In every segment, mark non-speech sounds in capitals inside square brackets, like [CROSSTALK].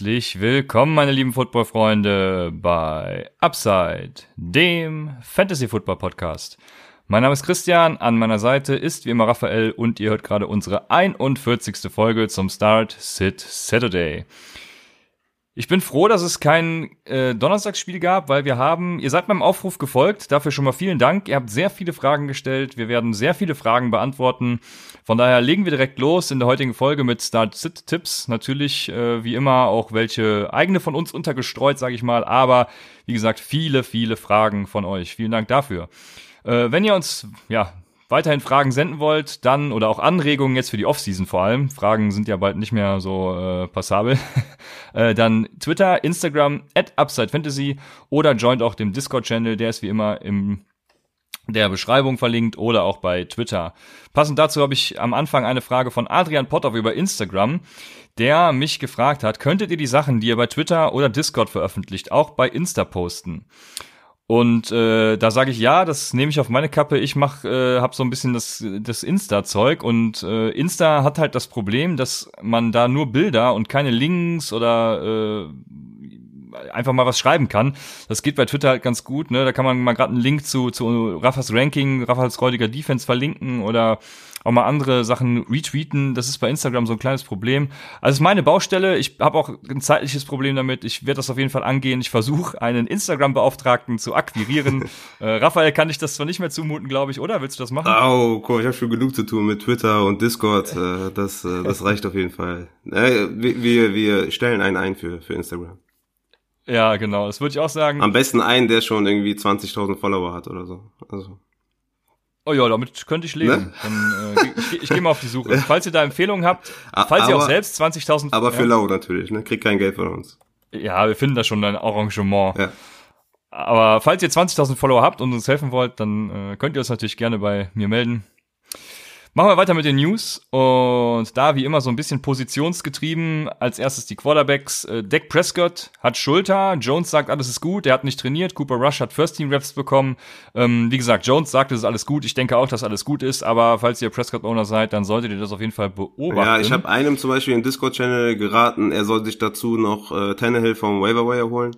Herzlich willkommen, meine lieben Football-Freunde, bei Upside, dem Fantasy-Football-Podcast. Mein Name ist Christian, an meiner Seite ist wie immer Raphael und ihr hört gerade unsere 41. Folge zum Start Sit Saturday. Ich bin froh, dass es kein äh, Donnerstagsspiel gab, weil wir haben, ihr seid meinem Aufruf gefolgt, dafür schon mal vielen Dank. Ihr habt sehr viele Fragen gestellt, wir werden sehr viele Fragen beantworten. Von daher legen wir direkt los in der heutigen Folge mit Start-Sit-Tipps. Natürlich, äh, wie immer, auch welche eigene von uns untergestreut, sage ich mal. Aber wie gesagt, viele, viele Fragen von euch. Vielen Dank dafür. Äh, wenn ihr uns ja weiterhin Fragen senden wollt, dann oder auch Anregungen jetzt für die Offseason vor allem, Fragen sind ja bald nicht mehr so äh, passabel, [LAUGHS] äh, dann Twitter, Instagram, at UpsideFantasy oder joint auch dem Discord-Channel, der ist wie immer im der Beschreibung verlinkt oder auch bei Twitter. Passend dazu habe ich am Anfang eine Frage von Adrian Potter über Instagram, der mich gefragt hat, könntet ihr die Sachen, die ihr bei Twitter oder Discord veröffentlicht, auch bei Insta posten? Und äh, da sage ich ja, das nehme ich auf meine Kappe. Ich mach, äh, habe so ein bisschen das, das Insta-Zeug und äh, Insta hat halt das Problem, dass man da nur Bilder und keine Links oder äh, einfach mal was schreiben kann. Das geht bei Twitter halt ganz gut. Ne? Da kann man mal gerade einen Link zu, zu Raffas Ranking, Raffas räudiger Defense verlinken oder auch mal andere Sachen retweeten. Das ist bei Instagram so ein kleines Problem. Also ist meine Baustelle. Ich habe auch ein zeitliches Problem damit. Ich werde das auf jeden Fall angehen. Ich versuche, einen Instagram-Beauftragten zu akquirieren. [LAUGHS] äh, Raphael kann ich das zwar nicht mehr zumuten, glaube ich, oder? Willst du das machen? Oh, cool. Ich habe schon genug zu tun mit Twitter und Discord. Äh, das, äh, das reicht auf jeden Fall. Äh, wir, wir stellen einen ein für, für Instagram. Ja, genau. Das würde ich auch sagen. Am besten einen, der schon irgendwie 20.000 Follower hat oder so. Also. Oh ja, damit könnte ich leben. Ne? Dann, äh, ich, ich gehe mal auf die Suche. [LAUGHS] Falls ihr da Empfehlungen habt, falls aber, ihr auch selbst 20.000... Aber für ja. lau natürlich, ne? Kriegt kein Geld von uns. Ja, wir finden da schon ein Arrangement. Ja. Aber falls ihr 20.000 Follower habt und uns helfen wollt, dann äh, könnt ihr uns natürlich gerne bei mir melden. Machen wir weiter mit den News und da wie immer so ein bisschen positionsgetrieben. Als erstes die Quarterbacks. Äh, Dak Prescott hat Schulter. Jones sagt, alles ist gut. Er hat nicht trainiert. Cooper Rush hat First Team Reps bekommen. Ähm, wie gesagt, Jones sagt, es ist alles gut. Ich denke auch, dass alles gut ist. Aber falls ihr Prescott Owner seid, dann solltet ihr das auf jeden Fall beobachten. Ja, ich habe einem zum Beispiel im Discord Channel geraten, er soll sich dazu noch äh, Tannehill vom Waiver Wire holen,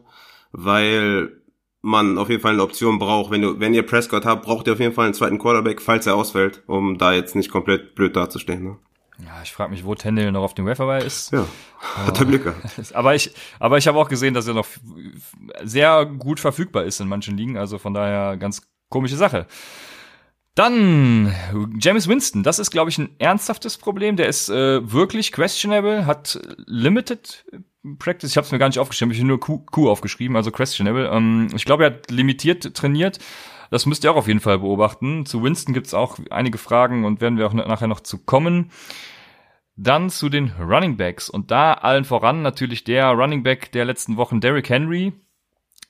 weil man auf jeden Fall eine Option braucht. Wenn du, wenn ihr Prescott habt, braucht ihr auf jeden Fall einen zweiten Quarterback, falls er ausfällt, um da jetzt nicht komplett blöd dazustehen. Ne? Ja, ich frage mich, wo Tendel noch auf dem Waiver ist. Ja, hat er Glück gehabt. [LAUGHS] Aber ich, aber ich habe auch gesehen, dass er noch sehr gut verfügbar ist in manchen Ligen. Also von daher ganz komische Sache. Dann James Winston, das ist, glaube ich, ein ernsthaftes Problem. Der ist äh, wirklich questionable, hat limited Practice. Ich habe es mir gar nicht aufgeschrieben, ich habe nur Q, Q aufgeschrieben, also questionable. Ähm, ich glaube, er hat limitiert trainiert. Das müsst ihr auch auf jeden Fall beobachten. Zu Winston gibt's auch einige Fragen und werden wir auch nachher noch zu kommen. Dann zu den Running Backs und da allen voran natürlich der Running Back der letzten Wochen, Derrick Henry.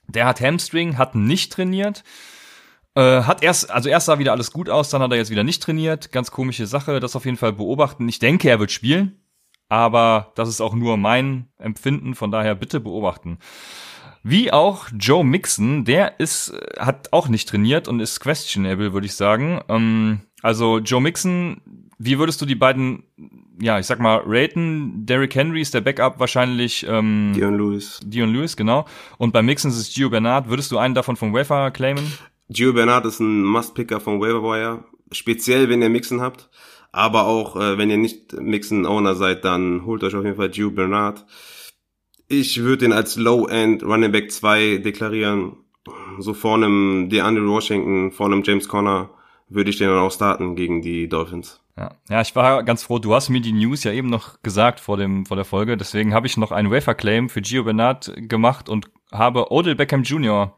Der hat Hamstring, hat nicht trainiert. Äh, hat erst, also erst sah wieder alles gut aus, dann hat er jetzt wieder nicht trainiert. Ganz komische Sache, das auf jeden Fall beobachten. Ich denke, er wird spielen aber das ist auch nur mein Empfinden, von daher bitte beobachten. Wie auch Joe Mixon, der ist, hat auch nicht trainiert und ist questionable, würde ich sagen. Ähm, also Joe Mixon, wie würdest du die beiden, ja, ich sag mal, raten? Derrick Henry ist der Backup wahrscheinlich ähm, Dion Lewis. Dion Lewis, genau. Und bei Mixon ist es Gio Bernard. Würdest du einen davon vom Wafer claimen? Gio Bernard ist ein Must-Picker vom Waiver Wire. Speziell, wenn ihr Mixon habt. Aber auch, äh, wenn ihr nicht Mixon-Owner seid, dann holt euch auf jeden Fall Drew Bernard. Ich würde ihn als Low-End Running Back 2 deklarieren. So vor einem DeAndre Washington, vor einem James Conner würde ich den dann auch starten gegen die Dolphins. Ja. ja, ich war ganz froh. Du hast mir die News ja eben noch gesagt vor dem vor der Folge. Deswegen habe ich noch einen Wafer Claim für Gio Bernard gemacht und habe Odell Beckham Jr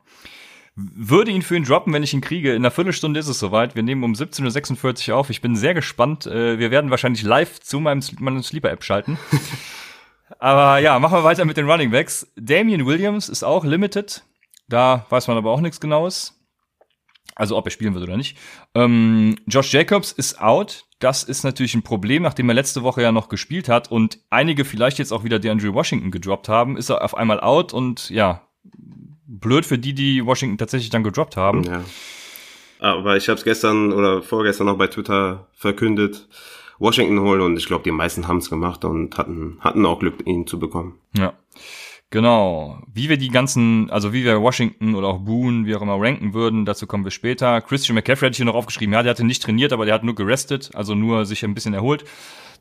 würde ihn für ihn droppen, wenn ich ihn kriege. In einer Viertelstunde ist es soweit. Wir nehmen um 17.46 Uhr auf. Ich bin sehr gespannt. Äh, wir werden wahrscheinlich live zu meinem, meinem Sleeper-App schalten. [LAUGHS] aber ja, machen wir weiter mit den Running Backs. Damian Williams ist auch limited. Da weiß man aber auch nichts Genaues. Also ob er spielen wird oder nicht. Ähm, Josh Jacobs ist out. Das ist natürlich ein Problem, nachdem er letzte Woche ja noch gespielt hat und einige vielleicht jetzt auch wieder DeAndre Washington gedroppt haben, ist er auf einmal out und ja, blöd für die, die Washington tatsächlich dann gedroppt haben. Ja. Aber ich habe es gestern oder vorgestern noch bei Twitter verkündet. Washington holen und ich glaube, die meisten haben es gemacht und hatten, hatten auch Glück, ihn zu bekommen. Ja. Genau. Wie wir die ganzen, also wie wir Washington oder auch Boone, wie auch immer ranken würden, dazu kommen wir später. Christian McCaffrey hatte ich hier noch aufgeschrieben. Ja, der hatte nicht trainiert, aber der hat nur gerestet, also nur sich ein bisschen erholt.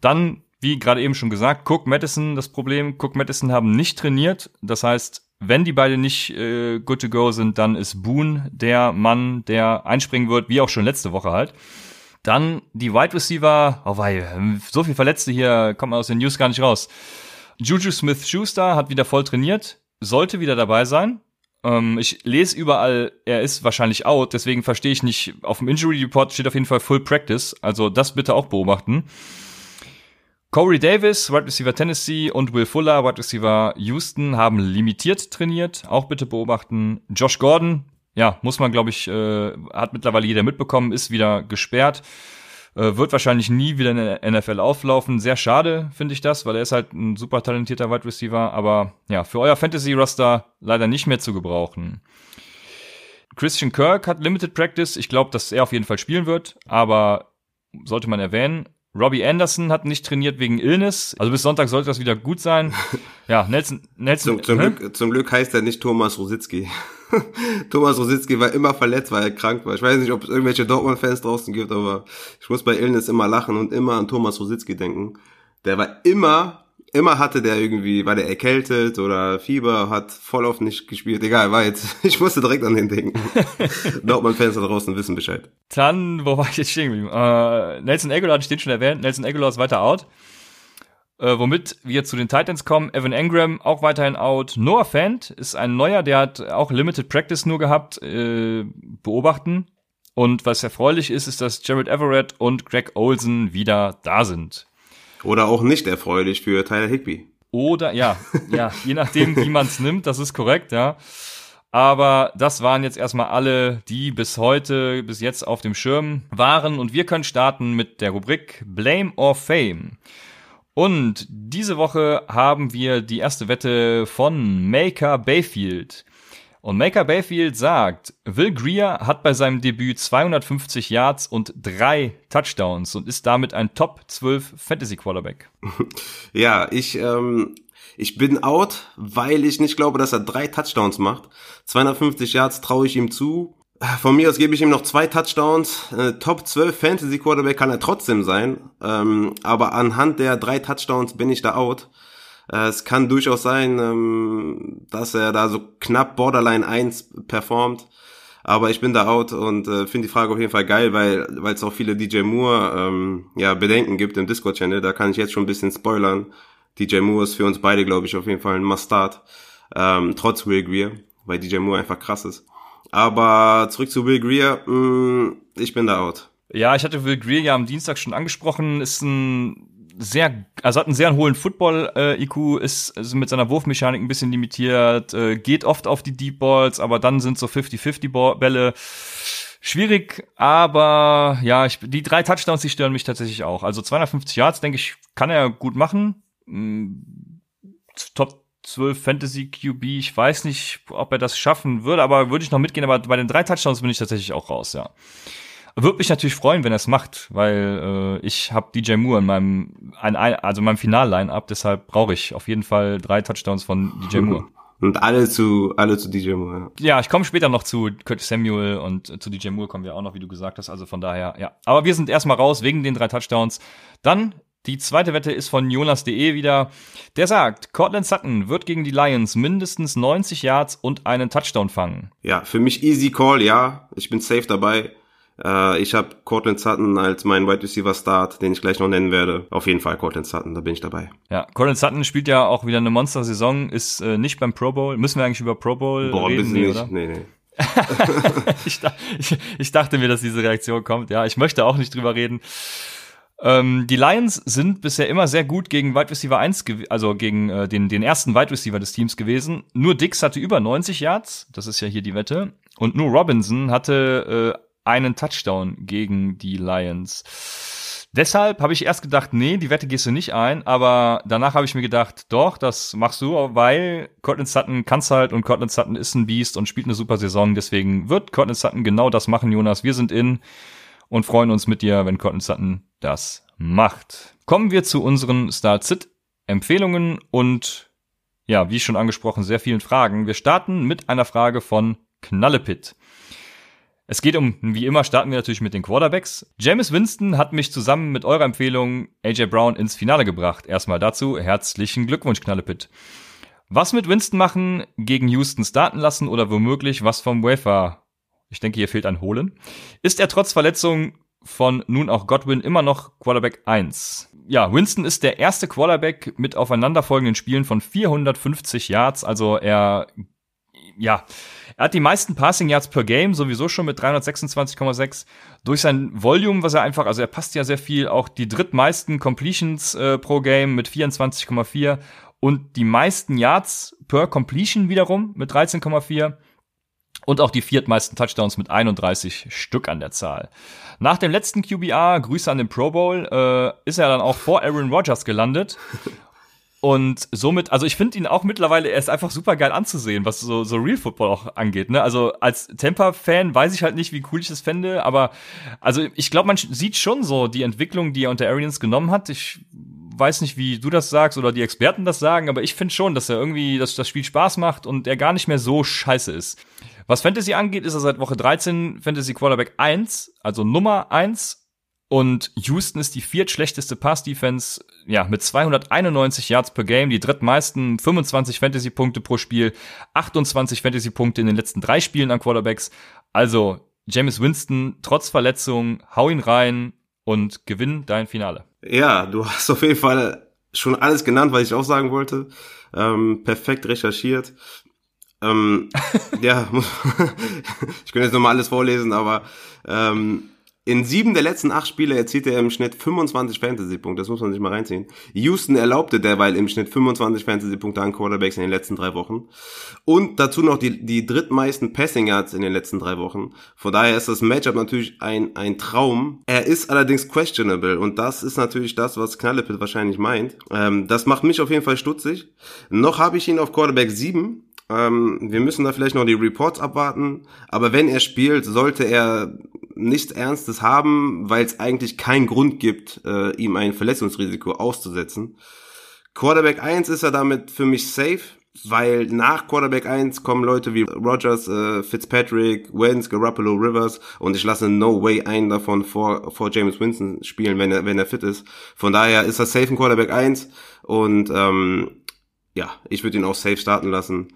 Dann, wie gerade eben schon gesagt, Cook, Madison, das Problem. Cook, Madison haben nicht trainiert. Das heißt, wenn die beide nicht äh, good to go sind, dann ist Boone der Mann, der einspringen wird, wie auch schon letzte Woche halt. Dann die Wide Receiver, oh wei, so viel Verletzte hier, kommt man aus den News gar nicht raus. Juju Smith-Schuster hat wieder voll trainiert, sollte wieder dabei sein. Ähm, ich lese überall, er ist wahrscheinlich out, deswegen verstehe ich nicht. Auf dem Injury Report steht auf jeden Fall Full Practice, also das bitte auch beobachten. Corey Davis, Wide Receiver Tennessee und Will Fuller, Wide Receiver Houston, haben limitiert trainiert, auch bitte beobachten. Josh Gordon, ja, muss man, glaube ich, äh, hat mittlerweile jeder mitbekommen, ist wieder gesperrt. Äh, wird wahrscheinlich nie wieder in der NFL auflaufen. Sehr schade, finde ich das, weil er ist halt ein super talentierter Wide Receiver. Aber ja, für euer Fantasy-Roster leider nicht mehr zu gebrauchen. Christian Kirk hat Limited Practice. Ich glaube, dass er auf jeden Fall spielen wird, aber sollte man erwähnen. Robbie Anderson hat nicht trainiert wegen Illness. Also bis Sonntag sollte das wieder gut sein. [LAUGHS] Ja, Nelson, Nelson. Zum, zum, Glück, zum Glück heißt er nicht Thomas Rositzky. [LAUGHS] Thomas Rositzky war immer verletzt, weil er krank war. Ich weiß nicht, ob es irgendwelche Dortmund-Fans draußen gibt, aber ich muss bei Illness immer lachen und immer an Thomas Rositzky denken. Der war immer immer hatte der irgendwie, war der erkältet oder Fieber, hat voll oft nicht gespielt. Egal, war jetzt, [LAUGHS] ich musste direkt an den denken. [LAUGHS] Dortmund-Fans da draußen wissen Bescheid. Dann, wo war ich jetzt stehen geblieben? Äh, Nelson Aguilar, hatte ich den schon erwähnt. Nelson Aguilar ist weiter out. Äh, womit wir zu den Titans kommen. Evan Engram auch weiterhin out. Noah Fant ist ein neuer, der hat auch Limited Practice nur gehabt. Äh, beobachten. Und was erfreulich ist, ist, dass Jared Everett und Greg Olsen wieder da sind. Oder auch nicht erfreulich für Tyler Higby. Oder, ja, [LAUGHS] ja, je nachdem, wie man es nimmt, das ist korrekt, ja. Aber das waren jetzt erstmal alle, die bis heute, bis jetzt auf dem Schirm waren. Und wir können starten mit der Rubrik Blame or Fame. Und diese Woche haben wir die erste Wette von Maker Bayfield. Und Maker Bayfield sagt, Will Greer hat bei seinem Debüt 250 Yards und drei Touchdowns und ist damit ein Top 12 Fantasy Quarterback. [LAUGHS] Ja, ich, ähm, ich bin out, weil ich nicht glaube, dass er drei Touchdowns macht. 250 Yards traue ich ihm zu. Von mir aus gebe ich ihm noch zwei Touchdowns. Äh, Top 12 Fantasy Quarterback kann er trotzdem sein. Ähm, aber anhand der drei Touchdowns bin ich da out. Äh, es kann durchaus sein, ähm, dass er da so knapp Borderline 1 performt. Aber ich bin da out und äh, finde die Frage auf jeden Fall geil, weil weil es auch viele DJ Moore ähm, ja Bedenken gibt im Discord-Channel. Da kann ich jetzt schon ein bisschen spoilern. DJ Moore ist für uns beide, glaube ich, auf jeden Fall ein Must-Start. Ähm, trotz Will Greer, weil DJ Moore einfach krass ist. Aber zurück zu Will Greer, mh, mm, ich bin da out. Ja, ich hatte Will Greer ja am Dienstag schon angesprochen, ist ein sehr, also hat einen sehr hohen Football-IQ, äh, ist, ist mit seiner Wurfmechanik ein bisschen limitiert, äh, geht oft auf die Deep Balls, aber dann sind so 50-50 Bälle schwierig, aber ja, ich, die drei Touchdowns, die stören mich tatsächlich auch. Also 250 Yards, denke ich, kann er gut machen. Mm, Top 12 Fantasy QB, ich weiß nicht, ob er das schaffen würde, aber würde ich noch mitgehen, aber bei den drei Touchdowns bin ich tatsächlich auch raus, ja. Würde mich natürlich freuen, wenn er es macht, weil äh, ich habe DJ Moore in meinem, ein, also in meinem Final-Line-Up, deshalb brauche ich auf jeden Fall drei Touchdowns von DJ Moore. Und alle zu, alle zu DJ Moore. Ja, ja ich komme später noch zu Curtis Samuel und zu DJ Moore kommen wir auch noch, wie du gesagt hast. Also von daher, ja. Aber wir sind erstmal raus wegen den drei Touchdowns. Dann die zweite Wette ist von Jonas.de wieder. Der sagt, Cortland Sutton wird gegen die Lions mindestens 90 Yards und einen Touchdown fangen. Ja, für mich easy call, ja. Ich bin safe dabei. Äh, ich habe Cortland Sutton als mein Wide Receiver Start, den ich gleich noch nennen werde. Auf jeden Fall Cortland Sutton, da bin ich dabei. Ja, Cortland Sutton spielt ja auch wieder eine Monster-Saison, ist äh, nicht beim Pro Bowl. Müssen wir eigentlich über Pro Bowl Boah, reden? Nee, nicht. Oder? Nee, nee. [LAUGHS] ich, ich, ich dachte mir, dass diese Reaktion kommt. Ja, ich möchte auch nicht drüber reden. Ähm, die Lions sind bisher immer sehr gut gegen Wide Receiver 1, also gegen äh, den, den ersten Wide Receiver des Teams gewesen. Nur Dix hatte über 90 Yards, das ist ja hier die Wette. Und nur Robinson hatte äh, einen Touchdown gegen die Lions. Deshalb habe ich erst gedacht, nee, die Wette gehst du nicht ein, aber danach habe ich mir gedacht, doch, das machst du, weil Cortland Sutton kann's halt und Cortland Sutton ist ein Biest und spielt eine super Saison, deswegen wird Cortland Sutton genau das machen, Jonas. Wir sind in und freuen uns mit dir, wenn Cortland Sutton das macht. Kommen wir zu unseren Start-Sit-Empfehlungen und ja, wie schon angesprochen, sehr vielen Fragen. Wir starten mit einer Frage von Knallepit. Es geht um, wie immer, starten wir natürlich mit den Quarterbacks. James Winston hat mich zusammen mit eurer Empfehlung AJ Brown ins Finale gebracht. Erstmal dazu herzlichen Glückwunsch, Knallepit. Was mit Winston machen, gegen Houston starten lassen oder womöglich was vom Wafer? Ich denke, hier fehlt ein Holen. Ist er trotz Verletzung von nun auch Godwin immer noch Quarterback 1? Ja, Winston ist der erste Quarterback mit aufeinanderfolgenden Spielen von 450 Yards, also er ja, er hat die meisten Passing Yards per Game, sowieso schon mit 326,6. Durch sein Volume, was er einfach, also er passt ja sehr viel, auch die drittmeisten Completions äh, pro Game mit 24,4 und die meisten Yards per Completion wiederum mit 13,4 und auch die viertmeisten Touchdowns mit 31 Stück an der Zahl. Nach dem letzten QBR, Grüße an den Pro Bowl, äh, ist er dann auch vor Aaron Rodgers gelandet [LAUGHS] und somit, also ich finde ihn auch mittlerweile, er ist einfach super geil anzusehen, was so, so Real Football auch angeht. Ne? Also als Tampa-Fan weiß ich halt nicht, wie cool ich das fände, aber also ich glaube, man sieht schon so die Entwicklung, die er unter Arians genommen hat. Ich weiß nicht, wie du das sagst oder die Experten das sagen, aber ich finde schon, dass er irgendwie, dass das Spiel Spaß macht und er gar nicht mehr so scheiße ist. Was Fantasy angeht, ist er seit Woche 13 Fantasy Quarterback 1, also Nummer 1 und Houston ist die viertschlechteste Pass-Defense, ja, mit 291 Yards per Game, die drittmeisten, 25 Fantasy-Punkte pro Spiel, 28 Fantasy-Punkte in den letzten drei Spielen an Quarterbacks. Also, James Winston, trotz Verletzung, hau ihn rein und gewinn dein Finale. Ja, du hast auf jeden Fall schon alles genannt, was ich auch sagen wollte. Ähm, perfekt recherchiert. Ähm, [LAUGHS] ja, [LAUGHS] ich könnte jetzt nochmal alles vorlesen, aber ähm, in sieben der letzten acht Spiele erzielte er im Schnitt 25 Fantasy-Punkte. Das muss man sich mal reinziehen. Houston erlaubte derweil im Schnitt 25 Fantasy-Punkte an Quarterbacks in den letzten drei Wochen. Und dazu noch die, die drittmeisten Passing Yards in den letzten drei Wochen. Von daher ist das Matchup natürlich ein, ein Traum. Er ist allerdings questionable. Und das ist natürlich das, was Knallepit wahrscheinlich meint. Ähm, das macht mich auf jeden Fall stutzig. Noch habe ich ihn auf Quarterback 7. Ähm, wir müssen da vielleicht noch die Reports abwarten. Aber wenn er spielt, sollte er nichts Ernstes haben, weil es eigentlich keinen Grund gibt, äh, ihm ein Verletzungsrisiko auszusetzen. Quarterback 1 ist er damit für mich safe, weil nach Quarterback 1 kommen Leute wie Rogers, äh, Fitzpatrick, Wentz, Garoppolo, Rivers und ich lasse no way einen davon vor, vor James Winston spielen, wenn er, wenn er fit ist. Von daher ist er safe in Quarterback 1 und ähm, ja, ich würde ihn auch safe starten lassen.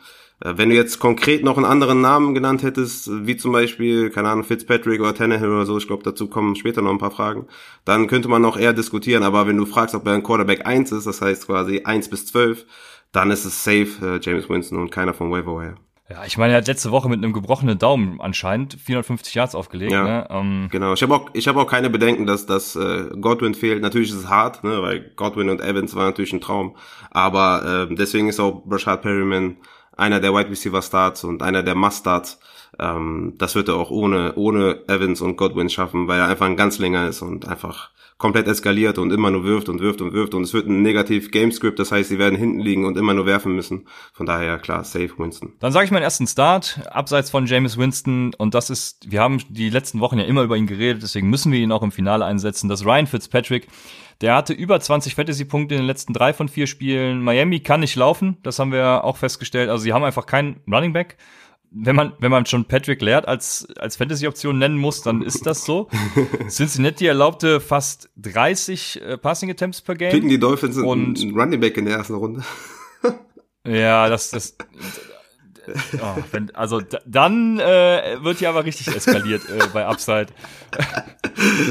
Äh, wenn du jetzt konkret noch einen anderen Namen genannt hättest, wie zum Beispiel, keine Ahnung, Fitzpatrick oder Tannehill oder so, ich glaube, dazu kommen später noch ein paar Fragen, dann könnte man noch eher diskutieren. Aber wenn du fragst, ob er ein Quarterback 1 ist, das heißt quasi 1 bis 12, dann ist es safe äh, James Winston und keiner vom Waiver Wire. Ja, ich meine, er hat letzte Woche mit einem gebrochenen Daumen anscheinend 450 Yards aufgelegt. Ja, ne? ähm, genau. Ich habe auch, ich habe auch keine Bedenken, dass dass äh, Godwin fehlt. Natürlich ist es hart, ne, weil Godwin und Evans war natürlich ein Traum. Aber äh, deswegen ist auch Rashad Perryman einer der Wide Receiver Starts und einer der Must Starts. Ähm, das wird er auch ohne, ohne Evans und Godwin schaffen, weil er einfach ein ganz länger ist und einfach komplett eskaliert und immer nur wirft und wirft und wirft und es wird ein negativ Gamescript, das heißt, sie werden hinten liegen und immer nur werfen müssen. Von daher klar, safe Winston. Dann sage ich meinen ersten Start, abseits von James Winston und das ist, wir haben die letzten Wochen ja immer über ihn geredet, deswegen müssen wir ihn auch im Finale einsetzen, das Ryan Fitzpatrick. Der hatte über 20 Fantasy-Punkte in den letzten drei von vier Spielen. Miami kann nicht laufen, das haben wir auch festgestellt. Also sie haben einfach keinen Running Back. Wenn man, wenn man schon Patrick Laird als, als Fantasy-Option nennen muss, dann ist das so. [LAUGHS] Cincinnati erlaubte fast 30 äh, Passing Attempts per Game. Picken die Dolphins und einen Running Back in der ersten Runde. [LAUGHS] ja, das, das, [LAUGHS] Oh, wenn, also dann äh, wird hier aber richtig eskaliert äh, bei Upside.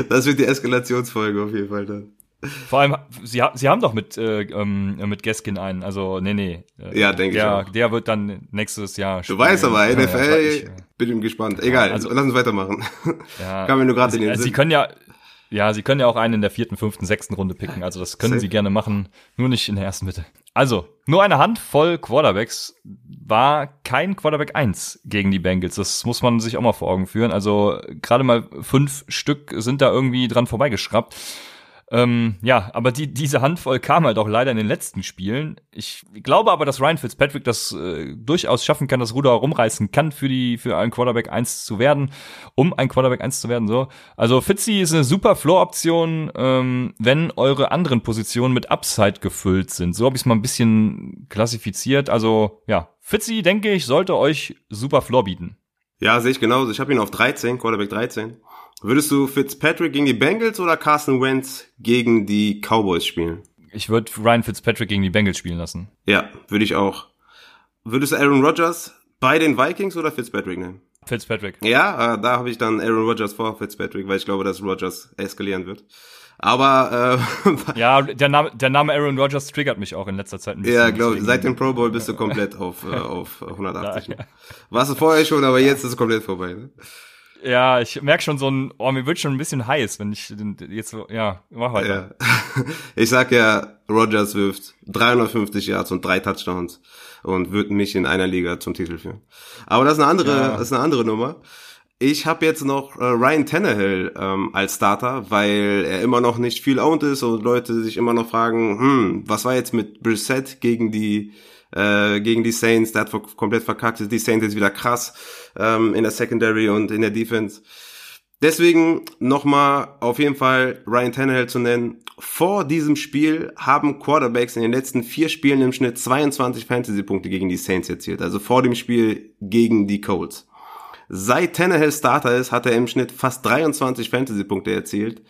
Das wird die Eskalationsfolge auf jeden Fall dann. Vor allem, sie, sie haben doch mit, äh, ähm, mit Gaskin einen, also nee, nee. Äh, ja, denke ich auch. Der wird dann nächstes Jahr spielen. Du weißt aber, NFL, ja, ich, äh, bin gespannt. Egal, also, lass uns weitermachen. Ja, [LAUGHS] Kam mir nur gerade in den also, Sinn. Sie können ja, ja, sie können ja auch einen in der vierten, fünften, sechsten Runde picken. Also das können Safe. sie gerne machen, nur nicht in der ersten Mitte. Also, nur eine Handvoll Quarterbacks war kein Quarterback 1 gegen die Bengals. Das muss man sich auch mal vor Augen führen. Also gerade mal fünf Stück sind da irgendwie dran vorbeigeschraubt. Ähm, ja, aber die, diese Handvoll kam halt auch leider in den letzten Spielen. Ich glaube aber, dass Ryan Fitzpatrick das äh, durchaus schaffen kann, das Ruder rumreißen kann, für die für einen Quarterback 1 zu werden, um ein Quarterback 1 zu werden. So, also Fitzy ist eine super Floor-Option, ähm, wenn eure anderen Positionen mit Upside gefüllt sind. So habe ich es mal ein bisschen klassifiziert. Also ja, Fitzy, denke ich, sollte euch super Floor bieten. Ja, sehe ich genauso. Ich habe ihn auf 13, Quarterback 13. Würdest du Fitzpatrick gegen die Bengals oder Carson Wentz gegen die Cowboys spielen? Ich würde Ryan Fitzpatrick gegen die Bengals spielen lassen. Ja, würde ich auch. Würdest du Aaron Rodgers bei den Vikings oder Fitzpatrick nehmen? Fitzpatrick. Ja, äh, da habe ich dann Aaron Rodgers vor Fitzpatrick, weil ich glaube, dass Rodgers eskalieren wird. Aber äh, [LAUGHS] ja, der Name, der Name Aaron Rodgers triggert mich auch in letzter Zeit ein bisschen. Ja, glaube seit dem Pro Bowl bist du komplett [LAUGHS] auf äh, auf 180. Ja, ja. Warst du vorher schon, aber jetzt ist es komplett vorbei. Ne? Ja, ich merk schon so ein, oh, mir wird schon ein bisschen heiß, wenn ich jetzt so, ja, mach weiter. Ja. [LAUGHS] Ich sag ja, Rogers wirft 350 Yards und drei Touchdowns und wird mich in einer Liga zum Titel führen. Aber das ist eine andere, ja. das ist eine andere Nummer. Ich habe jetzt noch äh, Ryan Tannehill ähm, als Starter, weil er immer noch nicht viel owned ist und Leute sich immer noch fragen, hm, was war jetzt mit Brissett gegen die äh, gegen die Saints, der hat komplett verkackt, die Saints ist wieder krass ähm, in der Secondary und in der Defense. Deswegen nochmal auf jeden Fall Ryan Tannehill zu nennen. Vor diesem Spiel haben Quarterbacks in den letzten vier Spielen im Schnitt 22 Fantasy-Punkte gegen die Saints erzielt. Also vor dem Spiel gegen die Colts. Seit Tannehill Starter ist, hat er im Schnitt fast 23 Fantasy-Punkte erzielt.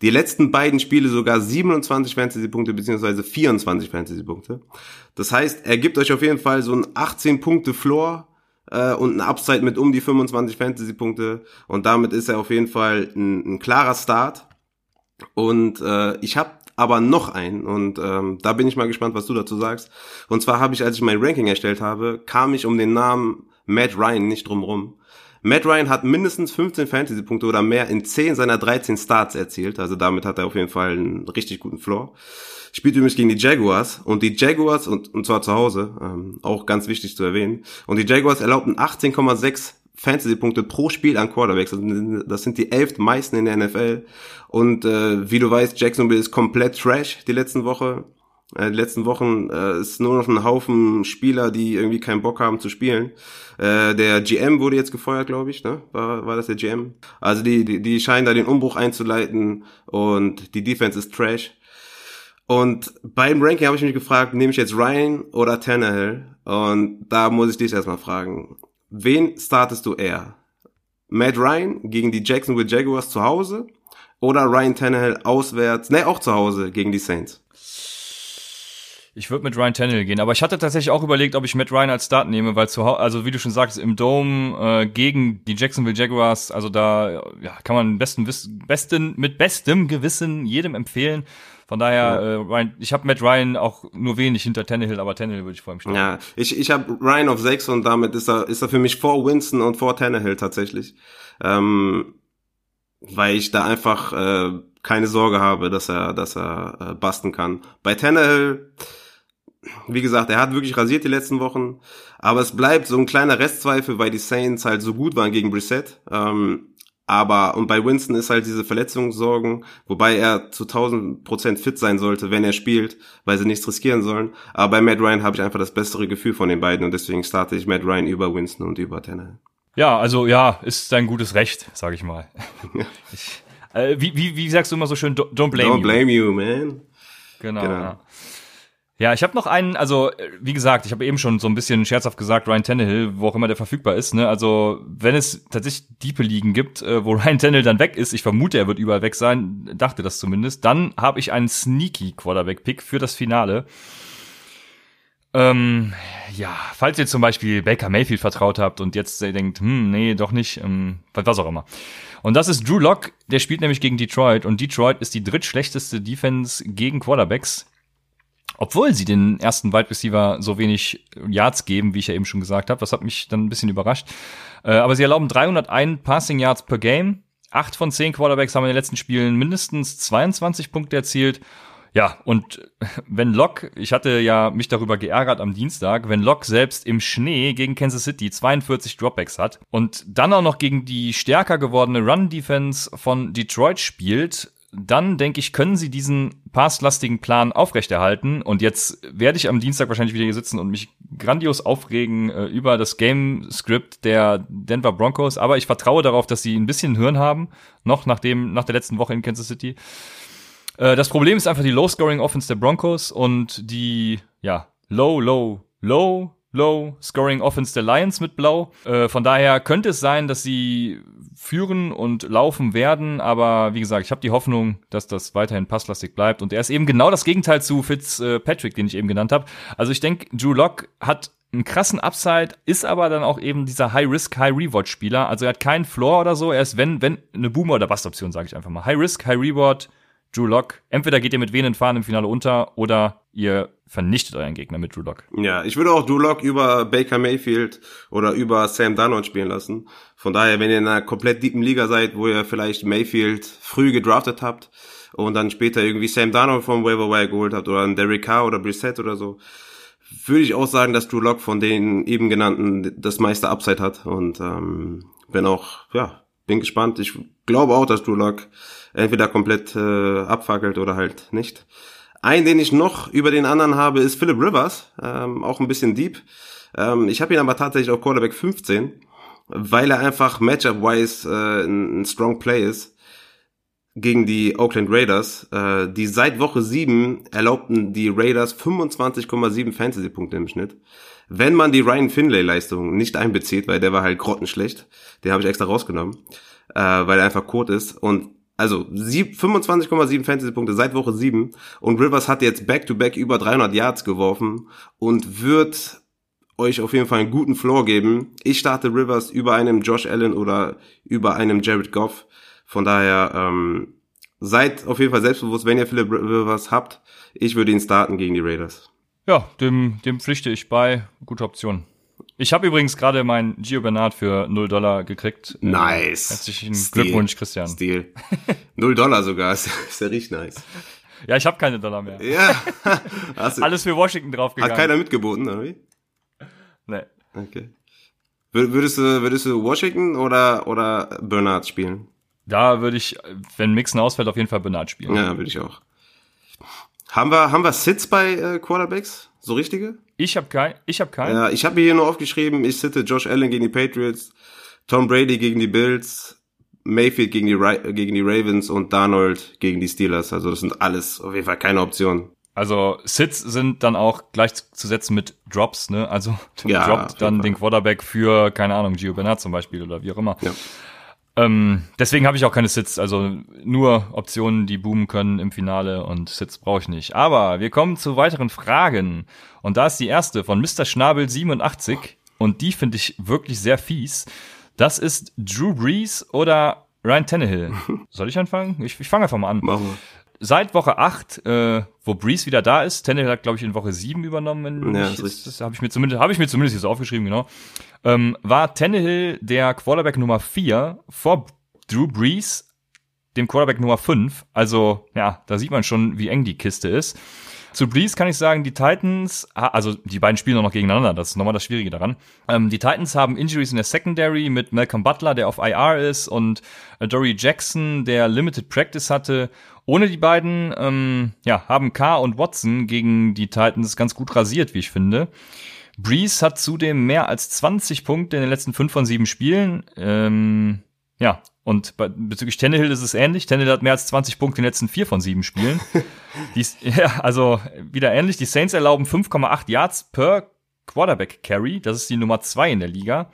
Die letzten beiden Spiele sogar 27 Fantasy-Punkte beziehungsweise 24 Fantasy-Punkte. Das heißt, er gibt euch auf jeden Fall so ein 18-Punkte-Floor äh, und ein Upside mit um die 25 Fantasy-Punkte. Und damit ist er auf jeden Fall ein, ein klarer Start. Und äh, ich habe aber noch einen und ähm, da bin ich mal gespannt, was du dazu sagst. Und zwar habe ich, als ich mein Ranking erstellt habe, kam ich um den Namen Matt Ryan nicht drum rum. Matt Ryan hat mindestens 15 Fantasy-Punkte oder mehr in 10 seiner 13 Starts erzielt. Also damit hat er auf jeden Fall einen richtig guten Floor. Spielt übrigens gegen die Jaguars und die Jaguars, und, und zwar zu Hause, ähm, auch ganz wichtig zu erwähnen, und die Jaguars erlaubten 18,6 Fantasy-Punkte pro Spiel an Quarterbacks. Das sind die elft meisten in der NFL. Und äh, wie du weißt, Jacksonville ist komplett trash die letzten Woche. Äh, die letzten Wochen äh, ist nur noch ein Haufen Spieler, die irgendwie keinen Bock haben zu spielen. Äh, der GM wurde jetzt gefeuert, glaube ich, ne? War, war das der GM? Also die, die, die scheinen da den Umbruch einzuleiten und die Defense ist trash. Und beim Ranking habe ich mich gefragt, nehme ich jetzt Ryan oder Tannehill? Und da muss ich dich erstmal fragen. Wen startest du eher? Matt Ryan gegen die Jacksonville Jaguars zu Hause oder Ryan Tannehill auswärts, ne, auch zu Hause gegen die Saints? Ich würde mit Ryan Tannehill gehen, aber ich hatte tatsächlich auch überlegt, ob ich Matt Ryan als Start nehme, weil zu Hause, also wie du schon sagst, im Dome äh, gegen die Jacksonville Jaguars, also da ja, kann man besten, besten mit bestem Gewissen jedem empfehlen. Von daher, äh, Ryan, ich habe Matt Ryan auch nur wenig hinter Tannehill, aber Tannehill würde ich vor ihm stellen. Ja, ich, ich habe Ryan auf 6 und damit ist er, ist er für mich vor Winston und vor Tannehill tatsächlich. Ähm, weil ich da einfach äh, keine Sorge habe, dass er, dass er äh, basten kann. Bei Tannehill, wie gesagt, er hat wirklich rasiert die letzten Wochen, aber es bleibt so ein kleiner Restzweifel, weil die Saints halt so gut waren gegen Brissett. Ähm, aber, und bei Winston ist halt diese Verletzungssorgen, wobei er zu 1000 Prozent fit sein sollte, wenn er spielt, weil sie nichts riskieren sollen. Aber bei Matt Ryan habe ich einfach das bessere Gefühl von den beiden und deswegen starte ich Matt Ryan über Winston und über Tanner. Ja, also ja, ist dein gutes Recht, sage ich mal. ich, äh, wie, wie, wie sagst du immer so schön, don't blame don't you. Don't blame you, man. Genau. genau. Ja. Ja, ich habe noch einen, also wie gesagt, ich habe eben schon so ein bisschen scherzhaft gesagt, Ryan Tannehill, wo auch immer der verfügbar ist. Ne? Also wenn es tatsächlich diepe Ligen gibt, äh, wo [LAUGHS] Ryan Tannehill dann weg ist, ich vermute, er wird überall weg sein, dachte das zumindest, dann habe ich einen sneaky Quarterback-Pick für das Finale. Ähm, ja, falls ihr zum Beispiel Baker Mayfield vertraut habt und jetzt denkt, hm, nee, doch nicht, ähm, was auch immer. Und das ist Drew Lock, der spielt nämlich gegen Detroit und Detroit ist die drittschlechteste Defense gegen Quarterbacks obwohl sie den ersten Wide Receiver so wenig Yards geben, wie ich ja eben schon gesagt habe. Das hat mich dann ein bisschen überrascht. Äh, aber sie erlauben 301 Passing Yards per Game. Acht von zehn Quarterbacks haben in den letzten Spielen mindestens 22 Punkte erzielt. Ja, und [LAUGHS] wenn Locke, ich hatte ja mich darüber geärgert am Dienstag, wenn Locke selbst im Schnee gegen Kansas City 42 Dropbacks hat und dann auch noch gegen die stärker gewordene Run-Defense von Detroit spielt, dann denke ich, können sie diesen passlastigen Plan aufrechterhalten. Und jetzt werde ich am Dienstag wahrscheinlich wieder hier sitzen und mich grandios aufregen äh, über das Game-Script der Denver Broncos. Aber ich vertraue darauf, dass sie ein bisschen Hirn haben, noch nach, dem, nach der letzten Woche in Kansas City. Äh, das Problem ist einfach die Low-Scoring-Offense der Broncos und die, ja, Low, Low, Low, Low Scoring Offense der Lions mit Blau. Äh, von daher könnte es sein, dass sie führen und laufen werden, aber wie gesagt, ich habe die Hoffnung, dass das weiterhin passlastig bleibt und er ist eben genau das Gegenteil zu Fitzpatrick, den ich eben genannt habe. Also ich denke, Drew Lock hat einen krassen Upside, ist aber dann auch eben dieser High-Risk, High-Reward-Spieler. Also er hat keinen Floor oder so, er ist, wenn, wenn, eine Boomer- oder Bust-Option, sage ich einfach mal. High-Risk, High-Reward, Drew Lock. Entweder geht ihr mit Venen fahren im Finale unter oder ihr vernichtet euren Gegner mit Drew Lock. Ja, ich würde auch Drew Lock über Baker Mayfield oder über Sam Darnold spielen lassen. Von daher, wenn ihr in einer komplett deepen Liga seid, wo ihr vielleicht Mayfield früh gedraftet habt und dann später irgendwie Sam Darnold vom Waiver geholt habt oder einen Derek Carr oder Brissett oder so, würde ich auch sagen, dass Drew Lock von den eben genannten das meiste Upside hat und ähm, bin auch, ja, bin gespannt. Ich glaube auch, dass Lock entweder komplett äh, abfackelt oder halt nicht. Ein, den ich noch über den anderen habe, ist Philip Rivers, ähm, auch ein bisschen deep. Ähm, ich habe ihn aber tatsächlich auf Quarterback 15, weil er einfach Matchup-wise äh, ein, ein strong Play ist gegen die Oakland Raiders. Äh, die seit Woche 7 erlaubten die Raiders 25,7 Fantasy-Punkte im Schnitt. Wenn man die Ryan Finlay-Leistung nicht einbezieht, weil der war halt grottenschlecht, den habe ich extra rausgenommen, äh, weil er einfach kurz ist. Und also 25,7 Fantasy-Punkte seit Woche 7 und Rivers hat jetzt back-to-back -back über 300 Yards geworfen und wird euch auf jeden Fall einen guten Floor geben. Ich starte Rivers über einem Josh Allen oder über einem Jared Goff. Von daher ähm, seid auf jeden Fall selbstbewusst, wenn ihr Philip Rivers habt. Ich würde ihn starten gegen die Raiders. Ja, dem, dem pflichte ich bei. Gute Option. Ich habe übrigens gerade mein Gio Bernard für 0 Dollar gekriegt. Nice. Herzlichen Stil. Glückwunsch, Christian. Stil. [LAUGHS] 0 Dollar sogar, ist, ist ja richtig nice. Ja, ich habe keine Dollar mehr. Ja. [LAUGHS] Alles für Washington draufgegangen. Hat keiner mitgeboten, oder wie? Nee. Okay. Würdest du, würdest du Washington oder, oder Bernard spielen? Da würde ich, wenn Mixen ausfällt, auf jeden Fall Bernard spielen. Ja, würde ich auch. Haben wir, haben wir Sits bei äh, Quarterbacks? So richtige? Ich habe kein, ich habe keinen. Ja, ich habe mir hier nur aufgeschrieben, ich sitte Josh Allen gegen die Patriots, Tom Brady gegen die Bills, Mayfield gegen die, Ra gegen die Ravens und Darnold gegen die Steelers. Also das sind alles auf jeden Fall keine Optionen. Also Sits sind dann auch gleichzusetzen mit Drops, ne? Also [LAUGHS] ja, droppt dann den Quarterback für, keine Ahnung, Gio Bernard zum Beispiel oder wie auch immer. Ja. Ähm, deswegen habe ich auch keine Sits, also nur Optionen, die boomen können im Finale und Sits brauche ich nicht. Aber wir kommen zu weiteren Fragen. Und da ist die erste von Mr. Schnabel 87 und die finde ich wirklich sehr fies. Das ist Drew Brees oder Ryan Tannehill. [LAUGHS] Soll ich anfangen? Ich, ich fange einfach mal an. Machen wir. Seit Woche 8, äh, wo Brees wieder da ist, Tannehill hat, glaube ich, in Woche 7 übernommen. Ja, ich jetzt- das habe ich mir zumindest, habe ich mir zumindest so aufgeschrieben, genau. Ähm, war Tannehill der Quarterback Nummer 4 vor Drew Brees, dem Quarterback Nummer 5. Also, ja, da sieht man schon, wie eng die Kiste ist. Zu Brees kann ich sagen, die Titans, also die beiden spielen auch noch gegeneinander, das ist nochmal das Schwierige daran. Ähm, die Titans haben Injuries in der Secondary mit Malcolm Butler, der auf IR ist, und Dory Jackson, der Limited Practice hatte. Ohne die beiden, ähm, ja, haben Carr und Watson gegen die Titans ganz gut rasiert, wie ich finde. Brees hat zudem mehr als 20 Punkte in den letzten 5 von 7 Spielen. Ähm, ja, und bei, bezüglich Tannehill ist es ähnlich. Tannehill hat mehr als 20 Punkte in den letzten 4 von 7 Spielen. [LAUGHS] die, ja, also wieder ähnlich. Die Saints erlauben 5,8 Yards per Quarterback Carry. Das ist die Nummer 2 in der Liga.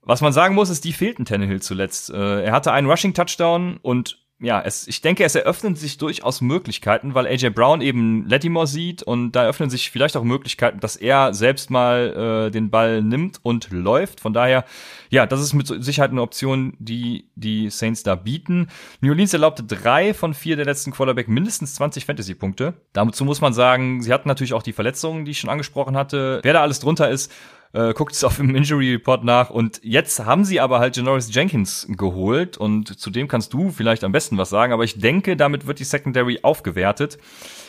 Was man sagen muss, ist, die fehlten Tannehill zuletzt. Äh, er hatte einen Rushing Touchdown und ja, es, ich denke, es eröffnen sich durchaus Möglichkeiten, weil AJ Brown eben Lattimore sieht und da eröffnen sich vielleicht auch Möglichkeiten, dass er selbst mal äh, den Ball nimmt und läuft. Von daher, ja, das ist mit Sicherheit eine Option, die die Saints da bieten. New Orleans erlaubte drei von vier der letzten Quarterback mindestens 20 Fantasy-Punkte. Dazu muss man sagen, sie hatten natürlich auch die Verletzungen, die ich schon angesprochen hatte. Wer da alles drunter ist, äh, guckt es auf dem Injury Report nach. Und jetzt haben sie aber halt Janoris Jenkins geholt und zu dem kannst du vielleicht am besten was sagen. Aber ich denke, damit wird die Secondary aufgewertet.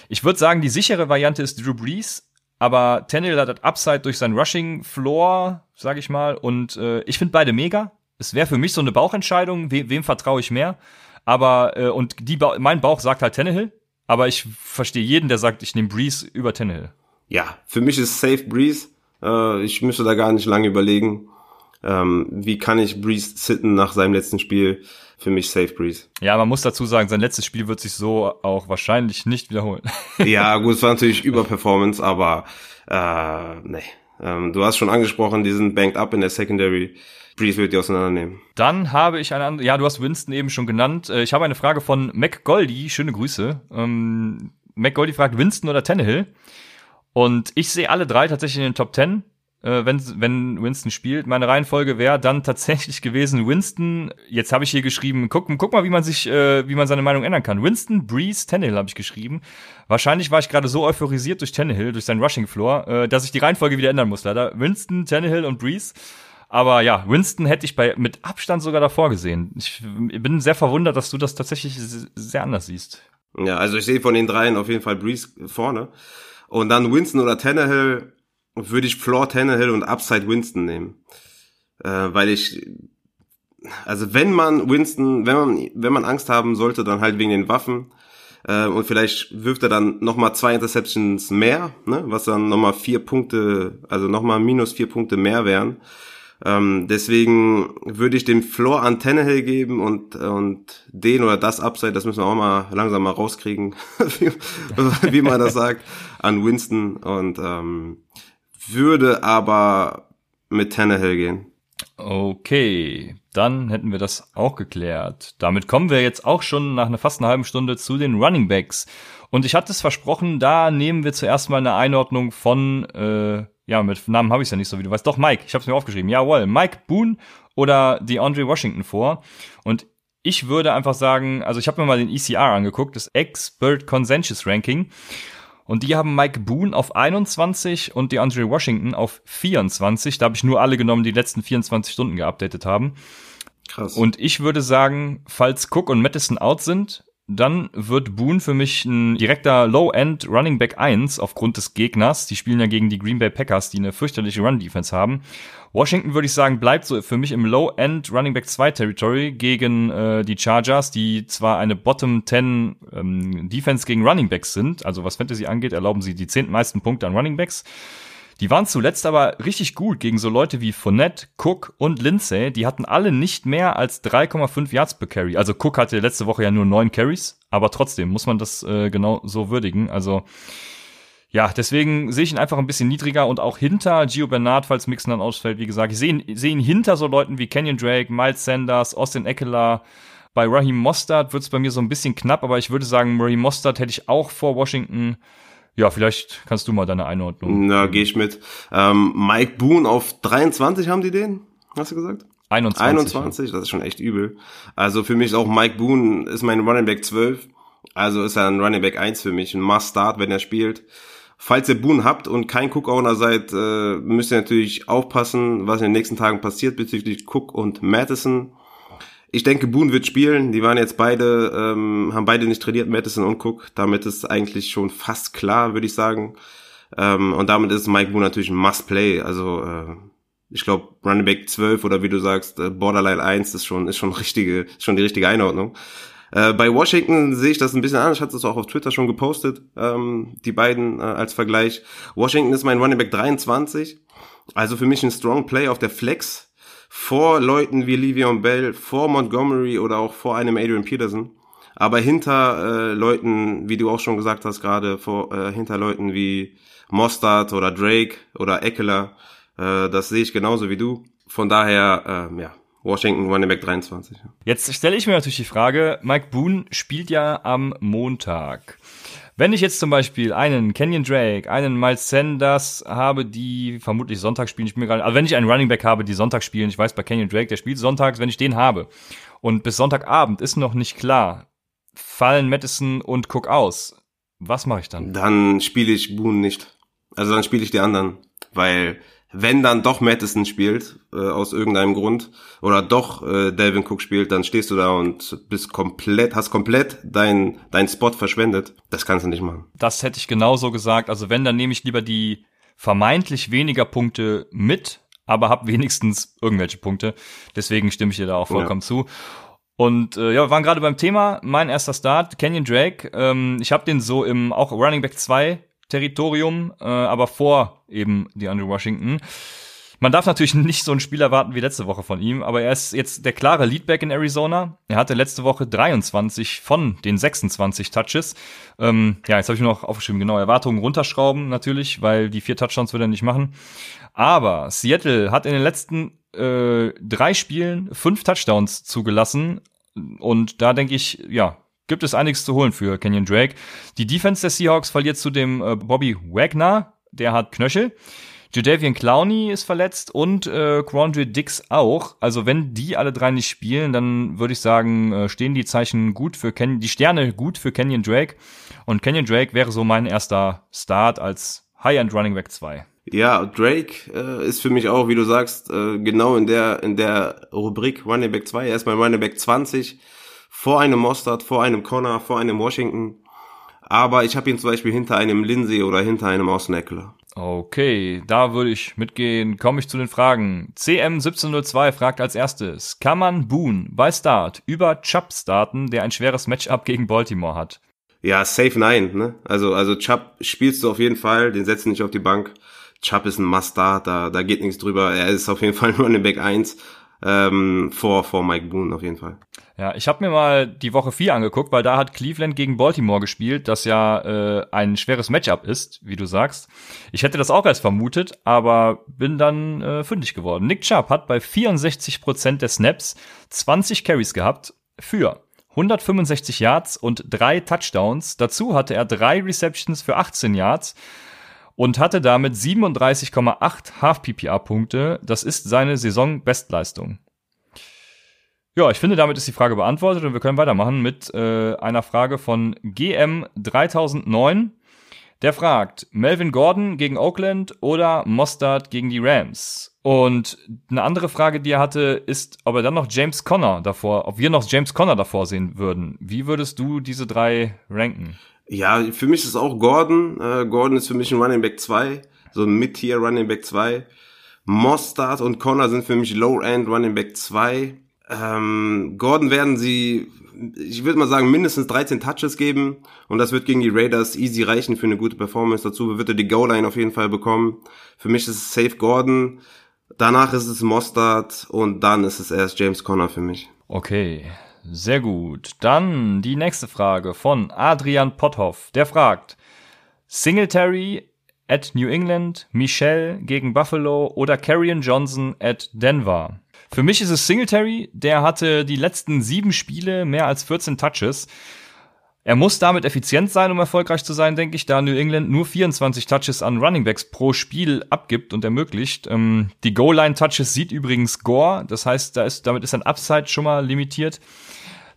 Ich würde sagen, die sichere Variante ist Drew Brees. Aber Tannehill hat das Upside durch sein Rushing Floor, sag ich mal. Und äh, ich finde beide mega. Es wäre für mich so eine Bauchentscheidung. We wem vertraue ich mehr? Aber äh, und die ba mein Bauch sagt halt Tannehill, aber ich verstehe jeden, der sagt, ich nehme Breeze über Tannehill. Ja, für mich ist Safe Breeze. Äh, ich müsste da gar nicht lange überlegen. Ähm, wie kann ich Breeze sitten nach seinem letzten Spiel? Für mich Safe Breeze. Ja, man muss dazu sagen, sein letztes Spiel wird sich so auch wahrscheinlich nicht wiederholen. [LAUGHS] ja, gut, es war natürlich Überperformance, aber äh, nee. Ähm, du hast schon angesprochen, die sind banked up in der Secondary. Breeze wird die auseinandernehmen. Dann habe ich eine andere, ja, du hast Winston eben schon genannt. Äh, ich habe eine Frage von McGoldy, schöne Grüße. Ähm, McGoldy fragt Winston oder Tannehill. Und ich sehe alle drei tatsächlich in den Top Ten äh, wenn, wenn Winston spielt. Meine Reihenfolge wäre dann [LAUGHS] tatsächlich gewesen Winston. Jetzt habe ich hier geschrieben, guck, guck mal, wie man sich, äh, wie man seine Meinung ändern kann. Winston, Breeze, Tannehill habe ich geschrieben. Wahrscheinlich war ich gerade so euphorisiert durch Tannehill, durch seinen Rushing Floor, äh, dass ich die Reihenfolge wieder ändern muss. Leider Winston, Tannehill und Breeze. Aber ja, Winston hätte ich bei mit Abstand sogar davor gesehen. Ich bin sehr verwundert, dass du das tatsächlich sehr anders siehst. Ja, also ich sehe von den dreien auf jeden Fall Breeze vorne. Und dann Winston oder Tannehill würde ich Floor Tannehill und Upside Winston nehmen. Äh, weil ich, also wenn man Winston, wenn man, wenn man Angst haben sollte, dann halt wegen den Waffen. Äh, und vielleicht wirft er dann nochmal zwei Interceptions mehr, ne, was dann nochmal vier Punkte, also nochmal minus vier Punkte mehr wären. Ähm, deswegen würde ich den Floor an Tannehill geben und, und den oder das Upside, das müssen wir auch mal langsam mal rauskriegen, [LAUGHS] wie, [LAUGHS] wie man das sagt, an Winston und ähm, würde aber mit Tannehill gehen. Okay, dann hätten wir das auch geklärt. Damit kommen wir jetzt auch schon nach einer fast einer halben Stunde zu den Running Backs. Und ich hatte es versprochen, da nehmen wir zuerst mal eine Einordnung von, äh, ja, mit Namen habe ich ja nicht so, wie du weißt. Doch, Mike, ich habe es mir aufgeschrieben. Jawohl, Mike Boone oder DeAndre Washington vor. Und ich würde einfach sagen, also ich habe mir mal den ECR angeguckt, das Expert Consensus Ranking. Und die haben Mike Boone auf 21 und DeAndre Washington auf 24. Da habe ich nur alle genommen, die, die letzten 24 Stunden geupdatet haben. Krass. Und ich würde sagen, falls Cook und Madison out sind, dann wird Boone für mich ein direkter Low-End Running Back 1 aufgrund des Gegners. Die spielen ja gegen die Green Bay Packers, die eine fürchterliche Run-Defense haben. Washington würde ich sagen, bleibt so für mich im Low-End Running Back 2 Territory gegen äh, die Chargers, die zwar eine Bottom 10 ähm, Defense gegen Running Backs sind, also was Fantasy angeht, erlauben sie die zehn meisten Punkte an Running Backs. Die waren zuletzt aber richtig gut gegen so Leute wie Fournette, Cook und Lindsay. Die hatten alle nicht mehr als 3,5 Yards per Carry. Also Cook hatte letzte Woche ja nur 9 Carries, aber trotzdem muss man das äh, genau so würdigen. Also ja, deswegen sehe ich ihn einfach ein bisschen niedriger und auch hinter Gio Bernard, falls Mixon dann ausfällt, wie gesagt. Ich sehe ihn, seh ihn hinter so Leuten wie Kenyon Drake, Miles Sanders, Austin Eckler. Bei Raheem Mostert wird es bei mir so ein bisschen knapp, aber ich würde sagen, Raheem Mostert hätte ich auch vor Washington. Ja, vielleicht kannst du mal deine Einordnung. Na, gehe ich mit. Ähm, Mike Boone auf 23 haben die den? Hast du gesagt? 21. 21, ja. das ist schon echt übel. Also für mich ist auch Mike Boone ist mein Running Back 12. Also ist er ein Running Back 1 für mich, ein Must-Start, wenn er spielt. Falls ihr Boone habt und kein Cook-Owner seid, äh, müsst ihr natürlich aufpassen, was in den nächsten Tagen passiert bezüglich Cook und Madison. Ich denke, Boone wird spielen. Die waren jetzt beide, ähm, haben beide nicht trainiert, Madison und Cook. Damit ist eigentlich schon fast klar, würde ich sagen. Ähm, und damit ist Mike Boone natürlich ein Must-Play. Also äh, ich glaube, Running Back 12 oder wie du sagst, äh, Borderline 1 ist schon, ist schon richtige, ist schon die richtige Einordnung. Äh, bei Washington sehe ich das ein bisschen anders. Ich hatte es auch auf Twitter schon gepostet, ähm, die beiden äh, als Vergleich. Washington ist mein Running Back 23. Also für mich ein Strong Play auf der Flex vor Leuten wie Livion Bell, vor Montgomery oder auch vor einem Adrian Peterson. Aber hinter äh, Leuten, wie du auch schon gesagt hast gerade, vor äh, hinter Leuten wie Mostard oder Drake oder Eckler, äh, das sehe ich genauso wie du. Von daher, äh, ja, Washington Running Back 23. Jetzt stelle ich mir natürlich die Frage, Mike Boone spielt ja am Montag. Wenn ich jetzt zum Beispiel einen Kenyon Drake, einen Miles Sanders habe, die vermutlich Sonntag spielen, ich mir gerade, also wenn ich einen Running Back habe, die Sonntag spielen, ich weiß bei Kenyon Drake, der spielt sonntags, wenn ich den habe und bis Sonntagabend ist noch nicht klar, fallen Madison und Cook aus. Was mache ich dann? Dann spiele ich Boone nicht. Also dann spiele ich die anderen, weil wenn dann doch Madison spielt, äh, aus irgendeinem Grund, oder doch äh, Delvin Cook spielt, dann stehst du da und bist komplett, hast komplett dein, dein Spot verschwendet. Das kannst du nicht machen. Das hätte ich genauso gesagt. Also wenn, dann nehme ich lieber die vermeintlich weniger Punkte mit, aber hab wenigstens irgendwelche Punkte. Deswegen stimme ich dir da auch vollkommen ja. zu. Und äh, ja, wir waren gerade beim Thema, mein erster Start, Kenyon Drake. Ähm, ich habe den so im auch Running Back 2 Territorium, äh, aber vor eben die Andrew Washington. Man darf natürlich [LAUGHS] nicht so ein Spiel erwarten wie letzte Woche von ihm, aber er ist jetzt der klare Leadback in Arizona. Er hatte letzte Woche 23 von den 26 Touches. Ähm, ja, jetzt habe ich noch aufgeschrieben, genau, Erwartungen runterschrauben natürlich, weil die vier Touchdowns wird er nicht machen. Aber Seattle hat in den letzten äh, drei Spielen fünf Touchdowns zugelassen. Und da denke ich, ja, gibt es einiges zu holen für Kenyon Drake. Die Defense der Seahawks verliert zu dem äh, Bobby Wagner, der hat Knöchel. Jadavian Clowney ist verletzt und äh, Quandre Dix auch. Also wenn die alle drei nicht spielen, dann würde ich sagen, äh, stehen die Zeichen gut für Ken die Sterne gut für Kenyon Drake. Und Kenyon Drake wäre so mein erster Start als High-End Running Back 2. Ja, Drake äh, ist für mich auch, wie du sagst, äh, genau in der in der Rubrik Running Back 2. Er ist mein Running Back 20 vor einem Mostard, vor einem Connor, vor einem Washington. Aber ich habe ihn zum Beispiel hinter einem Lindsay oder hinter einem Austin Eckler. Okay, da würde ich mitgehen. Komme ich zu den Fragen. CM1702 fragt als erstes, kann man Boone bei Start über Chubb starten, der ein schweres Matchup gegen Baltimore hat? Ja, safe nein. Ne? Also, also Chubb spielst du auf jeden Fall, den setzen nicht auf die Bank. Chubb ist ein Must-Start, da, da geht nichts drüber. Er ist auf jeden Fall [LAUGHS] nur in Back 1 ähm, vor, vor Mike Boone auf jeden Fall. Ja, ich habe mir mal die Woche 4 angeguckt, weil da hat Cleveland gegen Baltimore gespielt, das ja äh, ein schweres Matchup ist, wie du sagst. Ich hätte das auch als vermutet, aber bin dann äh, fündig geworden. Nick Chubb hat bei 64% der Snaps 20 Carries gehabt für 165 Yards und drei Touchdowns. Dazu hatte er drei Receptions für 18 Yards und hatte damit 37,8 Half-PPA-Punkte. Das ist seine Saisonbestleistung. Ja, ich finde, damit ist die Frage beantwortet und wir können weitermachen mit äh, einer Frage von GM3009. Der fragt, Melvin Gordon gegen Oakland oder Mostard gegen die Rams? Und eine andere Frage, die er hatte, ist, ob er dann noch James Conner davor, ob wir noch James Conner davor sehen würden. Wie würdest du diese drei ranken? Ja, für mich ist auch Gordon. Äh, Gordon ist für mich ein Running Back 2, so ein Mid-Tier Running Back 2. Mostard und Conner sind für mich Low-End Running Back 2. Ähm, Gordon werden sie, ich würde mal sagen, mindestens 13 Touches geben und das wird gegen die Raiders easy reichen für eine gute Performance. Dazu wird er die Goal-Line auf jeden Fall bekommen. Für mich ist es Safe Gordon, danach ist es Mostard und dann ist es erst James Conner für mich. Okay, sehr gut. Dann die nächste Frage von Adrian Potthoff. Der fragt, Singletary at New England, Michelle gegen Buffalo oder Carrion Johnson at Denver? Für mich ist es Singletary, der hatte die letzten sieben Spiele mehr als 14 Touches. Er muss damit effizient sein, um erfolgreich zu sein, denke ich, da New England nur 24 Touches an Runningbacks pro Spiel abgibt und ermöglicht. Ähm, die Goal-Line-Touches sieht übrigens Gore, das heißt, da ist, damit ist ein Upside schon mal limitiert.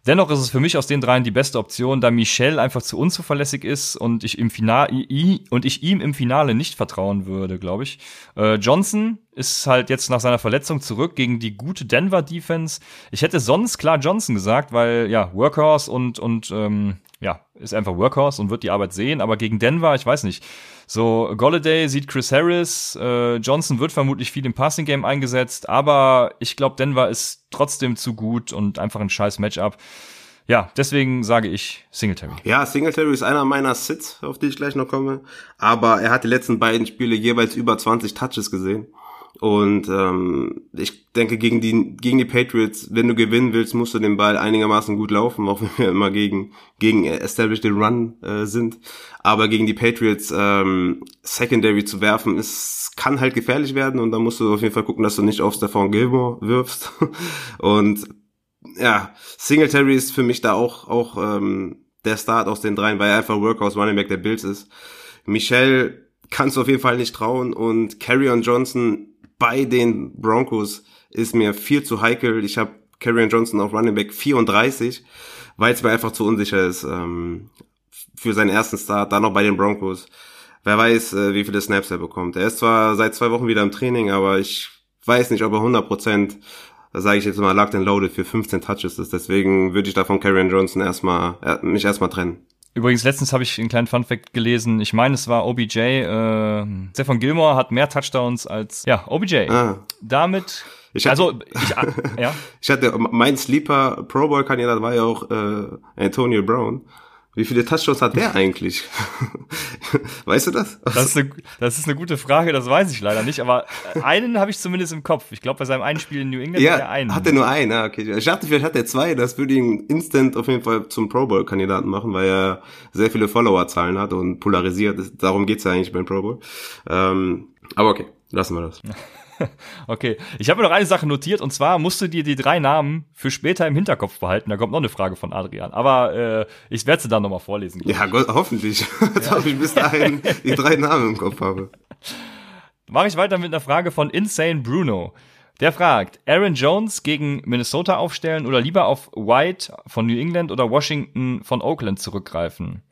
Dennoch ist es für mich aus den dreien die beste Option, da Michel einfach zu unzuverlässig ist und ich im Finale und ich ihm im Finale nicht vertrauen würde, glaube ich. Äh, Johnson ist halt jetzt nach seiner Verletzung zurück gegen die gute Denver Defense. Ich hätte sonst klar Johnson gesagt, weil ja Workhorse und und ähm, ja ist einfach Workhorse und wird die Arbeit sehen. Aber gegen Denver, ich weiß nicht. So, Golladay sieht Chris Harris, äh, Johnson wird vermutlich viel im Passing Game eingesetzt, aber ich glaube, Denver ist trotzdem zu gut und einfach ein scheiß Matchup. Ja, deswegen sage ich Singletary. Ja, Singletary ist einer meiner Sits, auf die ich gleich noch komme. Aber er hat die letzten beiden Spiele jeweils über 20 Touches gesehen. Und ähm, ich denke, gegen die, gegen die Patriots, wenn du gewinnen willst, musst du den Ball einigermaßen gut laufen, auch [LAUGHS] wenn wir immer gegen, gegen Established Run äh, sind. Aber gegen die Patriots ähm, Secondary zu werfen, ist, kann halt gefährlich werden und da musst du auf jeden Fall gucken, dass du nicht auf Stephon Gilmore wirfst. [LAUGHS] und ja, Singletary ist für mich da auch, auch ähm, der Start aus den dreien, weil er einfach Workhouse Running Back der Bills ist. Michelle kannst du auf jeden Fall nicht trauen und Carrion Johnson bei den Broncos ist mir viel zu heikel. Ich habe Karrion Johnson auf Running Back 34, weil es mir einfach zu unsicher ist ähm, für seinen ersten Start, dann noch bei den Broncos. Wer weiß, äh, wie viele Snaps er bekommt. Er ist zwar seit zwei Wochen wieder im Training, aber ich weiß nicht, ob er 100 Prozent, sage ich jetzt mal, locked and loaded für 15 Touches ist. Deswegen würde ich da von Karrion Johnson erstmal, äh, mich erstmal trennen. Übrigens, letztens habe ich einen kleinen Funfact gelesen. Ich meine, es war OBJ. Äh, Stefan Gilmore hat mehr Touchdowns als ja OBJ. Ah. Damit ich hatte, also ich, ah, [LAUGHS] ja. ich hatte mein Sleeper Pro Bowl Kandidat war ja auch äh, Antonio Brown. Wie viele Touchdowns hat der eigentlich? [LAUGHS] weißt du das? Das ist, eine, das ist eine gute Frage, das weiß ich leider nicht, aber einen habe ich zumindest im Kopf. Ich glaube, bei seinem einen Spiel in New England ja, hat er einen. Hat er nur einen, ah, okay. Ich dachte, vielleicht hat er zwei, das würde ihn instant auf jeden Fall zum Pro Bowl-Kandidaten machen, weil er sehr viele Follower-Zahlen hat und polarisiert. Darum geht's ja eigentlich beim Pro Bowl. Ähm, aber okay, lassen wir das. [LAUGHS] [LAUGHS] okay, ich habe mir noch eine Sache notiert und zwar musst du dir die drei Namen für später im Hinterkopf behalten. Da kommt noch eine Frage von Adrian, aber äh, ich werde sie dann nochmal vorlesen. Ja, Gott, hoffentlich, [LAUGHS] als ja. ich bis dahin [LAUGHS] die drei Namen im Kopf habe. Mache ich weiter mit einer Frage von Insane Bruno. Der fragt, Aaron Jones gegen Minnesota aufstellen oder lieber auf White von New England oder Washington von Oakland zurückgreifen?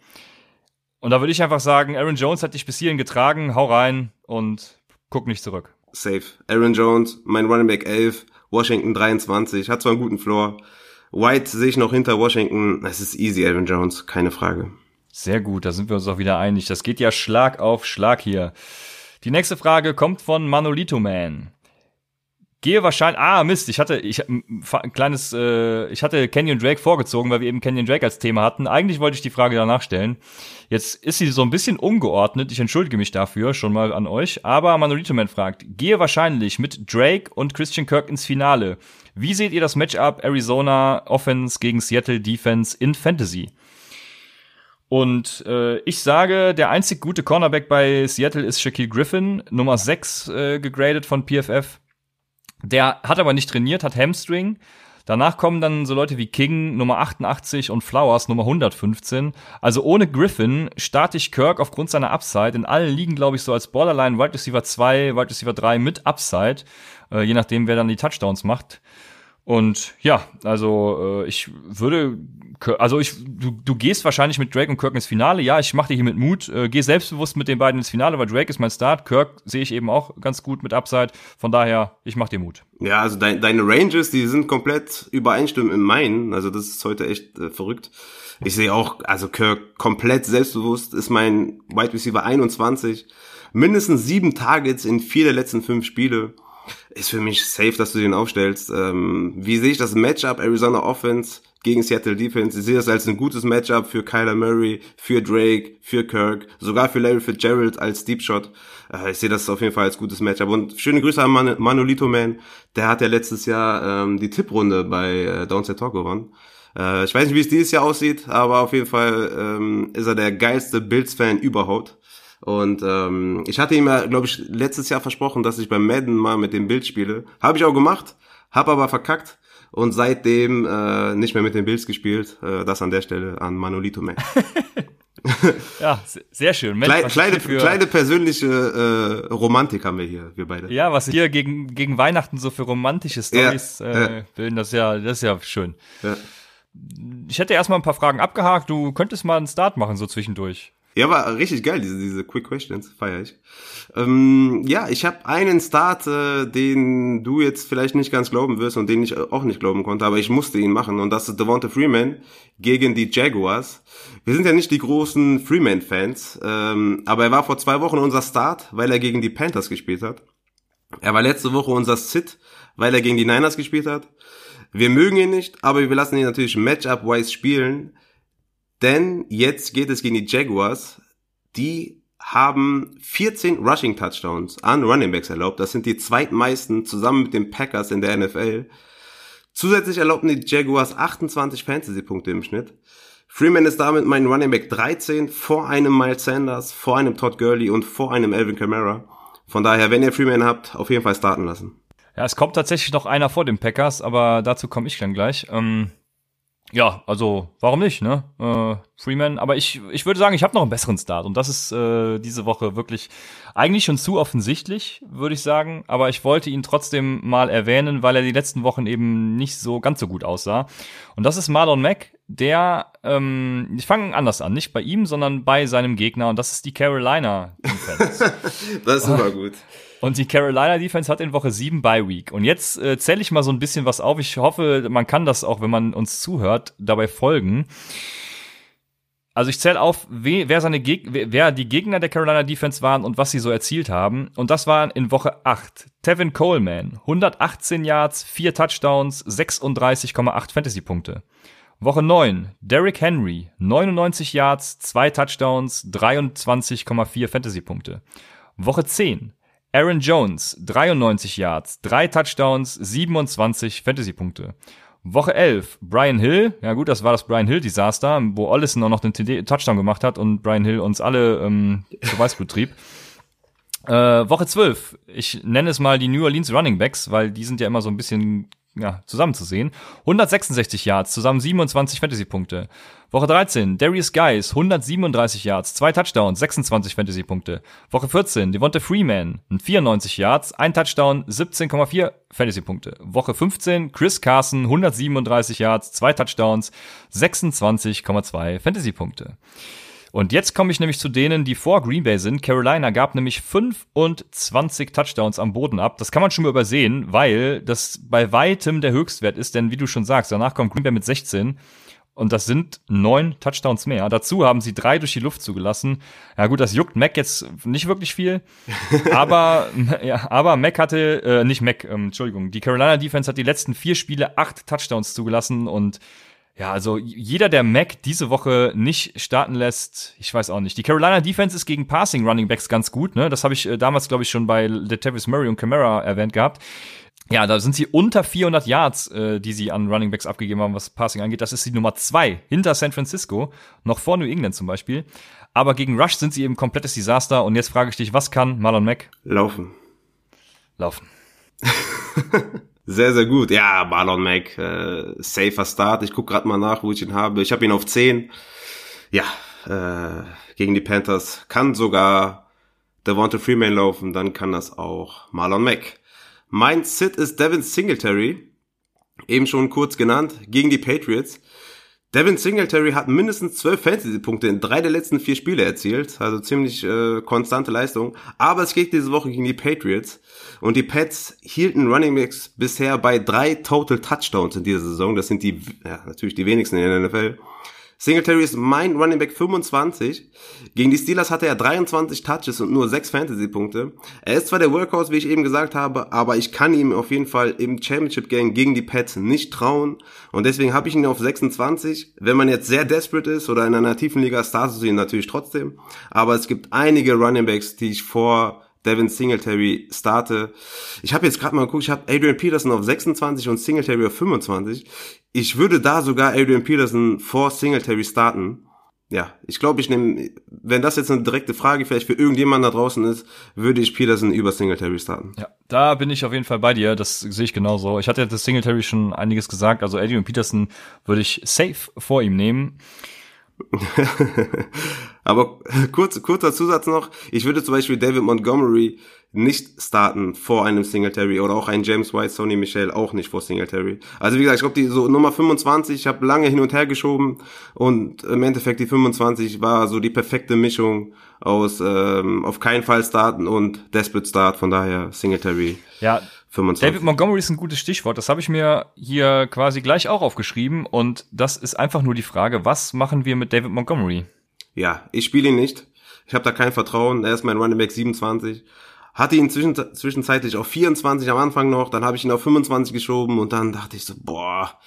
Und da würde ich einfach sagen, Aaron Jones hat dich bis hierhin getragen, hau rein und guck nicht zurück safe. Aaron Jones, mein Running Back 11, Washington 23, hat zwar einen guten Floor. White sehe ich noch hinter Washington. Es ist easy, Aaron Jones, keine Frage. Sehr gut, da sind wir uns auch wieder einig. Das geht ja Schlag auf Schlag hier. Die nächste Frage kommt von Manolito Man gehe wahrscheinlich. Ah, Mist, ich hatte, ich ein kleines, äh, ich hatte Kenyon Drake vorgezogen, weil wir eben Kenyon Drake als Thema hatten. Eigentlich wollte ich die Frage danach stellen. Jetzt ist sie so ein bisschen ungeordnet. Ich entschuldige mich dafür schon mal an euch. Aber Manolito Man fragt: Gehe wahrscheinlich mit Drake und Christian Kirk ins Finale. Wie seht ihr das Matchup Arizona Offense gegen Seattle Defense in Fantasy? Und äh, ich sage, der einzig gute Cornerback bei Seattle ist Shaquille Griffin, Nummer 6 äh, gegradet von PFF. Der hat aber nicht trainiert, hat Hamstring. Danach kommen dann so Leute wie King Nummer 88 und Flowers Nummer 115. Also ohne Griffin starte ich Kirk aufgrund seiner Upside in allen Ligen, glaube ich, so als Borderline Wide Receiver 2, Wide Receiver 3 mit Upside, äh, je nachdem, wer dann die Touchdowns macht. Und ja, also äh, ich würde, also ich, du, du gehst wahrscheinlich mit Drake und Kirk ins Finale. Ja, ich mache dir hier mit Mut. Äh, geh selbstbewusst mit den beiden ins Finale, weil Drake ist mein Start. Kirk sehe ich eben auch ganz gut mit Upside. Von daher, ich mache dir Mut. Ja, also dein, deine Ranges, die sind komplett übereinstimmend in meinen. Also das ist heute echt äh, verrückt. Ich sehe auch, also Kirk komplett selbstbewusst ist mein Wide Receiver 21. Mindestens sieben Targets in vier der letzten fünf Spiele ist für mich safe, dass du den aufstellst. Ähm, wie sehe ich das Matchup Arizona Offense gegen Seattle Defense? Ich sehe das als ein gutes Matchup für Kyler Murray, für Drake, für Kirk, sogar für Larry Fitzgerald als Deep Shot. Äh, ich sehe das auf jeden Fall als gutes Matchup. Und schöne Grüße an Man Manolito Man. Der hat ja letztes Jahr ähm, die Tipprunde bei äh, Downset Talk gewonnen. Äh, ich weiß nicht, wie es dieses Jahr aussieht, aber auf jeden Fall ähm, ist er der geilste Bills-Fan überhaupt. Und ähm, ich hatte ihm ja, glaube ich, letztes Jahr versprochen, dass ich beim Madden mal mit dem Bild spiele. Habe ich auch gemacht, habe aber verkackt und seitdem äh, nicht mehr mit den Bills gespielt. Äh, das an der Stelle an Manolito Man. [LAUGHS] ja, sehr schön. Mensch, kleine, kleine, kleine persönliche äh, Romantik haben wir hier, wir beide. Ja, was hier gegen, gegen Weihnachten so für romantische Stories ja, äh, ja. bilden, das ist ja, das ist ja schön. Ja. Ich hätte erstmal ein paar Fragen abgehakt. Du könntest mal einen Start machen so zwischendurch. Ja, war richtig geil, diese, diese Quick Questions, feier ich. Ähm, ja, ich habe einen Start, äh, den du jetzt vielleicht nicht ganz glauben wirst und den ich auch nicht glauben konnte, aber ich musste ihn machen und das ist Devonta Freeman gegen die Jaguars. Wir sind ja nicht die großen Freeman-Fans, ähm, aber er war vor zwei Wochen unser Start, weil er gegen die Panthers gespielt hat. Er war letzte Woche unser Sit, weil er gegen die Niners gespielt hat. Wir mögen ihn nicht, aber wir lassen ihn natürlich Matchup-wise spielen. Denn jetzt geht es gegen die Jaguars. Die haben 14 Rushing Touchdowns an Running Backs erlaubt. Das sind die zweitmeisten zusammen mit den Packers in der NFL. Zusätzlich erlaubten die Jaguars 28 Fantasy-Punkte im Schnitt. Freeman ist damit mein Running Back 13 vor einem Miles Sanders, vor einem Todd Gurley und vor einem Elvin Kamara. Von daher, wenn ihr Freeman habt, auf jeden Fall starten lassen. Ja, es kommt tatsächlich noch einer vor den Packers, aber dazu komme ich dann gleich. Ähm ja, also warum nicht, ne? Äh, Freeman, aber ich, ich würde sagen, ich habe noch einen besseren Start und das ist äh, diese Woche wirklich eigentlich schon zu offensichtlich, würde ich sagen, aber ich wollte ihn trotzdem mal erwähnen, weil er die letzten Wochen eben nicht so ganz so gut aussah. Und das ist Marlon Mack, der, ähm, ich fange anders an, nicht bei ihm, sondern bei seinem Gegner und das ist die Carolina Defense. [LAUGHS] das ist immer gut. Und die Carolina Defense hat in Woche 7 Bye Week. Und jetzt äh, zähle ich mal so ein bisschen was auf. Ich hoffe, man kann das auch, wenn man uns zuhört, dabei folgen. also ich zähle auf, wer, seine Geg wer die Gegner der Carolina Defense waren und was sie so erzielt haben. Und das waren in Woche 8 Tevin Coleman, 118 Yards, 4 Touchdowns, 36,8 Fantasy-Punkte. Woche 9 Derrick Henry, 99 Yards, 2 Touchdowns, 23,4 Fantasy-Punkte. Woche 10 Aaron Jones, 93 Yards, 3 Touchdowns, 27 Fantasy-Punkte. Woche 11, Brian Hill, ja gut, das war das Brian Hill-Desaster, wo Ollison auch noch den Touchdown gemacht hat und Brian Hill uns alle ähm, zu Weißblut trieb. Äh, Woche 12, ich nenne es mal die New Orleans Running Backs, weil die sind ja immer so ein bisschen ja, zusammenzusehen. 166 Yards, zusammen 27 Fantasy-Punkte. Woche 13, Darius Guys, 137 Yards, zwei Touchdowns, 26 Fantasy-Punkte. Woche 14, Devonta Freeman, 94 Yards, ein Touchdown, 17,4 Fantasy-Punkte. Woche 15, Chris Carson, 137 Yards, zwei Touchdowns, 26,2 Fantasy-Punkte. Und jetzt komme ich nämlich zu denen, die vor Green Bay sind. Carolina gab nämlich 25 Touchdowns am Boden ab. Das kann man schon mal übersehen, weil das bei weitem der Höchstwert ist, denn wie du schon sagst, danach kommt Green Bay mit 16 und das sind neun Touchdowns mehr. Dazu haben sie drei durch die Luft zugelassen. Ja gut, das juckt Mac jetzt nicht wirklich viel, [LAUGHS] aber ja, aber Mac hatte äh, nicht Mac, ähm, Entschuldigung, die Carolina Defense hat die letzten vier Spiele acht Touchdowns zugelassen und ja, also jeder, der Mac diese Woche nicht starten lässt, ich weiß auch nicht. Die Carolina Defense ist gegen Passing Running Backs ganz gut, ne? Das habe ich äh, damals, glaube ich, schon bei Latavius Murray und Camara erwähnt gehabt. Ja, da sind sie unter 400 Yards, äh, die sie an Running Backs abgegeben haben, was Passing angeht. Das ist die Nummer zwei hinter San Francisco, noch vor New England zum Beispiel. Aber gegen Rush sind sie eben komplettes Desaster. Und jetzt frage ich dich, was kann Marlon Mack? Laufen. Laufen. [LAUGHS] Sehr, sehr gut. Ja, Marlon Mack, äh, safer Start. Ich guck gerade mal nach, wo ich ihn habe. Ich habe ihn auf 10. Ja, äh, gegen die Panthers kann sogar Devonta Freeman laufen, dann kann das auch Marlon Mack. Mein Sit ist Devin Singletary, eben schon kurz genannt, gegen die Patriots. Devin Singletary hat mindestens zwölf Fantasy-Punkte in drei der letzten vier Spiele erzielt, also ziemlich äh, konstante Leistung. Aber es geht diese Woche gegen die Patriots und die Pets hielten Running Backs bisher bei drei Total Touchdowns in dieser Saison. Das sind die, ja, natürlich die wenigsten in der NFL. Singletary ist mein Running Back 25. Gegen die Steelers hatte er 23 Touches und nur 6 Fantasy-Punkte. Er ist zwar der Workhorse, wie ich eben gesagt habe, aber ich kann ihm auf jeden Fall im Championship-Game gegen die Pets nicht trauen. Und deswegen habe ich ihn auf 26. Wenn man jetzt sehr desperate ist oder in einer tiefen Liga, startet ihn natürlich trotzdem. Aber es gibt einige Running Backs, die ich vor Devin Singletary starte. Ich habe jetzt gerade mal geguckt, ich habe Adrian Peterson auf 26 und Singletary auf 25. Ich würde da sogar Adrian Peterson vor Singletary starten. Ja, ich glaube, ich nehme, wenn das jetzt eine direkte Frage vielleicht für irgendjemand da draußen ist, würde ich Peterson über Singletary starten. Ja, da bin ich auf jeden Fall bei dir. Das sehe ich genauso. Ich hatte ja das Singletary schon einiges gesagt. Also Adrian Peterson würde ich safe vor ihm nehmen. [LAUGHS] Aber kurz, kurzer Zusatz noch. Ich würde zum Beispiel David Montgomery nicht starten vor einem Singletary oder auch ein James White, Sonny Michel auch nicht vor Singletary. Also wie gesagt, ich glaube, die so Nummer 25, ich habe lange hin und her geschoben und im Endeffekt die 25 war so die perfekte Mischung aus ähm, auf keinen Fall starten und Desperate Start, von daher Singletary. Ja, 25. David Montgomery ist ein gutes Stichwort. Das habe ich mir hier quasi gleich auch aufgeschrieben. Und das ist einfach nur die Frage, was machen wir mit David Montgomery? Ja, ich spiele ihn nicht. Ich habe da kein Vertrauen. Er ist mein Running Back 27. Hatte ihn zwischen, zwischenzeitlich auf 24 am Anfang noch, dann habe ich ihn auf 25 geschoben und dann dachte ich so, boah,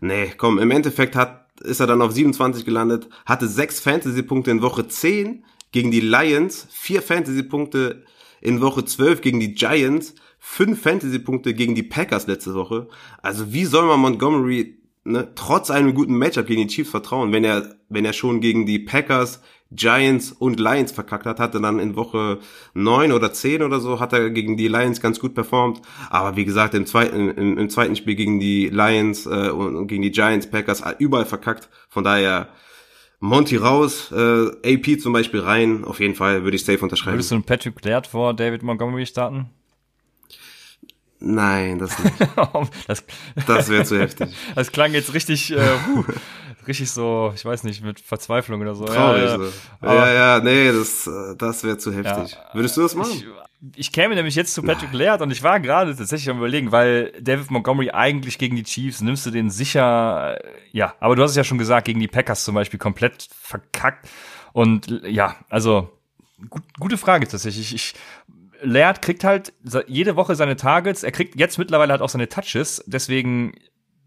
nee, komm, im Endeffekt hat, ist er dann auf 27 gelandet, hatte sechs Fantasy-Punkte in Woche 10 gegen die Lions, vier Fantasy-Punkte in Woche 12 gegen die Giants, fünf Fantasy-Punkte gegen die Packers letzte Woche. Also wie soll man Montgomery ne, trotz einem guten Matchup gegen die Chiefs vertrauen, wenn er, wenn er schon gegen die Packers, Giants und Lions verkackt hat, hatte dann in Woche neun oder zehn oder so, hat er gegen die Lions ganz gut performt. Aber wie gesagt, im zweiten, im, im zweiten Spiel gegen die Lions äh, und, gegen die Giants, Packers, überall verkackt. Von daher, Monty raus, äh, AP zum Beispiel rein, auf jeden Fall würde ich safe unterschreiben. Würdest du einen Patrick Laird vor David Montgomery starten? Nein, das nicht. [LAUGHS] das das wäre zu heftig. [LAUGHS] Das klang jetzt richtig, äh, puh, richtig so, ich weiß nicht, mit Verzweiflung oder so. Traurig. Ja, ja. so. Aber- ja, ja, nee, das, äh, das wäre zu heftig. Würdest du das machen? Ich, ich käme nämlich jetzt zu Patrick Laird und ich war gerade tatsächlich am überlegen, weil David Montgomery eigentlich gegen die Chiefs, nimmst du den sicher, äh, ja, aber du hast es ja schon gesagt, gegen die Packers zum Beispiel komplett verkackt und ja, also gut, gute Frage tatsächlich. Ich, Laird kriegt halt jede Woche seine Targets, er kriegt jetzt mittlerweile halt auch seine Touches, deswegen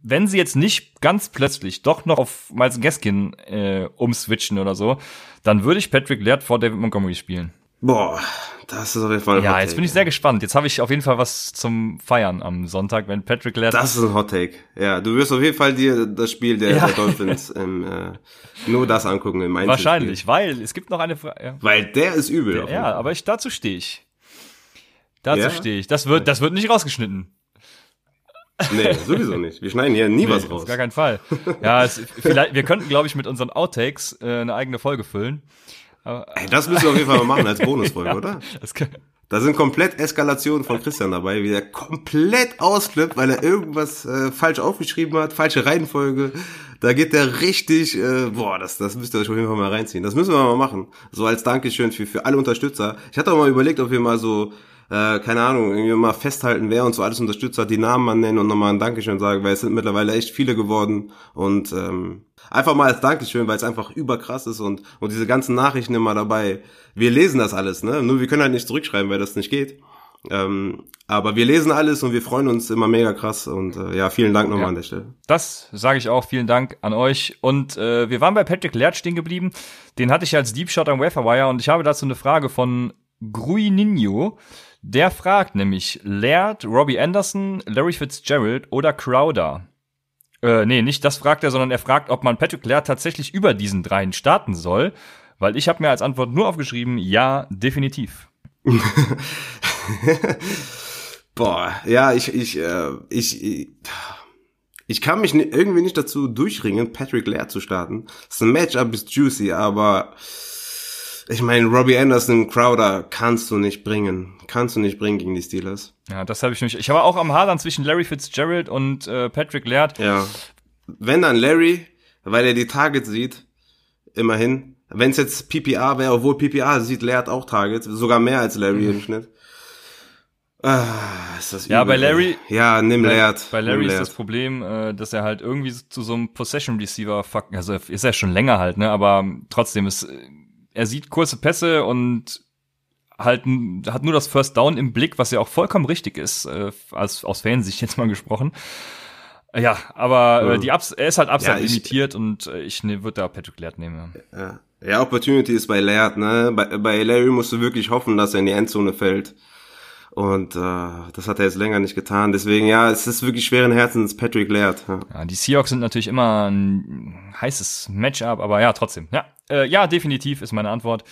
wenn sie jetzt nicht ganz plötzlich doch noch auf Miles Gaskin äh, umswitchen oder so, dann würde ich Patrick Laird vor David Montgomery spielen. Boah, das ist auf jeden Fall ein Ja, Hot jetzt Take, bin ich sehr gespannt. Jetzt habe ich auf jeden Fall was zum Feiern am Sonntag, wenn Patrick Laird. Das ist ein Hot Take. Ja, du wirst auf jeden Fall dir das Spiel der, Ja. der Dolphins [LAUGHS] im, äh, nur das angucken im Einzelspiel. wahrscheinlich, weil es gibt noch eine Frage. Ja, Weil der ist übel. jeden ja aber ich, dazu stehe ich. Dazu Ja? stehe ich. Das wird, das wird nicht rausgeschnitten. Nee, sowieso nicht. Wir schneiden hier nie was Nee, raus. Auf gar keinen Fall. Ja, es, vielleicht, wir könnten, glaube ich, mit unseren Outtakes äh, eine eigene Folge füllen. Ey, das müssen wir auf jeden Fall mal machen als Bonusfolge, [LAUGHS] oder? Das kann, Da sind komplett Eskalationen von Christian dabei, wie er komplett ausflippt, weil er irgendwas äh, falsch aufgeschrieben hat, falsche Reihenfolge. Da geht der richtig, äh, boah, das, das müsst ihr euch auf jeden Fall mal reinziehen. Das müssen wir mal machen. So als Dankeschön für, für alle Unterstützer. Ich hatte auch mal überlegt, ob wir mal so, äh, keine Ahnung, irgendwie mal festhalten, wer uns so alles unterstützt hat, die Namen mal nennen und nochmal ein Dankeschön sagen, weil es sind mittlerweile echt viele geworden. Und ähm, einfach mal als Dankeschön, weil es einfach überkrass ist und, und diese ganzen Nachrichten immer dabei. Wir lesen das alles, ne? Nur wir können halt nicht zurückschreiben, weil das nicht geht. Ähm, aber wir lesen alles und wir freuen uns immer mega krass und äh, ja, vielen Dank nochmal Ja. an der Stelle. Das sage ich auch. Vielen Dank an euch. Und äh, wir waren bei Patrick Laird stehen geblieben. Den hatte ich als Deep Shot am Waferwire und ich habe dazu eine Frage von Gruininho. Der fragt nämlich Laird, Robbie Anderson, Larry Fitzgerald oder Crowder. Äh, nee, nicht das fragt er, sondern er fragt, ob man Patrick Laird tatsächlich über diesen dreien starten soll. Weil ich habe mir als Antwort nur aufgeschrieben, ja, definitiv. [LAUGHS] Boah, ja, ich, ich, äh, ich, ich, ich kann mich irgendwie nicht dazu durchringen, Patrick Laird zu starten. Das Matchup ist juicy, aber ich meine, Robbie Anderson, Crowder kannst du nicht bringen. Kannst du nicht bringen gegen die Steelers. Ja, das habe ich mich. Ich war auch am Hadern zwischen Larry Fitzgerald und äh, Patrick Laird. Ja. Wenn dann Larry, weil er die Targets sieht, immerhin. Wenn es jetzt PPR wäre, obwohl PPR sieht Laird auch Targets, sogar mehr als Larry im Schnitt. Ah, ist das Ja, übel, bei. Larry- Ja, nimm Laird. Bei Larry nimm ist Laird. das Problem, äh, dass er halt irgendwie zu so einem Possession Receiver fuck, also ist er schon länger halt, ne, aber trotzdem ist äh, er sieht kurze Pässe und halt hat nur das First Down im Blick, was ja auch vollkommen richtig ist, äh, als aus Fansicht jetzt mal gesprochen. Äh, Ja, aber äh, Ja. die Ups, er ist halt upside Ja, limitiert und äh, ich ne, würde da Patrick Laird nehmen. Ja. Ja. ja, Opportunity ist bei Laird, ne? Bei, bei Larry musst du wirklich hoffen, dass er in die Endzone fällt. Und äh, das hat er jetzt länger nicht getan. Deswegen, ja, es ist wirklich schweren Herzens Patrick Laird. Ja. Ja, die Seahawks sind natürlich immer ein heißes Matchup, aber ja, trotzdem. Ja, äh, ja definitiv ist meine Antwort.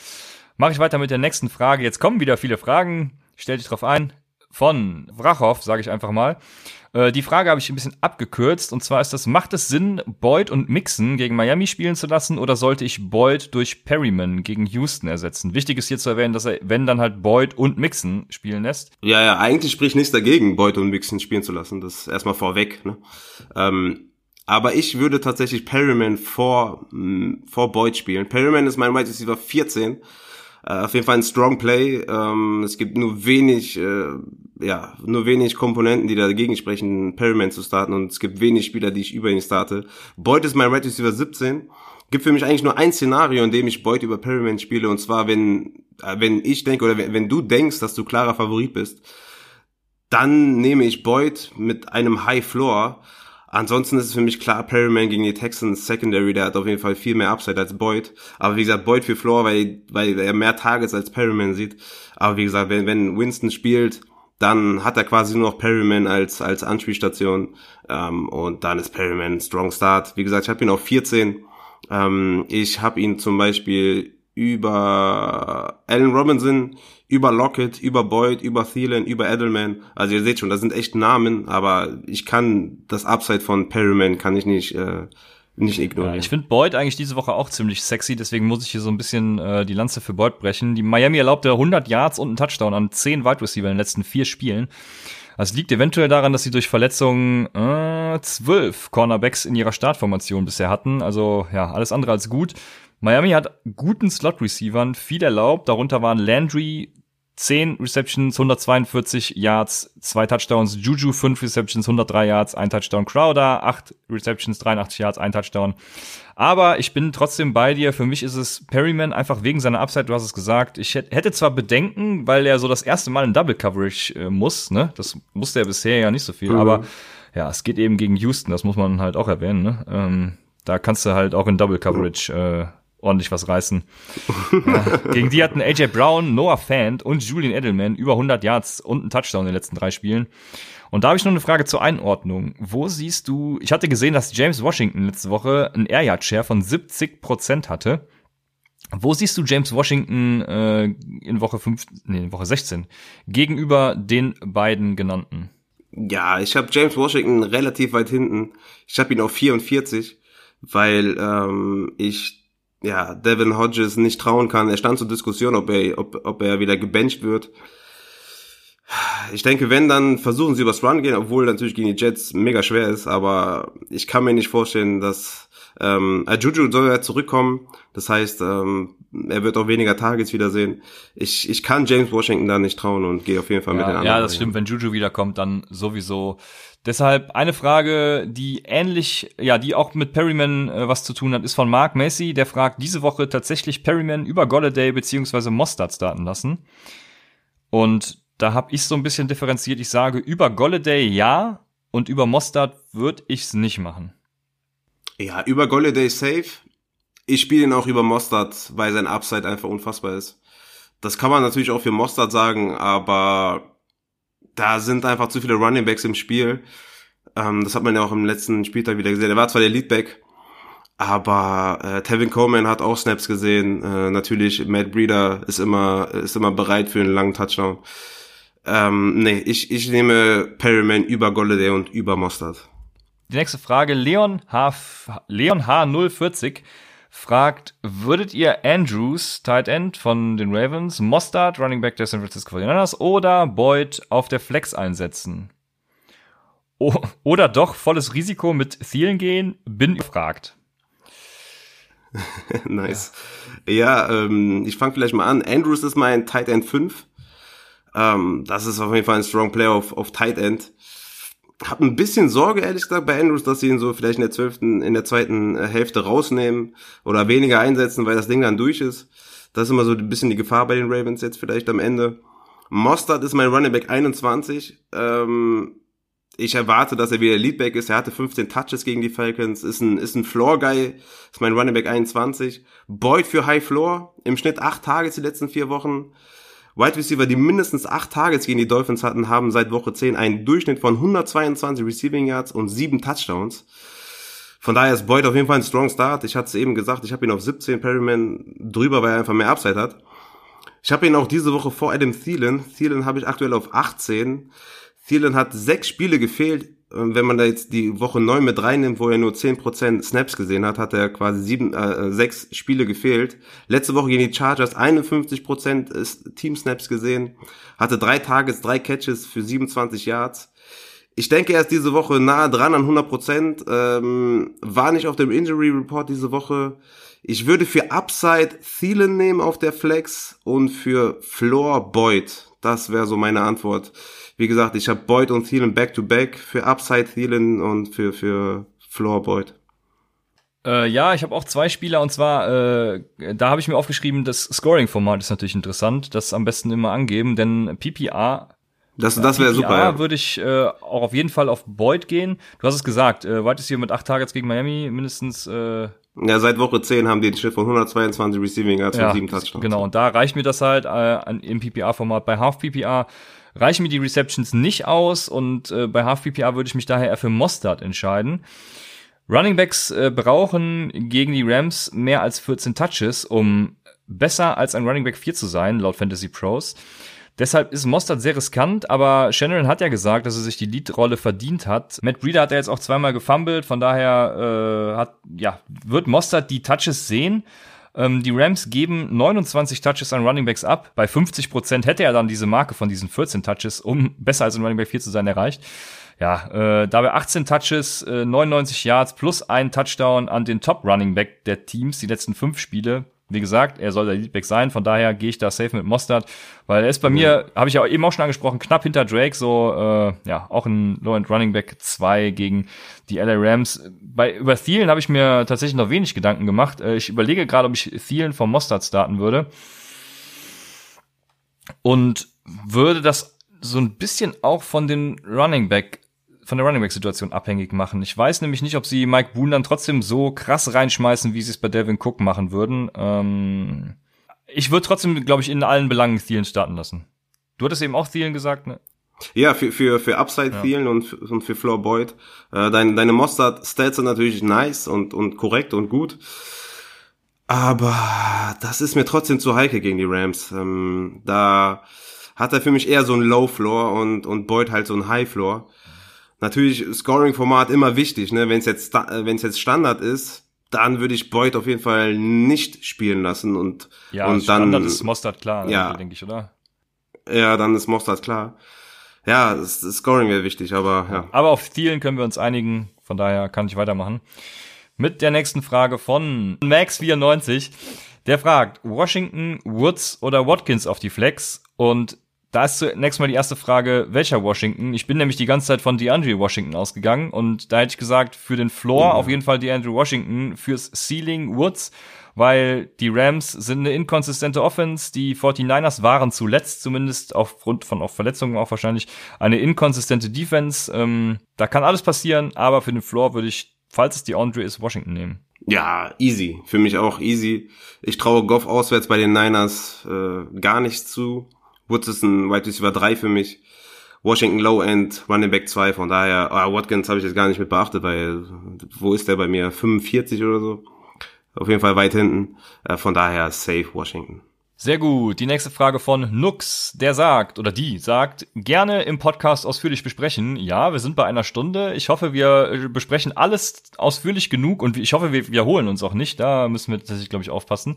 Mache ich weiter mit der nächsten Frage. Jetzt kommen wieder viele Fragen. Stell dich drauf ein. Von Wrachow, sage ich einfach mal. Äh, die Frage habe ich ein bisschen abgekürzt. Und zwar ist das, macht es Sinn, Boyd und Mixon gegen Miami spielen zu lassen oder sollte ich Boyd durch Perryman gegen Houston ersetzen? Wichtig ist hier zu erwähnen, dass er, wenn dann halt Boyd und Mixon spielen lässt. Ja, ja, eigentlich spricht nichts dagegen, Boyd und Mixon spielen zu lassen. Das ist erstmal vorweg. Ne? Ähm, aber ich würde tatsächlich Perryman vor, mh, vor Boyd spielen. Perryman ist mein Wide Receiver 14. Äh, auf jeden Fall ein Strong Play. Ähm, es gibt nur wenig, äh, ja, nur wenig Komponenten, die dagegen sprechen, Perryman zu starten. Und es gibt wenig Spieler, die ich über ihn starte. Boyd ist mein Wide Receiver 17. Gibt für mich eigentlich nur ein Szenario, in dem ich Boyd über Perryman spiele. Und zwar, wenn, äh, wenn ich denke oder wenn, wenn du denkst, dass du klarer Favorit bist, dann nehme ich Boyd mit einem High Floor. Ansonsten ist es für mich klar, Perryman gegen die Texans Secondary, der hat auf jeden Fall viel mehr Upside als Boyd. Aber wie gesagt, Boyd für Floor, weil, weil er mehr Targets als Perryman sieht. Aber wie gesagt, wenn, wenn Winston spielt, dann hat er quasi nur noch Perryman als, als Anspielstation. Ähm, und dann ist Perryman Strong Start. Wie gesagt, ich habe ihn auf 14. Ähm, ich habe ihn zum Beispiel über Allen Robinson, über Lockett, über Boyd, über Thielen, über Edelman. Also ihr seht schon, das sind echt Namen, aber ich kann das Upside von Perryman kann ich nicht, äh, nicht ignorieren. Ja, ich finde Boyd eigentlich diese Woche auch ziemlich sexy, deswegen muss ich hier so ein bisschen äh, die Lanze für Boyd brechen. Die Miami erlaubte 100 Yards und einen Touchdown an 10 Wide Receiver in den letzten vier Spielen. Das liegt eventuell daran, dass sie durch Verletzungen äh, zwölf Cornerbacks in ihrer Startformation bisher hatten. Also ja, alles andere als gut. Miami hat guten Slot-Receivern viel erlaubt. Darunter waren Landry, 10 Receptions, 142 Yards, 2 Touchdowns, Juju 5 Receptions, 103 Yards, 1 Touchdown, Crowder 8 Receptions, 83 Yards, 1 Touchdown. Aber ich bin trotzdem bei dir. Für mich ist es Perryman einfach wegen seiner Upside, du hast es gesagt. Ich hätte zwar Bedenken, weil er so das erste Mal in Double Coverage äh, muss, ne? Das musste er bisher ja nicht so viel, mhm. aber ja, es geht eben gegen Houston, das muss man halt auch erwähnen, ne? Ähm, da kannst du halt auch in Double Coverage äh, ordentlich was reißen. ja. Gegen die hatten AJ Brown, Noah Fant und Julian Edelman über 100 Yards und einen Touchdown in den letzten drei Spielen. Und da habe ich noch eine Frage zur Einordnung. Wo siehst du, ich hatte gesehen, dass James Washington letzte Woche einen Air Yard Share von 70 Prozent hatte. Wo siehst du James Washington äh, in Woche 5, nee, in Woche 16 gegenüber den beiden genannten? Ja, ich habe James Washington relativ weit hinten. Ich habe ihn auf 44, weil ähm, ich ja, Devin Hodges nicht trauen kann. Er stand zur Diskussion, ob er, ob, ob er wieder gebencht wird. Ich denke, wenn, dann versuchen sie übers Run gehen, obwohl natürlich gegen die Jets mega schwer ist, aber ich kann mir nicht vorstellen, dass ähm, Juju soll ja zurückkommen. Das heißt, ähm, er wird auch weniger Targets wiedersehen. Ich, ich kann James Washington da nicht trauen und gehe auf jeden Fall ja, mit den anderen. Ja, das stimmt. Wenn Juju wiederkommt, dann sowieso Deshalb eine Frage, die ähnlich, ja, die auch mit Perryman äh, was zu tun hat, ist von Mark Macy. Der fragt diese Woche tatsächlich Perryman über Golladay beziehungsweise Mostard starten lassen. Und da habe ich so ein bisschen differenziert. Ich sage über Golladay ja und über Mostard würde ich's nicht machen. Ja, über Golladay safe. Ich spiele ihn auch über Mostard, weil sein Upside einfach unfassbar ist. Das kann man natürlich auch für Mostard sagen, aber da sind einfach zu viele Running Backs im Spiel. Ähm, das hat man ja auch im letzten Spieltag wieder gesehen. Er war zwar der Leadback, aber äh, Tevin Coleman hat auch Snaps gesehen. Äh, natürlich, Matt Breeder ist immer, ist immer bereit für einen langen Touchdown. Ähm, nee, ich, ich nehme Perryman über Golladay und über Mostard. Die nächste Frage, Leon H. Leon H040 fragt, würdet ihr Andrews, Tight End von den Ravens, Mostard, Running Back der San Francisco 49ers oder Boyd auf der Flex einsetzen? O oder doch volles Risiko mit Thielen gehen? Bin gefragt. [LAUGHS] nice. Ja, ja ähm, ich fange vielleicht mal an. Andrews ist mein Tight End 5. Ähm, das ist auf jeden Fall ein Strong Player auf, auf Tight End habe ein bisschen Sorge, ehrlich gesagt, bei Andrews, dass sie ihn so vielleicht in der zwölften, in der zweiten äh, Hälfte rausnehmen oder weniger einsetzen, weil das Ding dann durch ist. Das ist immer so ein bisschen die Gefahr bei den Ravens jetzt vielleicht am Ende. Mostard ist mein Running Back 21. Ähm, ich erwarte, dass er wieder Leadback ist. Er hatte 15 Touches gegen die Falcons, ist ein, ist ein Floor-Guy, ist mein Running Back 21. Boyd für High Floor, im Schnitt 8 Tages die letzten vier Wochen. Wide Receiver, die mindestens acht Targets gegen die Dolphins hatten, haben seit Woche 10 einen Durchschnitt von 122 Receiving Yards und sieben Touchdowns. Von daher ist Boyd auf jeden Fall ein strong Start. Ich hatte es eben gesagt, ich habe ihn auf 17, Perryman drüber, weil er einfach mehr Upside hat. Ich habe ihn auch diese Woche vor Adam Thielen. Thielen habe ich aktuell auf 18. Thielen hat sechs Spiele gefehlt wenn man da jetzt die Woche 9 mit reinnimmt, wo er nur 10% Snaps gesehen hat, hat er quasi sieben, äh, sechs Spiele gefehlt. Letzte Woche gegen die Chargers 51% Team-Snaps gesehen, hatte drei Targets, drei Catches für 27 Yards. Ich denke, er ist diese Woche nahe dran an 100%, ähm, war nicht auf dem Injury Report diese Woche. Ich würde für Upside Thielen nehmen auf der Flex und für Floor Boyd. Das wäre so meine Antwort. Wie gesagt, ich habe Boyd und Thielen back-to-back für Upside Thielen und für, für Floor Boyd. Äh, ja, ich habe auch zwei Spieler und zwar, äh, da habe ich mir aufgeschrieben, das Scoring-Format ist natürlich interessant, das am besten immer angeben, denn PPR das, das wäre super. Ja. würde ich äh, auch auf jeden Fall auf Boyd gehen. Du hast es gesagt, äh, White ist hier mit acht Targets gegen Miami mindestens. Äh, ja, seit Woche 10 haben die den Schnitt von 122 Receiving Yards ja, und sieben Touchdowns. Genau, und da reicht mir das halt äh, im PPR-Format. Bei Half PPR reichen mir die Receptions nicht aus und äh, bei Half PPR würde ich mich daher eher für Mostard entscheiden. Running Backs äh, brauchen gegen die Rams mehr als 14 Touches, um besser als ein Running Back 4 zu sein, laut Fantasy Pros. Deshalb ist Mostert sehr riskant, aber Shannon hat ja gesagt, dass er sich die Lead-Rolle verdient hat. Matt Breeder hat ja jetzt auch zweimal gefumbled, von daher äh, hat, ja, wird Mostert die Touches sehen. Ähm, die Rams geben 29 Touches an Running Backs ab. Bei 50 Prozent hätte er dann diese Marke von diesen 14 Touches, um besser als ein Running Back 4 zu sein, erreicht. Ja, äh, dabei 18 Touches, äh, 99 Yards plus ein Touchdown an den Top Running Back der Teams, die letzten fünf Spiele. Wie gesagt, er soll der Leadback sein, von daher gehe ich da safe mit Mostard, weil er ist bei mhm. mir, habe ich ja eben auch schon angesprochen, knapp hinter Drake, so äh, ja, auch ein Low-End Running Back 2 gegen die LA Rams. Bei über Thielen habe ich mir tatsächlich noch wenig Gedanken gemacht. Äh, ich überlege gerade, ob ich Thielen vom Mostard starten würde. Und würde das so ein bisschen auch von den Running Back von der Running Back Situation abhängig machen. Ich weiß nämlich nicht, ob sie Mike Boone dann trotzdem so krass reinschmeißen, wie sie es bei Devin Cook machen würden. Ähm ich würde trotzdem, glaube ich, in allen Belangen Thielen starten lassen. Du hattest eben auch Thielen gesagt, ne? Ja, für, für, für Upside ja. Thielen und, für, und für Floor Boyd. Äh, deine, deine Mostard-Stats sind natürlich nice und, und korrekt und gut. Aber das ist mir trotzdem zu heikel gegen die Rams. Ähm, da hat er für mich eher so ein Low Floor und, und Boyd halt so ein High Floor natürlich Scoring-Format immer wichtig, ne? Wenn es jetzt äh, wenn es jetzt Standard ist, dann würde ich Boyd auf jeden Fall nicht spielen lassen und ja, und Standard dann ist Mostard klar, ja, denke ich, oder? Ja, dann ist Mostard klar. Ja, das, das Scoring wäre wichtig, aber ja. Aber auf Thielen können wir uns einigen, von daher kann ich weitermachen. Mit der nächsten Frage von Max94. Der fragt, Washington, Woods oder Watkins auf die Flex? Und da ist zunächst mal die erste Frage, welcher Washington? Ich bin nämlich die ganze Zeit von DeAndre Washington ausgegangen und da hätte ich gesagt, für den Floor ja. auf jeden Fall DeAndre Washington, fürs Ceiling Woods, weil die Rams sind eine inkonsistente Offense, die 49ers waren zuletzt zumindest aufgrund von auch Verletzungen auch wahrscheinlich eine inkonsistente Defense. Ähm, da kann alles passieren, aber für den Floor würde ich, falls es DeAndre ist, Washington nehmen. Ja, easy. Für mich auch easy. Ich traue Goff auswärts bei den Niners äh, gar nicht zu. Woods ist ein Wide Receiver 3 für mich. Washington Low End, Running Back 2, von daher, ah, Watkins habe ich jetzt gar nicht mit beachtet, weil wo ist der bei mir? 45 oder so? Auf jeden Fall weit hinten. Äh, von daher safe Washington. Sehr gut. Die nächste Frage von Nux, der sagt, oder die sagt, gerne im Podcast ausführlich besprechen. Ja, wir sind bei einer Stunde. Ich hoffe, wir besprechen alles ausführlich genug und ich hoffe, wir wiederholen uns auch nicht. Da müssen wir tatsächlich, glaube ich, aufpassen.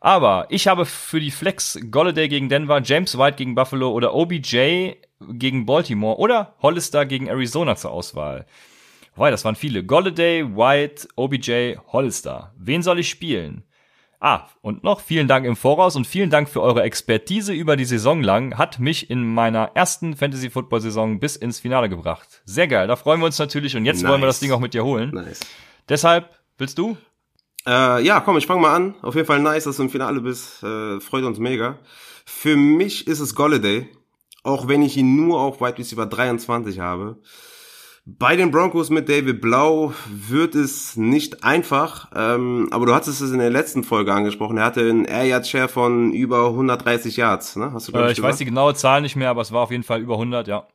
Aber ich habe für die Flex Golladay gegen Denver, James White gegen Buffalo oder OBJ gegen Baltimore oder Hollister gegen Arizona zur Auswahl. Weil das waren viele. Golladay, White, OBJ, Hollister. Wen soll ich spielen? Ah, und noch vielen Dank im Voraus und vielen Dank für eure Expertise über die Saison lang. Hat mich in meiner ersten Fantasy Football Saison bis ins Finale gebracht. Sehr geil, da freuen wir uns natürlich und jetzt nice. wollen wir das Ding auch mit dir holen. Nice. Deshalb, willst du? Äh, ja, komm, ich fang mal an. Auf jeden Fall nice, dass du im Finale bist. Äh, freut uns mega. Für mich ist es Golladay, auch wenn ich ihn nur auf Wide Receiver 23 habe. Bei den Broncos mit David Blau wird es nicht einfach, ähm, aber du hattest es in der letzten Folge angesprochen. Er hatte einen Air Yard Share von über 130 Yards, ne? Hast du, äh, ich, ich weiß die genaue Zahl nicht mehr, aber es war auf jeden Fall über 100, ja.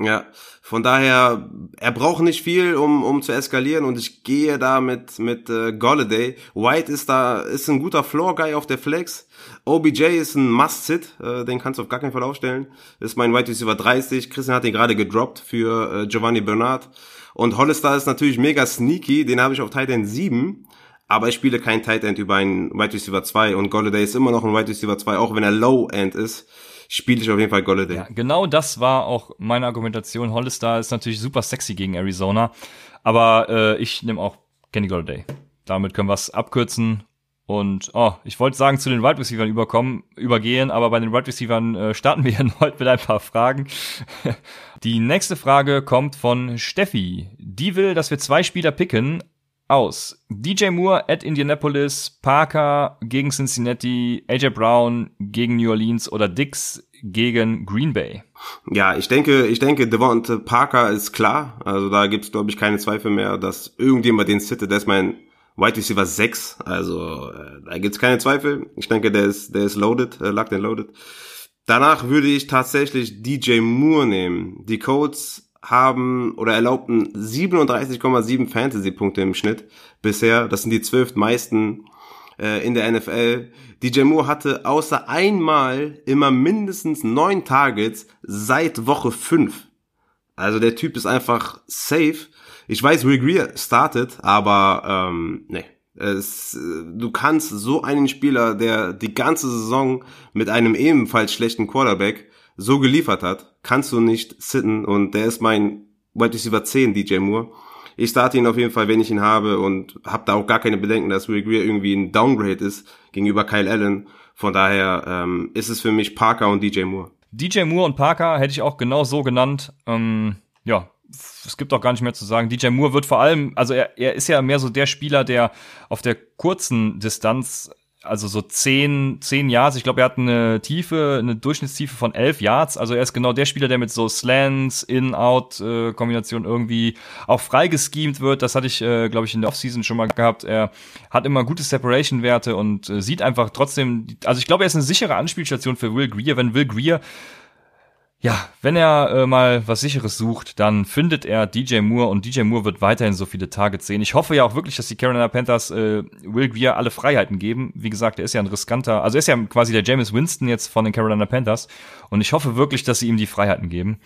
Ja, von daher, er braucht nicht viel, um, um zu eskalieren und ich gehe da mit, mit äh, Golladay. White ist da, ist ein guter Floor-Guy auf der Flex. OBJ ist ein Must-Sit, äh, den kannst du auf gar keinen Fall aufstellen. Ist mein White Receiver 30. Christian hat ihn gerade gedroppt für äh, Giovanni Bernard. Und Hollister ist natürlich mega sneaky, den habe ich auf Tight End 7. Aber ich spiele kein Tight End über einen White Receiver 2 und Golladay ist immer noch ein White Receiver 2, auch wenn er Low End ist spiele ich auf jeden Fall Golladay. Ja, genau das war auch meine Argumentation. Hollister ist natürlich super sexy gegen Arizona, aber äh, ich nehme auch Kenny Golladay. Damit können wir es abkürzen. Und oh, ich wollte sagen, zu den Wide Receivers überkommen, übergehen, aber bei den Wide Receivers äh, starten wir [LAUGHS] heute mit ein paar Fragen. Die nächste Frage kommt von Steffi. Die will, dass wir zwei Spieler picken, aus. DJ Moore at Indianapolis, Parker gegen Cincinnati, AJ Brown gegen New Orleans oder Dix gegen Green Bay. Ja, ich denke, ich denke, Devonta Parker ist klar. Also da gibt's glaube ich keine Zweifel mehr, dass irgendjemand den sittet. Der ist mein Wide Receiver 6. Also äh, da gibt's keine Zweifel. Ich denke, der ist, der ist loaded, äh, locked and loaded. Danach würde ich tatsächlich DJ Moore nehmen. Die Codes haben oder erlaubten 37,7 Fantasy-Punkte im Schnitt bisher. Das sind die zwölf meisten äh, in der NFL. DJ Moore hatte außer einmal immer mindestens neun Targets seit Woche fünf. Also der Typ ist einfach safe. Ich weiß, Will startet, aber ähm, nee. Es, du kannst so einen Spieler, der die ganze Saison mit einem ebenfalls schlechten Quarterback so geliefert hat, kannst du nicht sitten und der ist mein Wide Receiver 10, DJ Moore. Ich starte ihn auf jeden Fall, wenn ich ihn habe und habe da auch gar keine Bedenken, dass Will Greer irgendwie ein Downgrade ist gegenüber Kyle Allen. Von daher ähm, ist es für mich Parker und DJ Moore. DJ Moore und Parker hätte ich auch genau so genannt. Ähm, ja, es gibt auch gar nicht mehr zu sagen. DJ Moore wird vor allem, also er, er ist ja mehr so der Spieler, der auf der kurzen Distanz also so zehn, zehn Yards. Ich glaube, er hat eine Tiefe, eine Durchschnittstiefe von elf Yards. Also er ist genau der Spieler, der mit so Slants, In-Out-Kombination irgendwie auch frei geschemt wird. Das hatte ich, äh, glaube ich, in der Offseason schon mal gehabt. Er hat immer gute Separation-Werte und äh, sieht einfach trotzdem, also ich glaube, er ist eine sichere Anspielstation für Will Greer. Wenn Will Greer ja, wenn er äh, mal was sicheres sucht, dann findet er DJ Moore und DJ Moore wird weiterhin so viele Targets sehen. Ich hoffe ja auch wirklich, dass die Carolina Panthers äh, Will Greer alle Freiheiten geben. Wie gesagt, er ist ja ein riskanter, also er ist ja quasi der James Winston jetzt von den Carolina Panthers und ich hoffe wirklich, dass sie ihm die Freiheiten geben.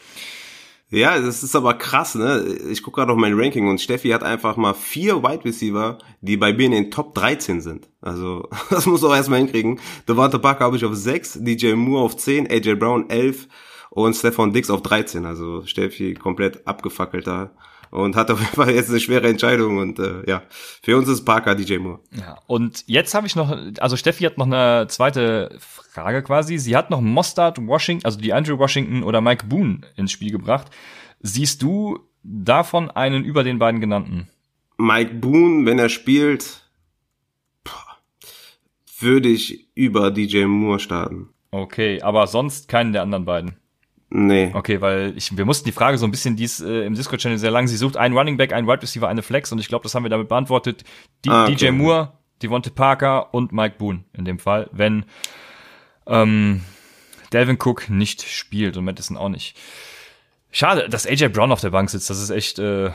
Ja, das ist aber krass, ne? Ich gucke gerade auf mein Ranking und Steffi hat einfach mal vier Wide Receiver, die bei mir in den Top 13 sind. Also, [LAUGHS] das muss auch erstmal hinkriegen. Devonta Parker habe ich auf 6, DJ Moore auf 10, AJ Brown 11, und Stefan Dix auf 13. Also Steffi komplett abgefackelt da und hat auf jeden Fall jetzt eine schwere Entscheidung und äh, ja, für uns ist Parker DJ Moore. Ja, und jetzt habe ich noch, also Steffi hat noch eine zweite Frage quasi. Sie hat noch Mostard, Washington, also die Andrew Washington oder Mike Boone ins Spiel gebracht. Siehst du davon einen über den beiden genannten? Mike Boone, wenn er spielt, würde ich über DJ Moore starten. Okay, aber sonst keinen der anderen beiden. Nee. Okay, weil ich, wir mussten die Frage so ein bisschen, die ist äh, im Discord-Channel sehr lang. Sie sucht einen Running Back, einen Wide Receiver, eine Flex und ich glaube, das haben wir damit beantwortet. Die, ah, okay. DJ Moore, Devonte Parker und Mike Boone in dem Fall, wenn ähm, Delvin Cook nicht spielt und Madison auch nicht. Schade, dass AJ Brown auf der Bank sitzt. Das ist echt, äh,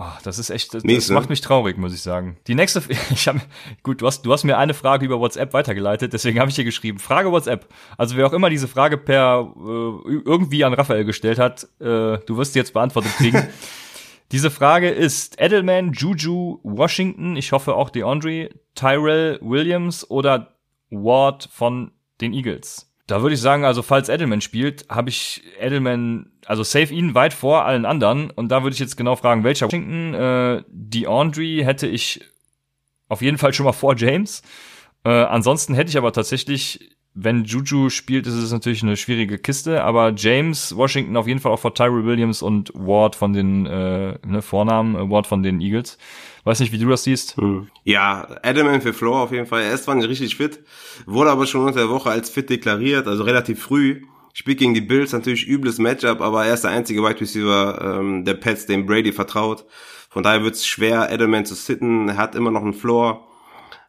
Oh, das ist echt, das, Mies, das macht mich traurig, muss ich sagen. Die nächste, [LAUGHS] ich habe, gut, du hast, du hast mir eine Frage über WhatsApp weitergeleitet, deswegen habe ich hier geschrieben, Frage WhatsApp. Also wer auch immer diese Frage per äh, irgendwie an Raphael gestellt hat, äh, du wirst sie jetzt beantwortet kriegen. [LAUGHS] diese Frage ist Edelman, Juju, Washington, ich hoffe auch DeAndre, Tyrell Williams oder Ward von den Eagles. Da würde ich sagen, also falls Edelman spielt, habe ich Edelman, also save ihn weit vor allen anderen. Und da würde ich jetzt genau fragen, welcher Washington, äh, DeAndre hätte ich auf jeden Fall schon mal vor James. Äh, ansonsten hätte ich aber tatsächlich, wenn Juju spielt, ist es natürlich eine schwierige Kiste, aber James, Washington auf jeden Fall auch vor Tyrell Williams und Ward von den äh, ne, Vornamen, äh, Ward von den Eagles. Weiß nicht, wie du das siehst. Hm. Ja, Adamant für Floor auf jeden Fall. Er ist zwar nicht richtig fit, wurde aber schon unter der Woche als fit deklariert, also relativ früh. Spielt gegen die Bills natürlich übles Matchup, aber er ist der einzige Wide Receiver ähm, der Pets, dem Brady vertraut. Von daher wird es schwer, Edelman zu sitten. Er hat immer noch einen Floor.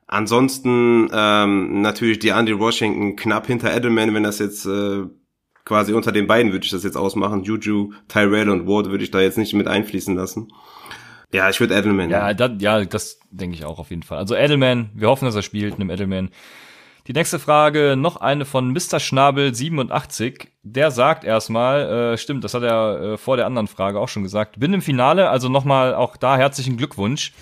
Ansonsten ähm, natürlich die Andy Washington knapp hinter Edelman, wenn das jetzt äh, quasi unter den beiden würde ich das jetzt ausmachen. Juju, Tyrell und Ward würde ich da jetzt nicht mit einfließen lassen. Ja, ich würde Edelman. Ja, das, ja, das denke ich auch auf jeden Fall. Also Edelman, wir hoffen, dass er spielt, nimm Edelman. Die nächste Frage, noch eine von Mr. Schnabel 87. Der sagt erstmal, äh, stimmt, das hat er äh, vor der anderen Frage auch schon gesagt, bin im Finale, also nochmal auch da herzlichen Glückwunsch.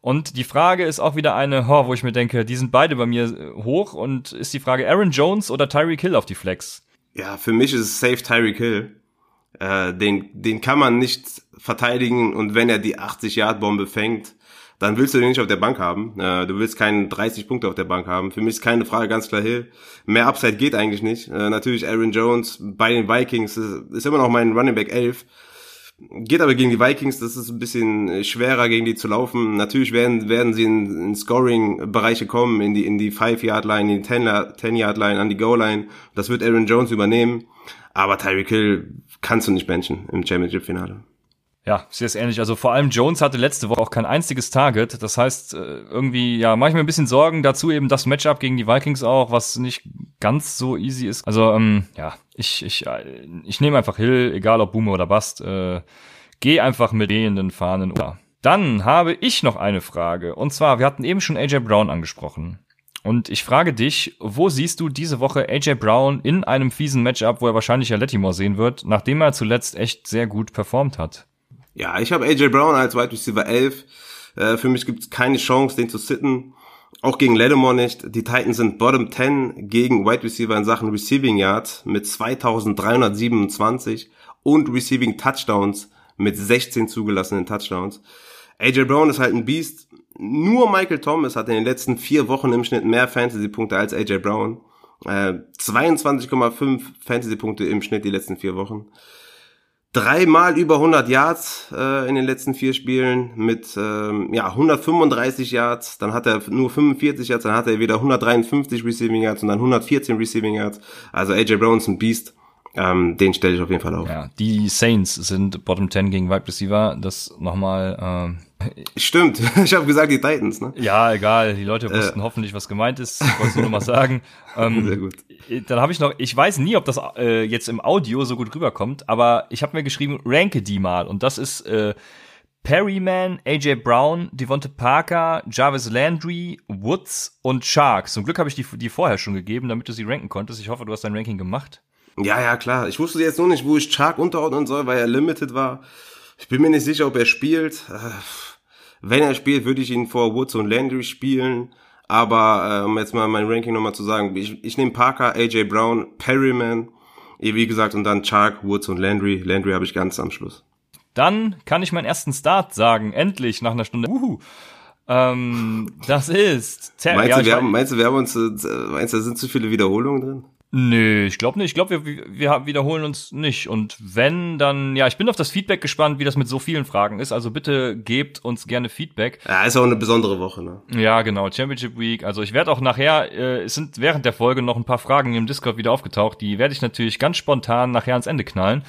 Und die Frage ist auch wieder eine, oh, wo ich mir denke, die sind beide bei mir äh, hoch und ist die Frage Aaron Jones oder Tyreek Hill auf die Flex? Ja, für mich ist es safe Tyreek Hill. Äh, den, den kann man nicht verteidigen und wenn er die 80-Yard-Bombe fängt, dann willst du den nicht auf der Bank haben. Äh, du willst keinen 30 Punkte auf der Bank haben. Für mich ist keine Frage ganz klar Hill. Mehr Upside geht eigentlich nicht. Äh, natürlich Aaron Jones bei den Vikings ist, ist immer noch mein Running Back 11. Geht aber gegen die Vikings, das ist ein bisschen schwerer gegen die zu laufen. Natürlich werden, werden sie in, in Scoring-Bereiche kommen, in die, in die 5-Yard-Line, in die 10-Yard-Line, an die Goal-Line. Das wird Aaron Jones übernehmen. Aber Tyreek Hill kannst du nicht benchen im Championship-Finale. Ja, sehr ist ähnlich. Also vor allem Jones hatte letzte Woche auch kein einziges Target. Das heißt, äh, irgendwie, ja, mache ich mir ein bisschen Sorgen. Dazu eben das Matchup gegen die Vikings auch, was nicht ganz so easy ist. Also, ähm, ja, ich, ich, äh, ich nehme einfach Hill, egal ob Boomer oder Bast. Äh, geh einfach mit den Fahnen. Oder. Dann habe ich noch eine Frage. Und zwar, wir hatten eben schon AJ Brown angesprochen. Und ich frage dich, wo siehst du diese Woche AJ Brown in einem fiesen Matchup, wo er wahrscheinlich ja Lettimore sehen wird, nachdem er zuletzt echt sehr gut performt hat? Ja, ich habe AJ Brown als Wide Receiver 11. Äh, für mich gibt es keine Chance, den zu sitten. Auch gegen Lattimore nicht. Die Titans sind Bottom 10 gegen Wide Receiver in Sachen Receiving Yards mit 2327 und Receiving Touchdowns mit 16 zugelassenen Touchdowns. AJ Brown ist halt ein Beast. Nur Michael Thomas hat in den letzten vier Wochen im Schnitt mehr Fantasy-Punkte als AJ Brown. Äh, 22,5 Fantasy-Punkte im Schnitt die letzten vier Wochen. Dreimal über 100 Yards äh, in den letzten vier Spielen mit ähm, ja 135 Yards. Dann hat er nur 45 Yards, dann hat er wieder 153 Receiving Yards und dann 114 Receiving Yards. Also AJ Brown ist ein Beast. Ähm, den stelle ich auf jeden Fall auf. Ja, die Saints sind Bottom 10 gegen Wide Receiver. Das nochmal. Ähm [LAUGHS] Stimmt, ich habe gesagt die Titans, ne? Ja, egal. Die Leute wussten äh. hoffentlich, was gemeint ist. Ich wollte nur noch mal sagen. [LAUGHS] Ähm, Sehr gut. Dann habe ich noch, ich weiß nie, ob das äh, jetzt im Audio so gut rüberkommt, aber ich habe mir geschrieben, ranke die mal. Und das ist äh, Perryman, AJ Brown, Devonte Parker, Jarvis Landry, Woods und Shark. Zum Glück habe ich die, die vorher schon gegeben, damit du sie ranken konntest. Ich hoffe, du hast dein Ranking gemacht. Ja, ja, klar. Ich wusste jetzt nur nicht, wo ich Chark unterordnen soll, weil er limited war. Ich bin mir nicht sicher, ob er spielt. Äh, wenn er spielt, würde ich ihn vor Woods und Landry spielen. Aber äh, um jetzt mal mein Ranking nochmal zu sagen, ich, ich nehme Parker, AJ Brown, Perryman, wie gesagt, und dann Chark, Woods und Landry. Landry habe ich ganz am Schluss. Dann kann ich meinen ersten Start sagen, endlich nach einer Stunde. Uhu. Ähm, das ist. Meinst, ja, du, wir haben, meinst du, wir haben uns, äh, meinst du, da sind zu viele Wiederholungen drin? Nö, ich glaube nicht. Ich glaube, wir, wir wiederholen uns nicht. Und wenn, dann, ja, ich bin auf das Feedback gespannt, wie das mit so vielen Fragen ist. Also bitte gebt uns gerne Feedback. Ja, ist auch eine besondere Woche, ne? Ja, genau, Championship Week. Also ich werde auch nachher, äh, es sind während der Folge noch ein paar Fragen im Discord wieder aufgetaucht. Die werde ich natürlich ganz spontan nachher ans Ende knallen.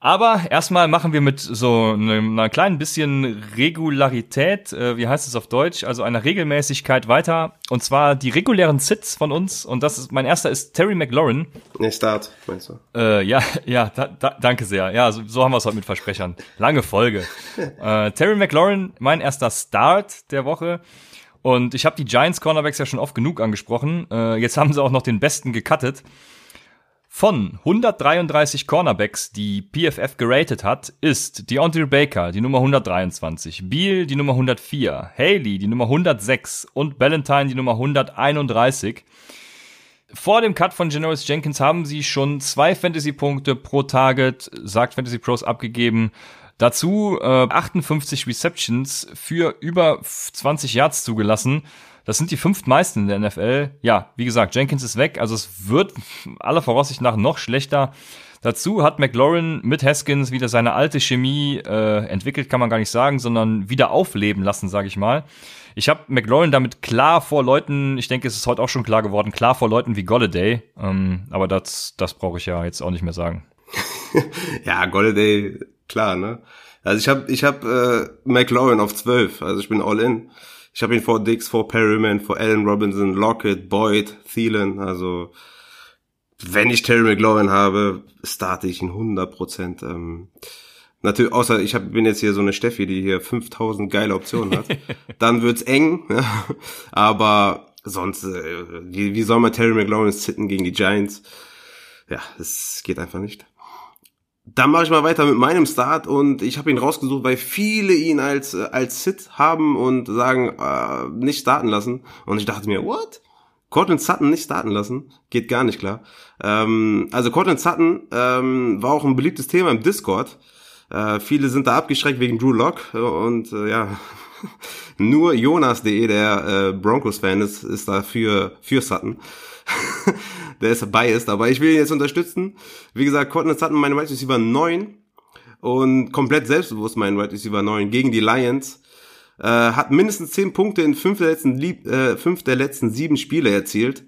Aber erstmal machen wir mit so einem, einer kleinen bisschen Regularität, äh, wie heißt es auf Deutsch, also einer Regelmäßigkeit weiter. Und zwar die regulären Sits von uns. Und das ist, mein erster ist Terry McLaurin. Nee, Start, meinst du? Äh, ja, [LAUGHS] ja, da, da, danke sehr. Ja, so, so haben wir es heute mit Versprechern. Lange Folge. [LAUGHS] äh, Terry McLaurin, mein erster Start der Woche. Und ich habe die Giants Cornerbacks ja schon oft genug angesprochen. Äh, jetzt haben sie auch noch den besten gecuttet. Von 133 Cornerbacks, die PFF geratet hat, ist Deontay Baker die Nummer 123, Beal die Nummer 104, Haley die Nummer 106 und Ballantyne die Nummer 131. Vor dem Cut von Generous Jenkins haben sie schon zwei Fantasy-Punkte pro Target, sagt Fantasy Pros, abgegeben. Dazu äh, 58 Receptions für über 20 Yards zugelassen. Das sind die fünf meisten in der NFL. Ja, wie gesagt, Jenkins ist weg, also es wird aller Voraussicht nach noch schlechter. Dazu hat McLaurin mit Haskins wieder seine alte Chemie äh, entwickelt, kann man gar nicht sagen, sondern wieder aufleben lassen, sage ich mal. Ich habe McLaurin damit klar vor Leuten, ich denke, es ist heute auch schon klar geworden, klar vor Leuten wie Golladay. Ähm, aber das, das brauche ich ja jetzt auch nicht mehr sagen. [LAUGHS] ja, Golladay, klar, ne? Also ich habe ich hab, äh, McLaurin auf 12, also ich bin all in. Ich habe ihn vor Dix, vor Perryman, vor Allen Robinson, Lockett, Boyd, Thielen. Also wenn ich Terry McLaurin habe, starte ich ihn 100 Prozent. Ähm, natürlich, außer ich hab, bin jetzt hier so eine Steffi, die hier 5000 geile Optionen hat. [LAUGHS] Dann wird's eng. Aber sonst, äh, wie, wie soll man Terry McLaurin sitten gegen die Giants? Ja, es geht einfach nicht. Dann mache ich mal weiter mit meinem Start und ich habe ihn rausgesucht, weil viele ihn als äh, als Sit haben und sagen äh, nicht starten lassen und ich dachte mir, what? Cortland Sutton nicht starten lassen, geht gar nicht klar. Ähm, also Cortland Sutton ähm, war auch ein beliebtes Thema im Discord. Äh, viele sind da abgeschreckt wegen Drew Lock und äh, ja, [LAUGHS] nur Jonas.de, der äh, Broncos-Fan ist, ist da für, für Sutton. [LAUGHS] der ist biased, aber ich will ihn jetzt unterstützen. Wie gesagt, Cortland Sutton, meine Wide Receiver 9 und komplett selbstbewusst mein Wide Receiver 9 gegen die Lions. Äh, hat mindestens 10 Punkte in fünf der letzten, äh, fünf der letzten sieben Spiele erzielt.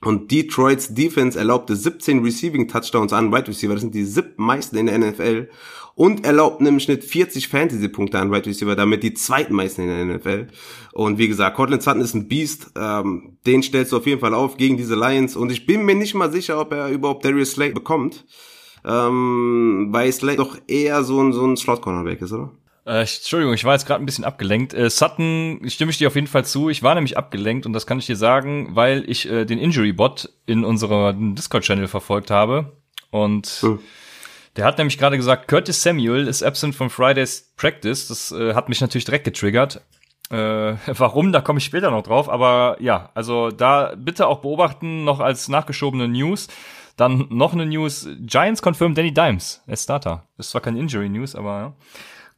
Und Detroits Defense erlaubte 17 Receiving Touchdowns an Wide Receiver. Das sind die sieb meisten in der NFL und erlaubt im Schnitt 40 Fantasy-Punkte an Wide Receiver, damit die zweitmeisten in der NFL. Und wie gesagt, Cortland Sutton ist ein Beast, ähm, den stellst du auf jeden Fall auf gegen diese Lions und ich bin mir nicht mal sicher, ob er überhaupt Darius Slade bekommt, ähm, weil Slade doch eher so ein, so ein Slot-Cornerback ist, oder? Äh, Entschuldigung, ich war jetzt gerade ein bisschen abgelenkt. Äh, Sutton stimme ich dir auf jeden Fall zu. Ich war nämlich abgelenkt und das kann ich dir sagen, weil ich äh, den Injury-Bot in unserem Discord-Channel verfolgt habe. Und hm. Der hat nämlich gerade gesagt, Curtis Samuel ist absent from Friday's Practice. Das äh, hat mich natürlich direkt getriggert. Äh, [LAUGHS] warum, da komme ich später noch drauf. Aber ja, also da bitte auch beobachten, noch als nachgeschobene News. Dann noch eine News. Giants confirm Danny Dimes als Starter. Ist zwar kein Injury News, aber ja.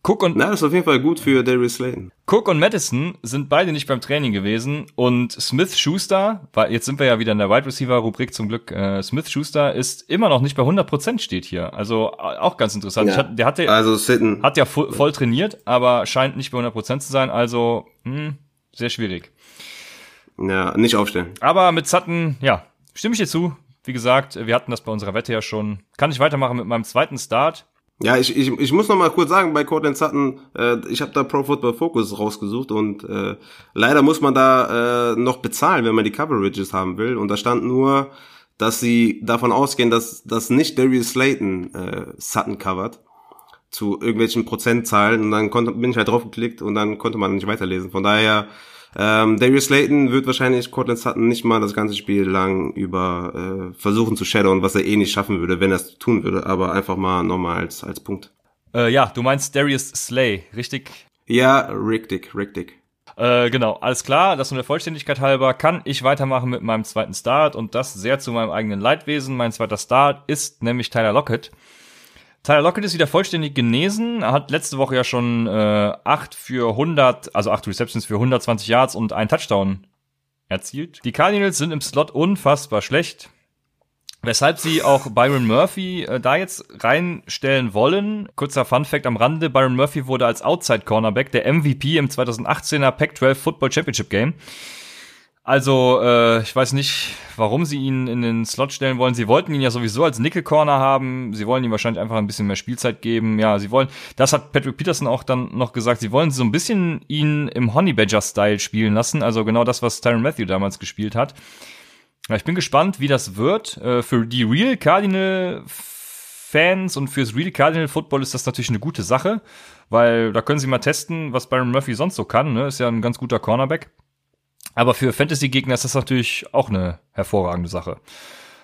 Cook und Na, ist auf jeden Fall gut für Darius Slayton. Cook und Madison sind beide nicht beim Training gewesen und Smith Schuster, weil jetzt sind wir ja wieder in der Wide Receiver Rubrik zum Glück. Äh, Smith Schuster ist immer noch nicht bei 100% steht hier. Also auch ganz interessant. Ja. Hat, der hatte also Sitten. hat ja voll, voll, trainiert, aber scheint nicht bei 100% zu sein. Also hm, sehr schwierig. Ja, nicht aufstellen. Aber mit Sutton, ja, stimme ich dir zu. Wie gesagt, wir hatten das bei unserer Wette ja schon. Kann ich weitermachen mit meinem zweiten Start? Ja, ich, ich, ich muss noch mal kurz sagen, bei Cortland Sutton, äh, ich habe da Pro Football Focus rausgesucht und äh, leider muss man da äh, noch bezahlen, wenn man die Coverages haben will. Und da stand nur, dass sie davon ausgehen, dass, dass nicht Darius Slayton äh, Sutton covert zu irgendwelchen Prozentzahlen und dann konnte, bin ich halt draufgeklickt und dann konnte man nicht weiterlesen. Von daher ähm, Darius Slayton wird wahrscheinlich Cortland Sutton nicht mal das ganze Spiel lang über äh, versuchen zu shadowen, was er eh nicht schaffen würde, wenn er es tun würde, aber einfach mal nochmal als, als Punkt. Äh, ja, du meinst Darius Slay, richtig? Ja, richtig, richtig. Äh, genau, alles klar, das nur der Vollständigkeit halber, kann ich weitermachen mit meinem zweiten Start und das sehr zu meinem eigenen Leidwesen. Mein zweiter Start ist nämlich Tyler Lockett. Tyler Lockett ist wieder vollständig genesen. Er hat letzte Woche ja schon äh, 8 für 100, also 8 Receptions für 120 Yards und einen Touchdown erzielt. Die Cardinals sind im Slot unfassbar schlecht. Weshalb sie auch Byron Murphy äh, da jetzt reinstellen wollen. Kurzer Fun Fact am Rande. Byron Murphy wurde als Outside Cornerback der MVP im 2018er Pac-12 Football Championship Game. Also, äh, ich weiß nicht, warum sie ihn in den Slot stellen wollen. Sie wollten ihn ja sowieso als Nickel Corner haben. Sie wollen ihm wahrscheinlich einfach ein bisschen mehr Spielzeit geben. Ja, sie wollen, das hat Patrick Peterson auch dann noch gesagt, sie wollen so ein bisschen ihn im Honey Badger Style spielen lassen. Also genau das, was Tyron Matthew damals gespielt hat. Ja, ich bin gespannt, wie das wird. Äh, für die Real Cardinal Fans und fürs Real Cardinal Football ist das natürlich eine gute Sache, weil da können sie mal testen, was Byron Murphy sonst so kann. Ne? Ist ja ein ganz guter Cornerback. Aber für Fantasy-Gegner ist das natürlich auch eine hervorragende Sache.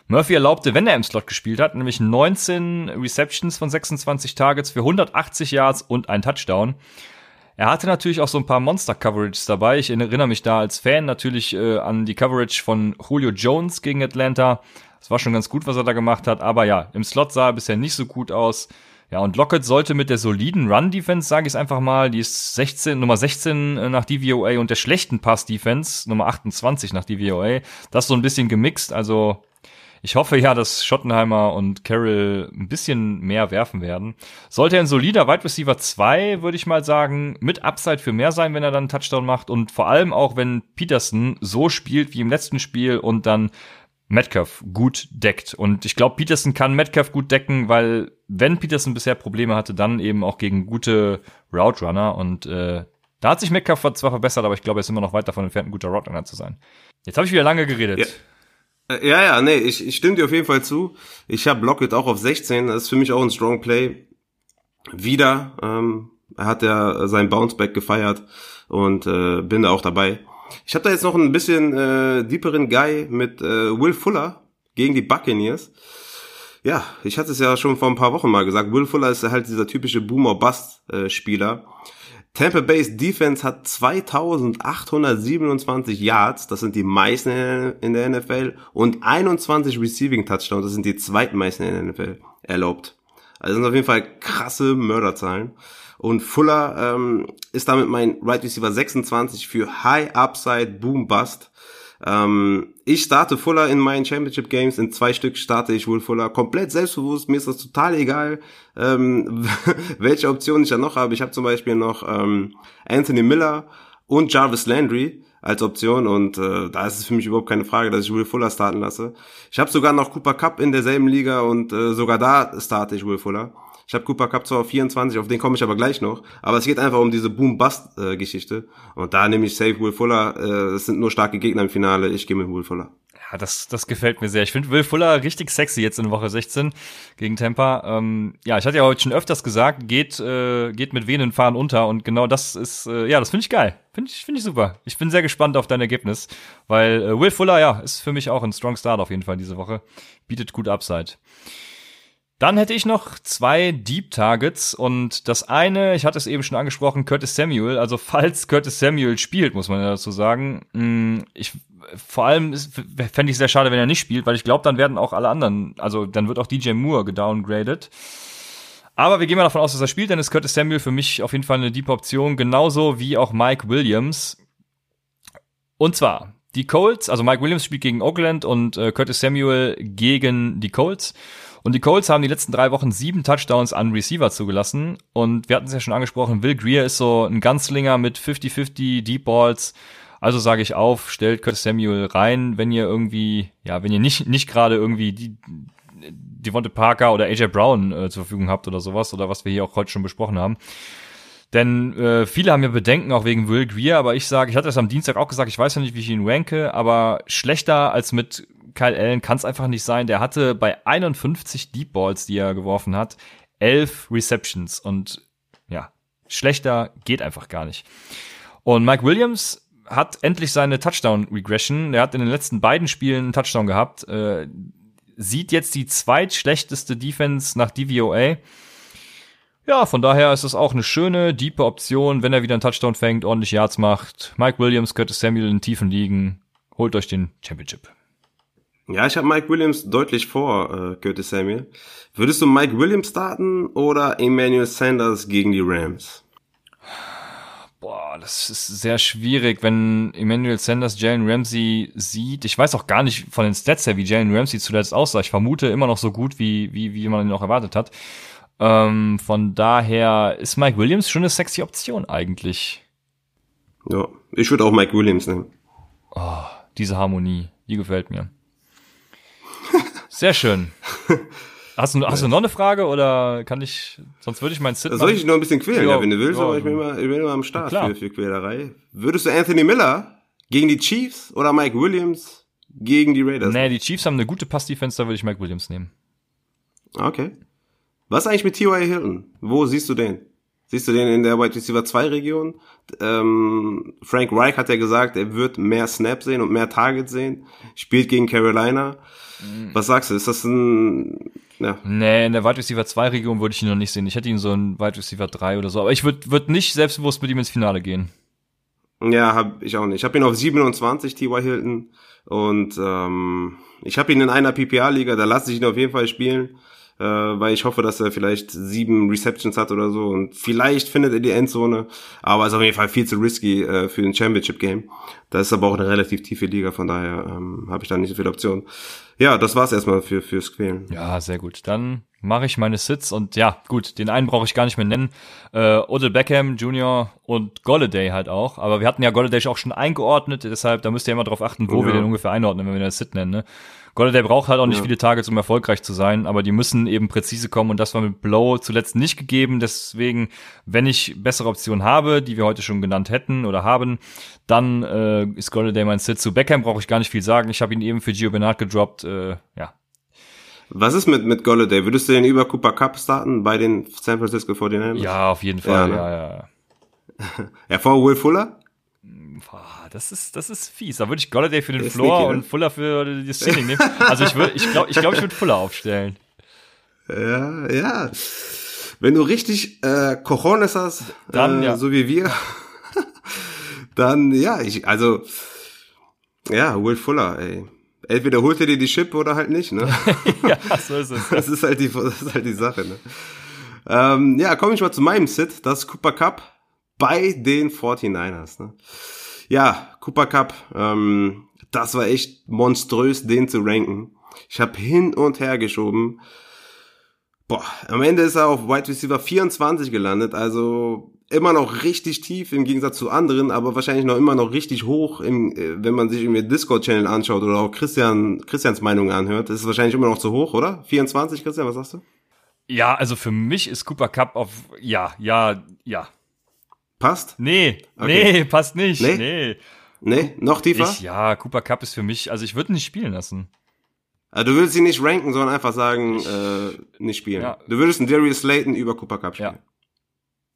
Murphy erlaubte, wenn er im Slot gespielt hat, nämlich 19 Receptions von 26 Targets für 180 Yards und ein Touchdown. Er hatte natürlich auch so ein paar Monster-Coverages dabei. Ich erinnere mich da als Fan natürlich äh, an die Coverage von Julio Jones gegen Atlanta. Das war schon ganz gut, was er da gemacht hat. Aber ja, im Slot sah er bisher nicht so gut aus. Ja, und Lockett sollte mit der soliden Run-Defense, sage ich einfach mal, die ist 16, Nummer 16 äh, nach DVOA und der schlechten Pass-Defense, Nummer 28 nach DVOA, das so ein bisschen gemixt. Also ich hoffe ja, dass Schottenheimer und Carroll ein bisschen mehr werfen werden. Sollte ein solider Wide Receiver 2, würde ich mal sagen, mit Upside für mehr sein, wenn er dann einen Touchdown macht und vor allem auch, wenn Peterson so spielt wie im letzten Spiel und dann Metcalf gut deckt. Und ich glaube, Peterson kann Metcalf gut decken, weil wenn Peterson bisher Probleme hatte, dann eben auch gegen gute Route Runner. Und äh, da hat sich Metcalf zwar verbessert, aber ich glaube, er ist immer noch weit davon entfernt, ein guter Route Runner zu sein. Jetzt habe ich wieder lange geredet. Ja. Äh, ja, ja, nee, ich, ich stimme dir auf jeden Fall zu. Ich habe Lockett auch auf 16. Das ist für mich auch ein Strong Play. Wieder ähm, hat er sein Bounceback gefeiert und äh, bin da auch dabei. Ich habe da jetzt noch ein bisschen äh, deeperen Guy mit äh, Will Fuller gegen die Buccaneers. Ja, ich hatte es ja schon vor ein paar Wochen mal gesagt. Will Fuller ist halt dieser typische Boomer-Bust-Spieler. Tampa Bay's Defense hat 2827 Yards, das sind die meisten in der NFL, und 21 Receiving Touchdowns, das sind die zweitmeisten in der NFL erlaubt. Also das sind auf jeden Fall krasse Mörderzahlen. Und Fuller ähm, ist damit mein Right Receiver 26 für High Upside Boom Bust. Ähm, ich starte Fuller in meinen Championship Games. In zwei Stück starte ich wohl Fuller. Komplett selbstbewusst. Mir ist das total egal, ähm, [LAUGHS] welche Optionen ich da noch habe. Ich habe zum Beispiel noch ähm, Anthony Miller und Jarvis Landry als Option und äh, da ist es für mich überhaupt keine Frage, dass ich Will Fuller starten lasse. Ich habe sogar noch Cooper Cup in derselben Liga und äh, sogar da starte ich Will Fuller. Ich habe Cooper Cup zwar auf 24, auf den komme ich aber gleich noch. Aber es geht einfach um diese Boom-Bust-Geschichte. Und da nehme ich safe Will Fuller. Äh, es sind nur starke Gegner im Finale. Ich gehe mit Will Fuller. das, das gefällt mir sehr. Ich finde Will Fuller richtig sexy jetzt in Woche 16 gegen Tampa. Ähm, ja, ich hatte ja heute schon öfters gesagt, geht, äh, geht mit Venen fahren unter und genau das ist, äh, ja, das finde ich geil. Finde ich, finde ich super. Ich bin sehr gespannt auf dein Ergebnis, weil äh, Will Fuller, ja, ist für mich auch ein Strong Start auf jeden Fall diese Woche. Bietet gut Upside. Dann hätte ich noch zwei Deep Targets und das eine, ich hatte es eben schon angesprochen, Curtis Samuel. Also falls Curtis Samuel spielt, muss man ja dazu sagen. Mm, ich vor allem fände ich sehr schade, wenn er nicht spielt, weil ich glaube, dann werden auch alle anderen, also dann wird auch DJ Moore gedowngraded. Aber wir gehen mal davon aus, dass er spielt, dann ist Curtis Samuel für mich auf jeden Fall eine Deep Option, genauso wie auch Mike Williams. Und zwar die Colts, also Mike Williams spielt gegen Oakland und äh, Curtis Samuel gegen die Colts. Und die Colts haben die letzten drei Wochen sieben Touchdowns an Receiver zugelassen. Und wir hatten es ja schon angesprochen, Will Greer ist so ein Ganzlinger mit 50-50 Deep Balls. Also sage ich auf, stellt Curtis Samuel rein, wenn ihr irgendwie, ja, wenn ihr nicht, nicht gerade irgendwie die, Devonte Parker oder AJ Brown äh, zur Verfügung habt oder sowas, oder was wir hier auch heute schon besprochen haben. Denn äh, viele haben ja Bedenken auch wegen Will Greer, aber ich sage, ich hatte das am Dienstag auch gesagt, ich weiß ja nicht, wie ich ihn ranke, aber schlechter als mit Kyle Allen kann es einfach nicht sein. Der hatte bei 51 Deep Balls, die er geworfen hat, 11 Receptions und ja, schlechter geht einfach gar nicht. Und Mike Williams hat endlich seine Touchdown Regression. Er hat in den letzten beiden Spielen einen Touchdown gehabt. Äh, sieht jetzt die zweitschlechteste Defense nach DVOA. Ja, von daher ist es auch eine schöne, diepe Option, wenn er wieder einen Touchdown fängt, ordentlich Yards macht. Mike Williams, Curtis Samuel in tiefen Ligen. Holt euch den Championship. Ja, ich habe Mike Williams deutlich vor äh, Curtis Samuel. Würdest du Mike Williams starten oder Emmanuel Sanders gegen die Rams? Boah, das ist sehr schwierig, wenn Emmanuel Sanders Jalen Ramsey sieht. Ich weiß auch gar nicht von den Stats her, wie Jalen Ramsey zuletzt aussah. Ich vermute immer noch so gut, wie, wie, wie man ihn auch erwartet hat. Ähm, von daher ist Mike Williams schon eine sexy Option eigentlich. Ja, ich würde auch Mike Williams nehmen. Oh, diese Harmonie, die gefällt mir. Sehr schön. [LAUGHS] Hast du, hast du noch eine Frage oder kann ich, sonst würde ich meinen Sit Soll ich dich noch ein bisschen quälen, ja, wenn du willst, ja, aber ich bin immer, ich bin immer am Start für, für Quälerei. Würdest du Anthony Miller gegen die Chiefs oder Mike Williams gegen die Raiders? Nee, die Chiefs haben eine gute Pass-Defense, da würde ich Mike Williams nehmen. Okay. Was eigentlich mit T.Y. Hilton? Wo siehst du den? Siehst du den in der Wide Receiver 2 Region? Ähm, Frank Reich hat ja gesagt, er wird mehr Snaps sehen und mehr Targets sehen. Spielt gegen Carolina. Mhm. Was sagst du? Ist das ein ja. Nee, in der Wide Receiver 2 Region würde ich ihn noch nicht sehen. Ich hätte ihn so in Wide Receiver 3 oder so. Aber ich würde würd nicht selbstbewusst mit ihm ins Finale gehen. Ja, hab ich auch nicht. Ich habe ihn auf 27, T.Y. Hilton. Und ähm, ich habe ihn in einer PPA-Liga, da lasse ich ihn auf jeden Fall spielen äh, weil ich hoffe, dass er vielleicht sieben Receptions hat oder so und vielleicht findet er die Endzone, aber ist auf jeden Fall viel zu risky äh, für ein Championship Game. Das ist aber auch eine relativ tiefe Liga, von daher ähm, habe ich da nicht so viele Optionen. Ja, das war's erstmal für fürs Quälen. Ja, sehr gut. Dann mache ich meine Sits und ja, gut, den einen brauche ich gar nicht mehr nennen. Äh, Odell Beckham Jr. und Golladay halt auch. Aber wir hatten ja Golladay auch schon eingeordnet, deshalb, da müsst ihr immer drauf achten, wo ja. wir den ungefähr einordnen, wenn wir den Sit nennen. Ne? Golladay braucht halt auch nicht ja. viele Targets, um erfolgreich zu sein, aber die müssen eben präzise kommen und das war mit Blow zuletzt nicht gegeben. Deswegen, wenn ich bessere Optionen habe, die wir heute schon genannt hätten oder haben, dann äh, ist Golladay mein Sit. Zu Beckham brauche ich gar nicht viel sagen. Ich habe ihn eben für Gio Bernard gedroppt. Äh, ja, was ist mit, mit Golladay? Würdest du den über Cooper Cup starten bei den San Francisco 49ers? Ja, auf jeden Fall, ja, ne? ja, ja. [LAUGHS] ja, vor Will Fuller? Das ist, das ist fies. Da würde ich Golladay für den Floor sneaky, ne? und Fuller für das Ceiling nehmen. Also ich würde, ich glaube, ich, glaub, ich würde Fuller aufstellen. Ja, ja. Wenn du richtig äh, Cojones hast, dann, äh, ja. so wie wir, [LAUGHS] dann ja, ich, also ja, Will Fuller, ey entweder holt er dir die Chip oder halt nicht, ne? [LAUGHS] ja, so ist es. Das ist halt die, das ist halt die Sache, ne? Ähm, ja, komme ich mal zu meinem Sit, das ist Cooper Cup bei den 49ers, ne? Ja, Cooper Cup, ähm, das war echt monströs, den zu ranken. Ich habe hin und her geschoben. Boah, am Ende ist er auf Wide Receiver 24 gelandet, also immer noch richtig tief im Gegensatz zu anderen, aber wahrscheinlich noch immer noch richtig hoch, im, äh, wenn man sich irgendwie Discord-Channel anschaut oder auch Christian, Christians Meinung anhört. ist es wahrscheinlich immer noch zu hoch, oder? 24, Christian, was sagst du? Ja, also für mich ist Cooper Cup auf, ja, ja, ja. Passt? Nee, okay. nee, passt nicht, nee. nee. Nee, noch tiefer? Ich, ja, Cooper Cup ist für mich, also ich würde ihn nicht spielen lassen. Also du würdest ihn nicht ranken, sondern einfach sagen, äh, nicht spielen. Ja. Du würdest einen Darius Slayton über Cooper Cup spielen. Ja.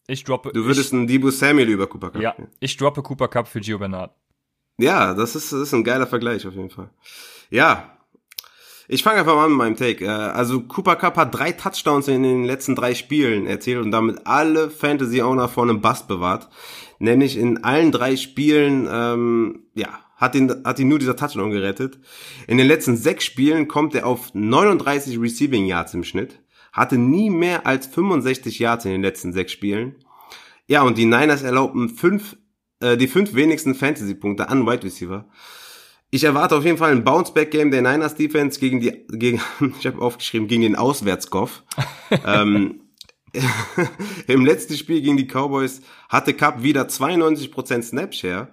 Ich droppe. Du würdest einen Debo Samuel über Cooper Cup ich, ja, spielen. ich droppe Cooper Cup für Gio Bernard. Ja, das ist, das ist ein geiler Vergleich auf jeden Fall. Ja. Ich fange einfach mal mit meinem Take. Äh, Also Cooper Cup hat drei Touchdowns in den letzten drei Spielen erzielt und damit alle Fantasy-Owner vor einem Bust bewahrt. Nämlich in allen drei Spielen, ähm, ja, hat ihn, hat ihn nur dieser Touchdown gerettet. In den letzten sechs Spielen kommt er auf 39 Receiving Yards im Schnitt. Hatte nie mehr als 65 Yards in den letzten sechs Spielen. Ja, und die Niners erlaubten fünf, äh, die fünf wenigsten Fantasy-Punkte an Wide Receiver. Ich erwarte auf jeden Fall ein Bounce-Back-Game der Niners Defense gegen die, gegen, [LAUGHS] ich habe aufgeschrieben, gegen den Auswärtsgoff. [LAUGHS] ähm, [LAUGHS] Im letzten Spiel gegen die Cowboys hatte Cup wieder 92% Snapshare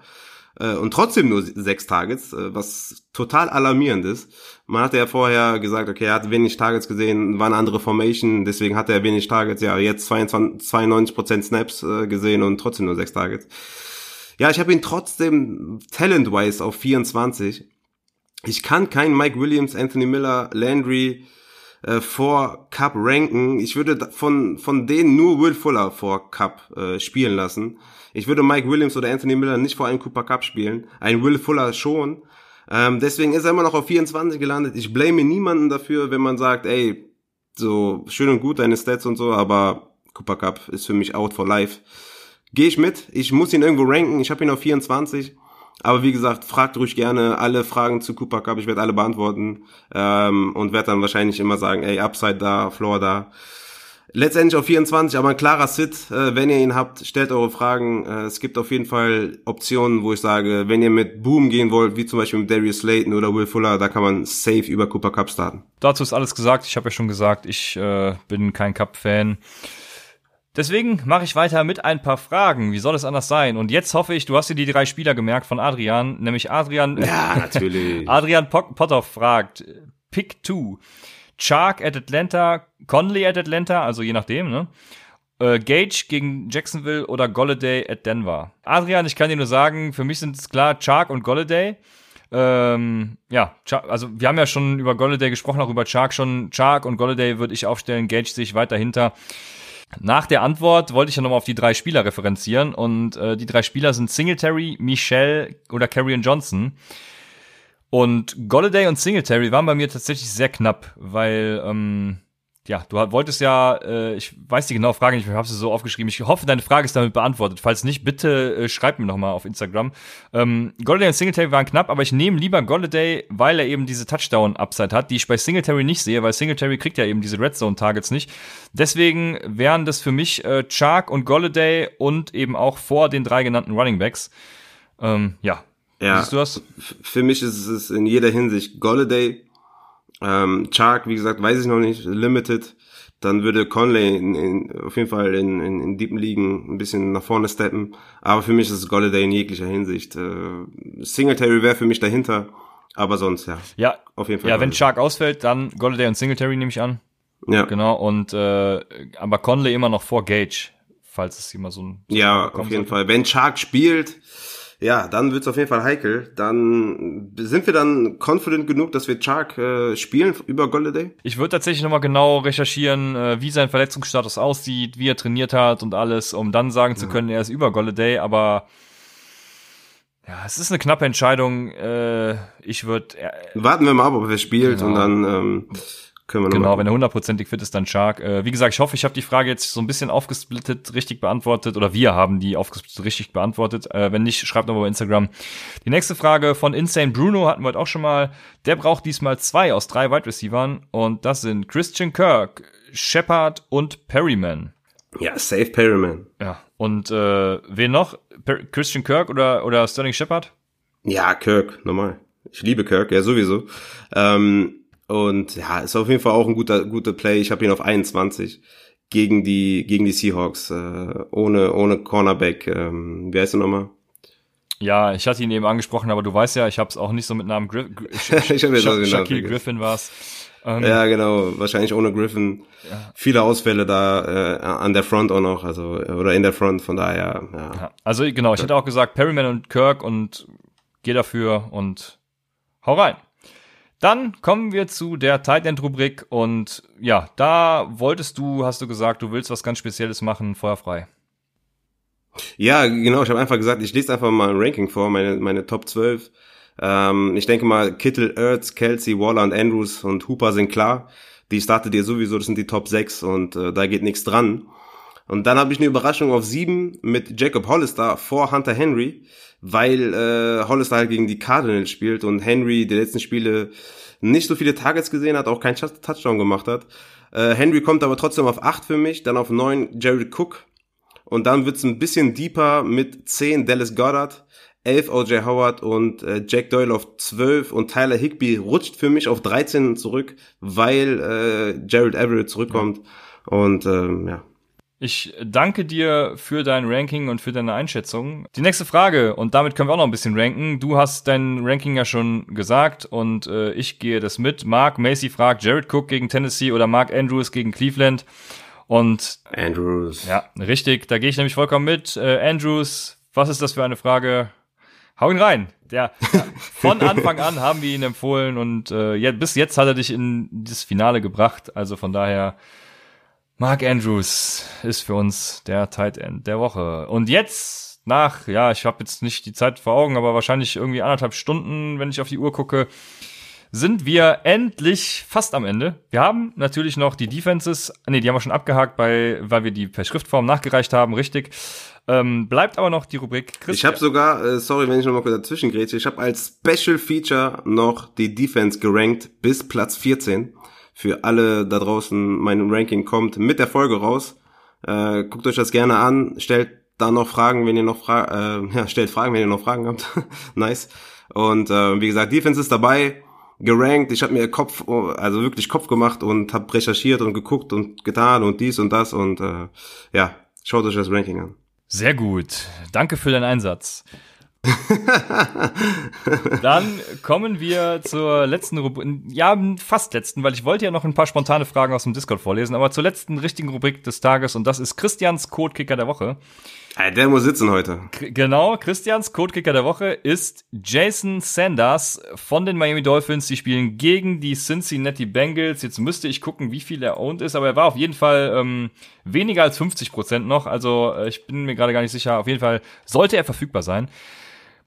äh, und trotzdem nur sechs Targets, äh, was total alarmierend ist. Man hatte ja vorher gesagt, okay, er hat wenig Targets gesehen, war eine andere Formation, deswegen hatte er wenig Targets. Ja, jetzt 22, 92% Snaps äh, gesehen und trotzdem nur sechs Targets. Ja, ich habe ihn trotzdem talent-wise auf 24. Ich kann keinen Mike Williams, Anthony Miller, Landry äh, vor Cup ranken. Ich würde von, von denen nur Will Fuller vor Cup äh, spielen lassen. Ich würde Mike Williams oder Anthony Miller nicht vor einem Cooper Cup spielen. Ein Will Fuller schon. Ähm, deswegen ist er immer noch auf 24 gelandet. Ich blame niemanden dafür, wenn man sagt, ey, so schön und gut deine Stats und so, aber Cooper Cup ist für mich out for life. Gehe ich mit. Ich muss ihn irgendwo ranken. Ich habe ihn auf 24. Aber wie gesagt, fragt ruhig gerne alle Fragen zu Cooper Cup. Ich werde alle beantworten ähm, und werde dann wahrscheinlich immer sagen, ey, Upside da, Floor da. Letztendlich auf 24, aber ein klarer Sit. Äh, wenn ihr ihn habt, stellt eure Fragen. Äh, es gibt auf jeden Fall Optionen, wo ich sage, wenn ihr mit Boom gehen wollt, wie zum Beispiel mit Darius Slayton oder Will Fuller, da kann man safe über Cooper Cup starten. Dazu ist alles gesagt. Ich habe ja schon gesagt, ich äh, bin kein Cup-Fan. Deswegen mache ich weiter mit ein paar Fragen. Wie soll es anders sein? Und jetzt hoffe ich, du hast dir die drei Spieler gemerkt von Adrian, nämlich Adrian. Ja, [LAUGHS] natürlich. Adrian Potter fragt, Pick 2. Chark at Atlanta, Conley at Atlanta, also je nachdem, ne? Äh, Gage gegen Jacksonville oder Golladay at Denver. Adrian, ich kann dir nur sagen, für mich sind es klar Chark und Golladay. Ähm, ja, also wir haben ja schon über Golladay gesprochen, auch über Chark schon. Chark und Golladay würde ich aufstellen, Gage sehe ich weiter hinter. Nach der Antwort wollte ich ja nochmal auf die drei Spieler referenzieren und äh, die drei Spieler sind Singletary, Michelle oder Carrion Johnson. Und Golladay und Singletary waren bei mir tatsächlich sehr knapp, weil ähm, ja, du wolltest ja, äh, ich weiß die genaue Frage nicht, ich habe sie so aufgeschrieben. Ich hoffe, deine Frage ist damit beantwortet. Falls nicht, bitte äh, schreib mir nochmal auf Instagram. Ähm, Golladay und Singletary waren knapp, aber ich nehme lieber Golladay, weil er eben diese Touchdown-Upside hat, die ich bei Singletary nicht sehe, weil Singletary kriegt ja eben diese Red Zone-Targets nicht. Deswegen wären das für mich äh, Chark und Golladay und eben auch vor den drei genannten Running Backs. Ähm, ja. Ja. Siehst du das? Für mich ist es in jeder Hinsicht Golladay. Ähm, Chark, wie gesagt, weiß ich noch nicht, limited. Dann würde Conley in, in, auf jeden Fall in, in, in deepen Ligen ein bisschen nach vorne steppen. Aber für mich ist es Golladay in jeglicher Hinsicht. Äh, Singletary wäre für mich dahinter. Aber sonst, ja, Ja, auf jeden Fall. ja wenn. Chark ausfällt, dann Golladay und Singletary nehme ich an. ja. Genau, und äh, aber Conley immer noch vor Gage, falls es immer so ein so Ja, auf jeden sollte. Fall. Wenn Chark spielt, ja, dann wird's auf jeden Fall heikel. Dann sind wir dann confident genug, dass wir Chark äh, spielen über Golladay? Ich würde tatsächlich nochmal genau recherchieren, äh, wie sein Verletzungsstatus aussieht, wie er trainiert hat und alles, um dann sagen zu können, er ist über Golladay, aber ja, es ist eine knappe Entscheidung. Äh, ich würde äh, Warten wir mal ab, ob er spielt Genau. und dann ähm, können wir Genau, wenn er hundertprozentig fit ist, dann Shark. Äh, wie gesagt, ich hoffe, ich habe die Frage jetzt so ein bisschen aufgesplittet richtig beantwortet oder wir haben die aufgesplittet richtig beantwortet. Äh, wenn nicht, schreibt nochmal bei Instagram. Die nächste Frage von Insane Bruno hatten wir heute auch schon mal. Der braucht diesmal zwei aus drei Wide Receivern und das sind Christian Kirk, Shepard und Perryman. Ja, safe Perryman. Ja, und äh, wen noch? Per Christian Kirk oder, oder Sterling Shepard? Ja, Kirk, normal. Ich liebe Kirk, ja sowieso. Ähm, und ja, ist auf jeden Fall auch ein guter guter Play. Ich habe ihn auf 21 gegen die gegen die Seahawks äh, ohne ohne Cornerback. Ähm, wie heißt er nochmal? Ja, ich hatte ihn eben angesprochen, aber du weißt ja, ich habe es auch nicht so mit Namen Griff. [LAUGHS] Ich hab jetzt Namen Shaquille. Griffin war's. Ähm, Ja, genau. Wahrscheinlich ohne Griffin. Viele Ausfälle da äh, an der Front auch noch, also oder in der Front. Von daher, ja. Ja, also genau, ich hätte auch gesagt Perryman und Kirk und geh dafür und hau rein. Dann kommen wir zu der Tight End Rubrik und ja, da wolltest du, hast du gesagt, du willst was ganz Spezielles machen, feuerfrei. Ja, genau, ich habe einfach gesagt, ich lese einfach mal ein Ranking vor, meine, meine Top 12. Ähm, ich denke mal, Kittel, Ertz, Kelsey, Waller und Andrews und Hooper sind klar. Die startet ihr sowieso, das sind die Top 6 und äh, da geht nichts dran. Und dann habe ich eine Überraschung auf 7 mit Jacob Hollister vor Hunter Henry weil äh, Hollister halt gegen die Cardinals spielt und Henry die letzten Spiele nicht so viele Targets gesehen hat, auch keinen Touchdown gemacht hat. Äh, Henry kommt aber trotzdem auf 8 für mich, dann auf 9 Jared Cook und dann wird's ein bisschen deeper mit 10 Dallas Goddard, 11 OJ Howard und äh, Jack Doyle auf 12 und Tyler Higby rutscht für mich auf 13 zurück, weil äh, Jared Everett zurückkommt und ähm, ja. Ich danke dir für dein Ranking und für deine Einschätzung. Die nächste Frage, und damit können wir auch noch ein bisschen ranken. Du hast dein Ranking ja schon gesagt und äh, ich gehe das mit. Mark Macy fragt Jared Cook gegen Tennessee oder Mark Andrews gegen Cleveland. Und Andrews. Ja, richtig. Da gehe ich nämlich vollkommen mit. Äh, Andrews, was ist das für eine Frage? Hau ihn rein. Der, ja, [LAUGHS] von Anfang an haben wir ihn empfohlen und äh, ja, bis jetzt hat er dich in das Finale gebracht. Also von daher Mark Andrews ist für uns der Tight End der Woche. Und jetzt nach, ja, ich habe jetzt nicht die Zeit vor Augen, aber wahrscheinlich irgendwie anderthalb Stunden, wenn ich auf die Uhr gucke, sind wir endlich fast am Ende. Wir haben natürlich noch die Defenses, nee, die haben wir schon abgehakt, bei, weil wir die per Schriftform nachgereicht haben, richtig. Ähm, bleibt aber noch die Rubrik Christian. Ich habe sogar, äh, sorry, wenn ich noch mal kurz dazwischen grätsche, ich habe als Special Feature noch die Defense gerankt bis Platz 14 für alle da draußen mein Ranking kommt mit der Folge raus. Äh, guckt euch das gerne an, stellt da noch Fragen, wenn ihr noch Fragen, äh, [LAUGHS] ja, stellt Fragen, wenn ihr noch Fragen habt. [LAUGHS] nice. Und äh, wie gesagt, Defense ist dabei, gerankt. Ich habe mir Kopf, also wirklich Kopf gemacht und habe recherchiert und geguckt und getan und dies und das und äh, ja, schaut euch das Ranking an. Sehr gut. Danke für deinen Einsatz. Dann kommen wir zur letzten Rubrik, ja, fast letzten, weil ich wollte ja noch ein paar spontane Fragen aus dem Discord vorlesen, aber zur letzten richtigen Rubrik des Tages und das ist Christians Codekicker der Woche. Der muss sitzen heute. Genau, Christians Codekicker der Woche ist Jason Sanders von den Miami Dolphins. Die spielen gegen die Cincinnati Bengals. Jetzt müsste ich gucken, wie viel er owned ist, aber er war auf jeden Fall ähm, weniger als 50 Prozent noch. Also äh, ich bin mir gerade gar nicht sicher. Auf jeden Fall sollte er verfügbar sein.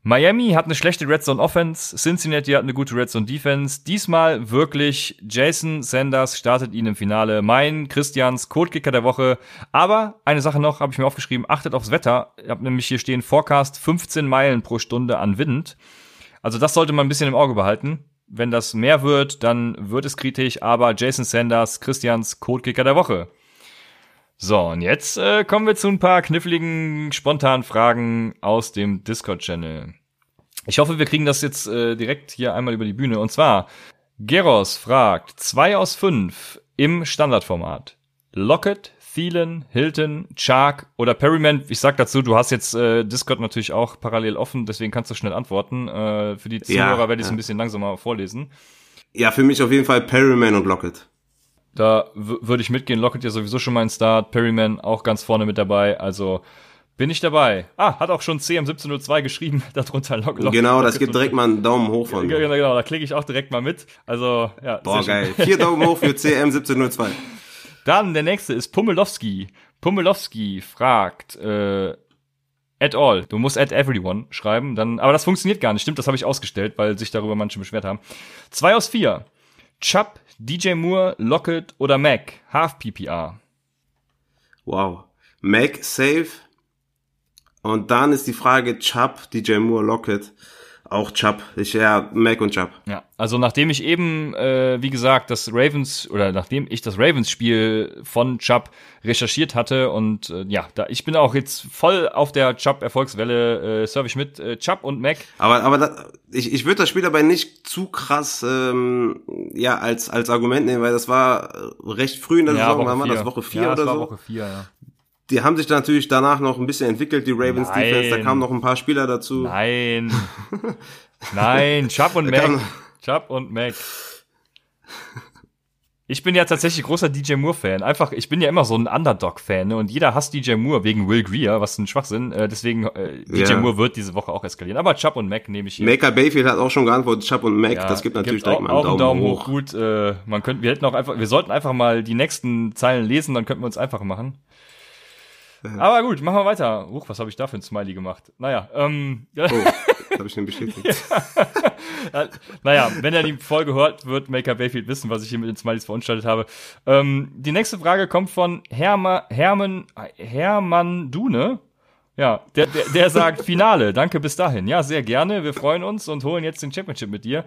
Miami hat eine schlechte Red Zone Offense, Cincinnati hat eine gute Red Zone Defense. Diesmal wirklich Jason Sanders startet ihn im Finale. Mein Christians Codekicker der Woche. Aber eine Sache noch, habe ich mir aufgeschrieben, achtet aufs Wetter. Ich habe nämlich hier stehen Forecast 15 Meilen pro Stunde an Wind. Also das sollte man ein bisschen im Auge behalten. Wenn das mehr wird, dann wird es kritisch, aber Jason Sanders, Christians Codekicker der Woche. So, und jetzt äh, kommen wir zu ein paar kniffligen, spontanen Fragen aus dem Discord-Channel. Ich hoffe, wir kriegen das jetzt äh, direkt hier einmal über die Bühne. Und zwar, Geros fragt, zwei aus fünf im Standardformat. Lockett, Thielen, Hilton, Chark oder Perryman. Ich sag dazu, du hast jetzt äh, Discord natürlich auch parallel offen, deswegen kannst du schnell antworten. Äh, für die Zuhörer ja, werde ich es ja. ein bisschen langsamer vorlesen. Ja, für mich auf jeden Fall Perryman und Lockett. Da würde ich mitgehen. Lockett ja sowieso schon mal ein Start. Perryman auch ganz vorne mit dabei. Also bin ich dabei. Ah, hat auch schon CM1702 geschrieben, [LAUGHS] darunter Lock, Lock Genau, das gibt direkt mal einen Daumen hoch von mir. Genau, genau, da klicke ich auch direkt mal mit. Also, ja. Boah, geil. Vier Daumen hoch für [LAUGHS] CM1702. Dann der nächste ist Pummelowski. Pummelowski fragt, äh, at all. Du musst at everyone schreiben, dann, aber das funktioniert gar nicht. Stimmt, das habe ich ausgestellt, weil sich darüber manche beschwert haben. Zwei aus vier. Chubb, DJ Moore, Lockett oder Mac? Half PPR. Wow. Mac safe. Und dann ist die Frage Chubb, DJ Moore, Lockett auch Chubb. Ich ja Mac und Chubb. Ja, also nachdem ich eben, äh, wie gesagt, das Ravens oder nachdem ich das Ravens-Spiel von Chubb recherchiert hatte und äh, ja, da ich bin auch jetzt voll auf der Chubb-Erfolgswelle, äh, serve ich mit äh, Chubb und Mac. Aber aber da, ich ich würde das Spiel dabei nicht zu krass ähm, ja als als Argument nehmen, weil das war recht früh in der ja, Saison, war das Woche 4 ja, oder das war so. Woche 4, ja die haben sich natürlich danach noch ein bisschen entwickelt, die Ravens Nein. Defense. Da kamen noch ein paar Spieler dazu. Nein. [LAUGHS] Nein, Chubb und Mac. Chubb und Mac. Ich bin ja tatsächlich großer DJ Moore-Fan. Einfach, ich bin ja immer so ein Underdog-Fan ne? und jeder hasst DJ Moore wegen Will Greer, was ein Schwachsinn. Äh, deswegen, äh, DJ ja. Moore wird diese Woche auch eskalieren. Aber Chubb und Mac nehme ich hier. Maker Bayfield hat auch schon geantwortet, Chubb und Mac, ja, das gibt natürlich gibt direkt auch, mal einen, Daumen, Daumen hoch. hoch. Gut, äh, man könnte, wir hätten auch einfach, wir sollten einfach mal die nächsten Zeilen lesen, dann könnten wir uns einfach machen. [LAUGHS] Aber gut, machen wir weiter. Huch, was habe ich da für ein Smiley gemacht? Naja, ähm. [LAUGHS] Oh. habe ich den bestätigt. ja. [LAUGHS] Naja, wenn er die Folge hört, wird Maker Bayfield wissen, was ich hier mit den Smileys verunstaltet habe. Ähm, die nächste Frage kommt von Herma, Hermann, Hermann Dune. Ja, der, der, der sagt Finale. Danke bis dahin. Ja, sehr gerne. Wir freuen uns und holen jetzt den Championship mit dir.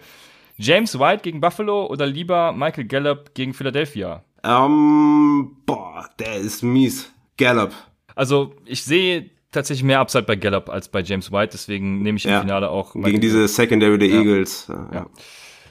James White gegen Buffalo oder lieber Michael Gallup gegen Philadelphia? Ähm, boah, der ist mies. Gallup. Also, ich sehe tatsächlich mehr Upside bei Gallup als bei James White, deswegen nehme ich im ja. Finale auch. Michael Gegen diese Secondary der ja. Eagles. Ja. ja.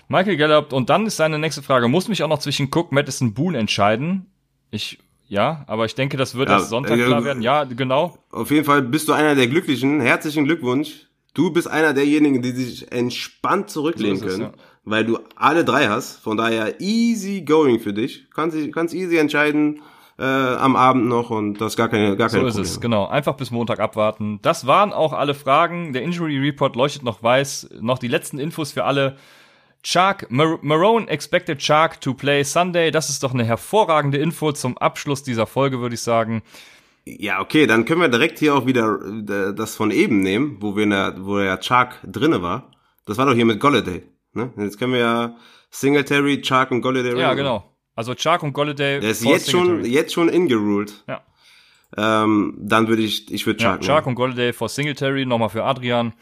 Michael Gallup, und dann ist seine nächste Frage, muss mich auch noch zwischen Cook, Madison, Boone entscheiden? Ich, ja, aber ich denke, das wird ja, erst Sonntag klar werden. Ja, genau. Auf jeden Fall bist du einer der Glücklichen. Herzlichen Glückwunsch. Du bist einer derjenigen, die sich entspannt zurücklehnen so können, es, weil du alle drei hast. Von daher easy going für dich. Kannst, kannst easy entscheiden, äh, am Abend noch und das gar keine gar keine So ist Probleme. es, genau. Einfach bis Montag abwarten. Das waren auch alle Fragen. Der Injury Report leuchtet noch weiß. Noch die letzten Infos für alle. Chark, Mar Marone expected Chark to play Sunday. Das ist doch eine hervorragende Info zum Abschluss dieser Folge, würde ich sagen. Ja, okay, dann können wir direkt hier auch wieder äh, das von eben nehmen, wo wir in der, wo ja Chark drinne war. Das war doch hier mit Golladay. Ne? Jetzt können wir ja Singletary, Chark und Golladay. Ja, genau. Also Chark und Golladay. Der ist jetzt schon, jetzt schon ingeruled. Ja. Ähm, dann würde ich, ich würde Chark. Ja, Chark und Golladay for Singletary, nochmal für Adrian.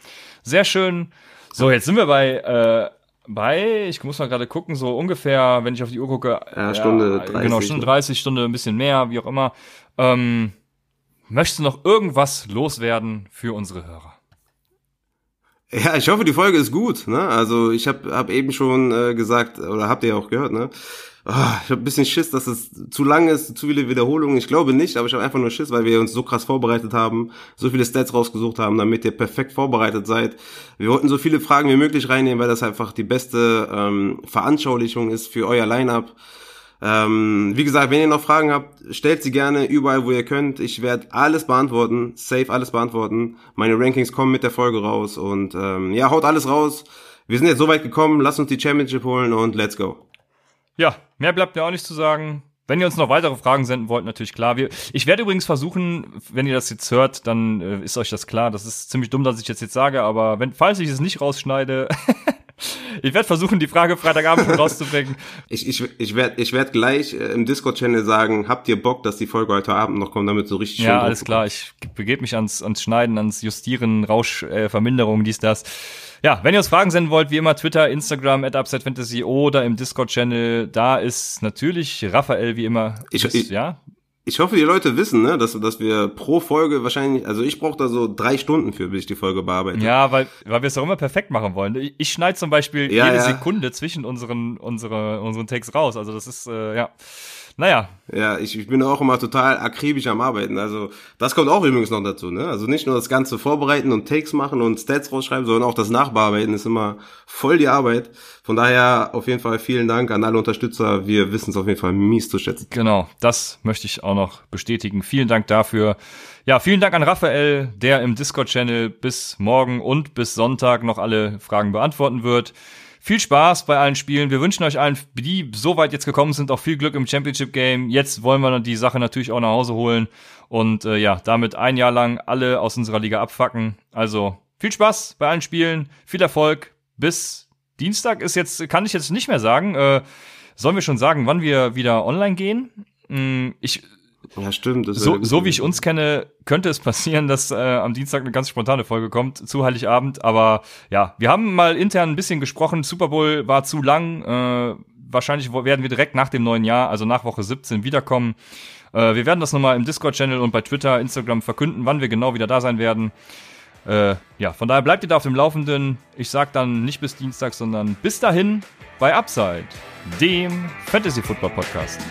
Sehr schön. So, jetzt sind wir bei, äh, bei, ich muss mal gerade gucken, so ungefähr, wenn ich auf die Uhr gucke. Ja, Stunde ja, 30. Genau, Stunde 30, Stunde ein bisschen mehr, wie auch immer. Ähm, möchtest du noch irgendwas loswerden für unsere Hörer? Ja, ich hoffe, die Folge ist gut. Ne? Also ich habe hab eben schon äh, gesagt, oder habt ihr ja auch gehört, ne? Ah, ich habe ein bisschen Schiss, dass es zu lang ist, zu viele Wiederholungen. Ich glaube nicht, aber ich habe einfach nur Schiss, weil wir uns so krass vorbereitet haben, so viele Stats rausgesucht haben, damit ihr perfekt vorbereitet seid. Wir wollten so viele Fragen wie möglich reinnehmen, weil das einfach die beste ähm, Veranschaulichung ist für euer Lineup. Ähm, wie gesagt, wenn ihr noch Fragen habt, stellt sie gerne überall, wo ihr könnt. Ich werde alles beantworten, safe alles beantworten. Meine Rankings kommen mit der Folge raus und ähm, ja, haut alles raus. Wir sind jetzt so weit gekommen, lasst uns die Championship holen und let's go. Ja, mehr bleibt mir auch nicht zu sagen. Wenn ihr uns noch weitere Fragen senden wollt, natürlich klar. Wir, ich werde übrigens versuchen, wenn ihr das jetzt hört, dann äh, ist euch das klar. Das ist ziemlich dumm, dass ich das jetzt sage, aber wenn, falls ich es nicht rausschneide, [LAUGHS] ich werde versuchen, die Frage Freitagabend schon rauszubringen. [LAUGHS] Ich, ich, ich werde ich werd gleich äh, im Discord-Channel sagen, habt ihr Bock, dass die Folge heute Abend noch kommt, damit so richtig schön Ja, alles klar. Ich begebe mich ans, ans Schneiden, ans Justieren, Rausch, äh, dies, das. Ja, wenn ihr uns Fragen senden wollt, wie immer Twitter, Instagram, at Upside Fantasy oder im Discord-Channel, da ist natürlich Raphael wie immer. Ich, ist, ich, ja? Ich hoffe, die Leute wissen, ne, dass, dass wir pro Folge wahrscheinlich, also ich brauche da so drei Stunden für, bis ich die Folge bearbeite. Ja, weil, weil wir es auch immer perfekt machen wollen. Ich, ich schneide zum Beispiel ja, jede ja. Sekunde zwischen unseren, unsere, unseren Takes raus. Also das ist, äh, ja. Naja. Ja, ich, ich bin auch immer total akribisch am Arbeiten. Also das kommt auch übrigens noch dazu. Ne? Also nicht nur das ganze Vorbereiten und Takes machen und Stats rausschreiben, sondern auch das Nachbearbeiten ist immer voll die Arbeit. Von daher auf jeden Fall vielen Dank an alle Unterstützer. Wir wissen es auf jeden Fall mies zu schätzen. Genau, das möchte ich auch noch bestätigen. Vielen Dank dafür. Ja, vielen Dank an Raphael, der im Discord-Channel bis morgen und bis Sonntag noch alle Fragen beantworten wird. Viel Spaß bei allen Spielen. Wir wünschen euch allen, die so weit jetzt gekommen sind, auch viel Glück im Championship Game. Jetzt wollen wir die Sache natürlich auch nach Hause holen und äh, ja, damit ein Jahr lang alle aus unserer Liga abfacken. Also viel Spaß bei allen Spielen, viel Erfolg. Bis Dienstag ist jetzt, kann ich jetzt nicht mehr sagen. Äh, sollen wir schon sagen, wann wir wieder online gehen? Hm, ich ja, stimmt. so, so wie ich uns kenne, könnte es passieren, dass äh, am Dienstag eine ganz spontane Folge kommt zu Heiligabend. Aber ja, wir haben mal intern ein bisschen gesprochen. Super Bowl war zu lang. Äh, wahrscheinlich werden wir direkt nach dem neuen Jahr, also nach Woche 17, wiederkommen. Äh, wir werden das nochmal im Discord-Channel und bei Twitter, Instagram verkünden, wann wir genau wieder da sein werden. Äh, ja, von daher bleibt ihr da auf dem Laufenden. Ich sag dann nicht bis Dienstag, sondern bis dahin bei Upside, dem Fantasy Football Podcast.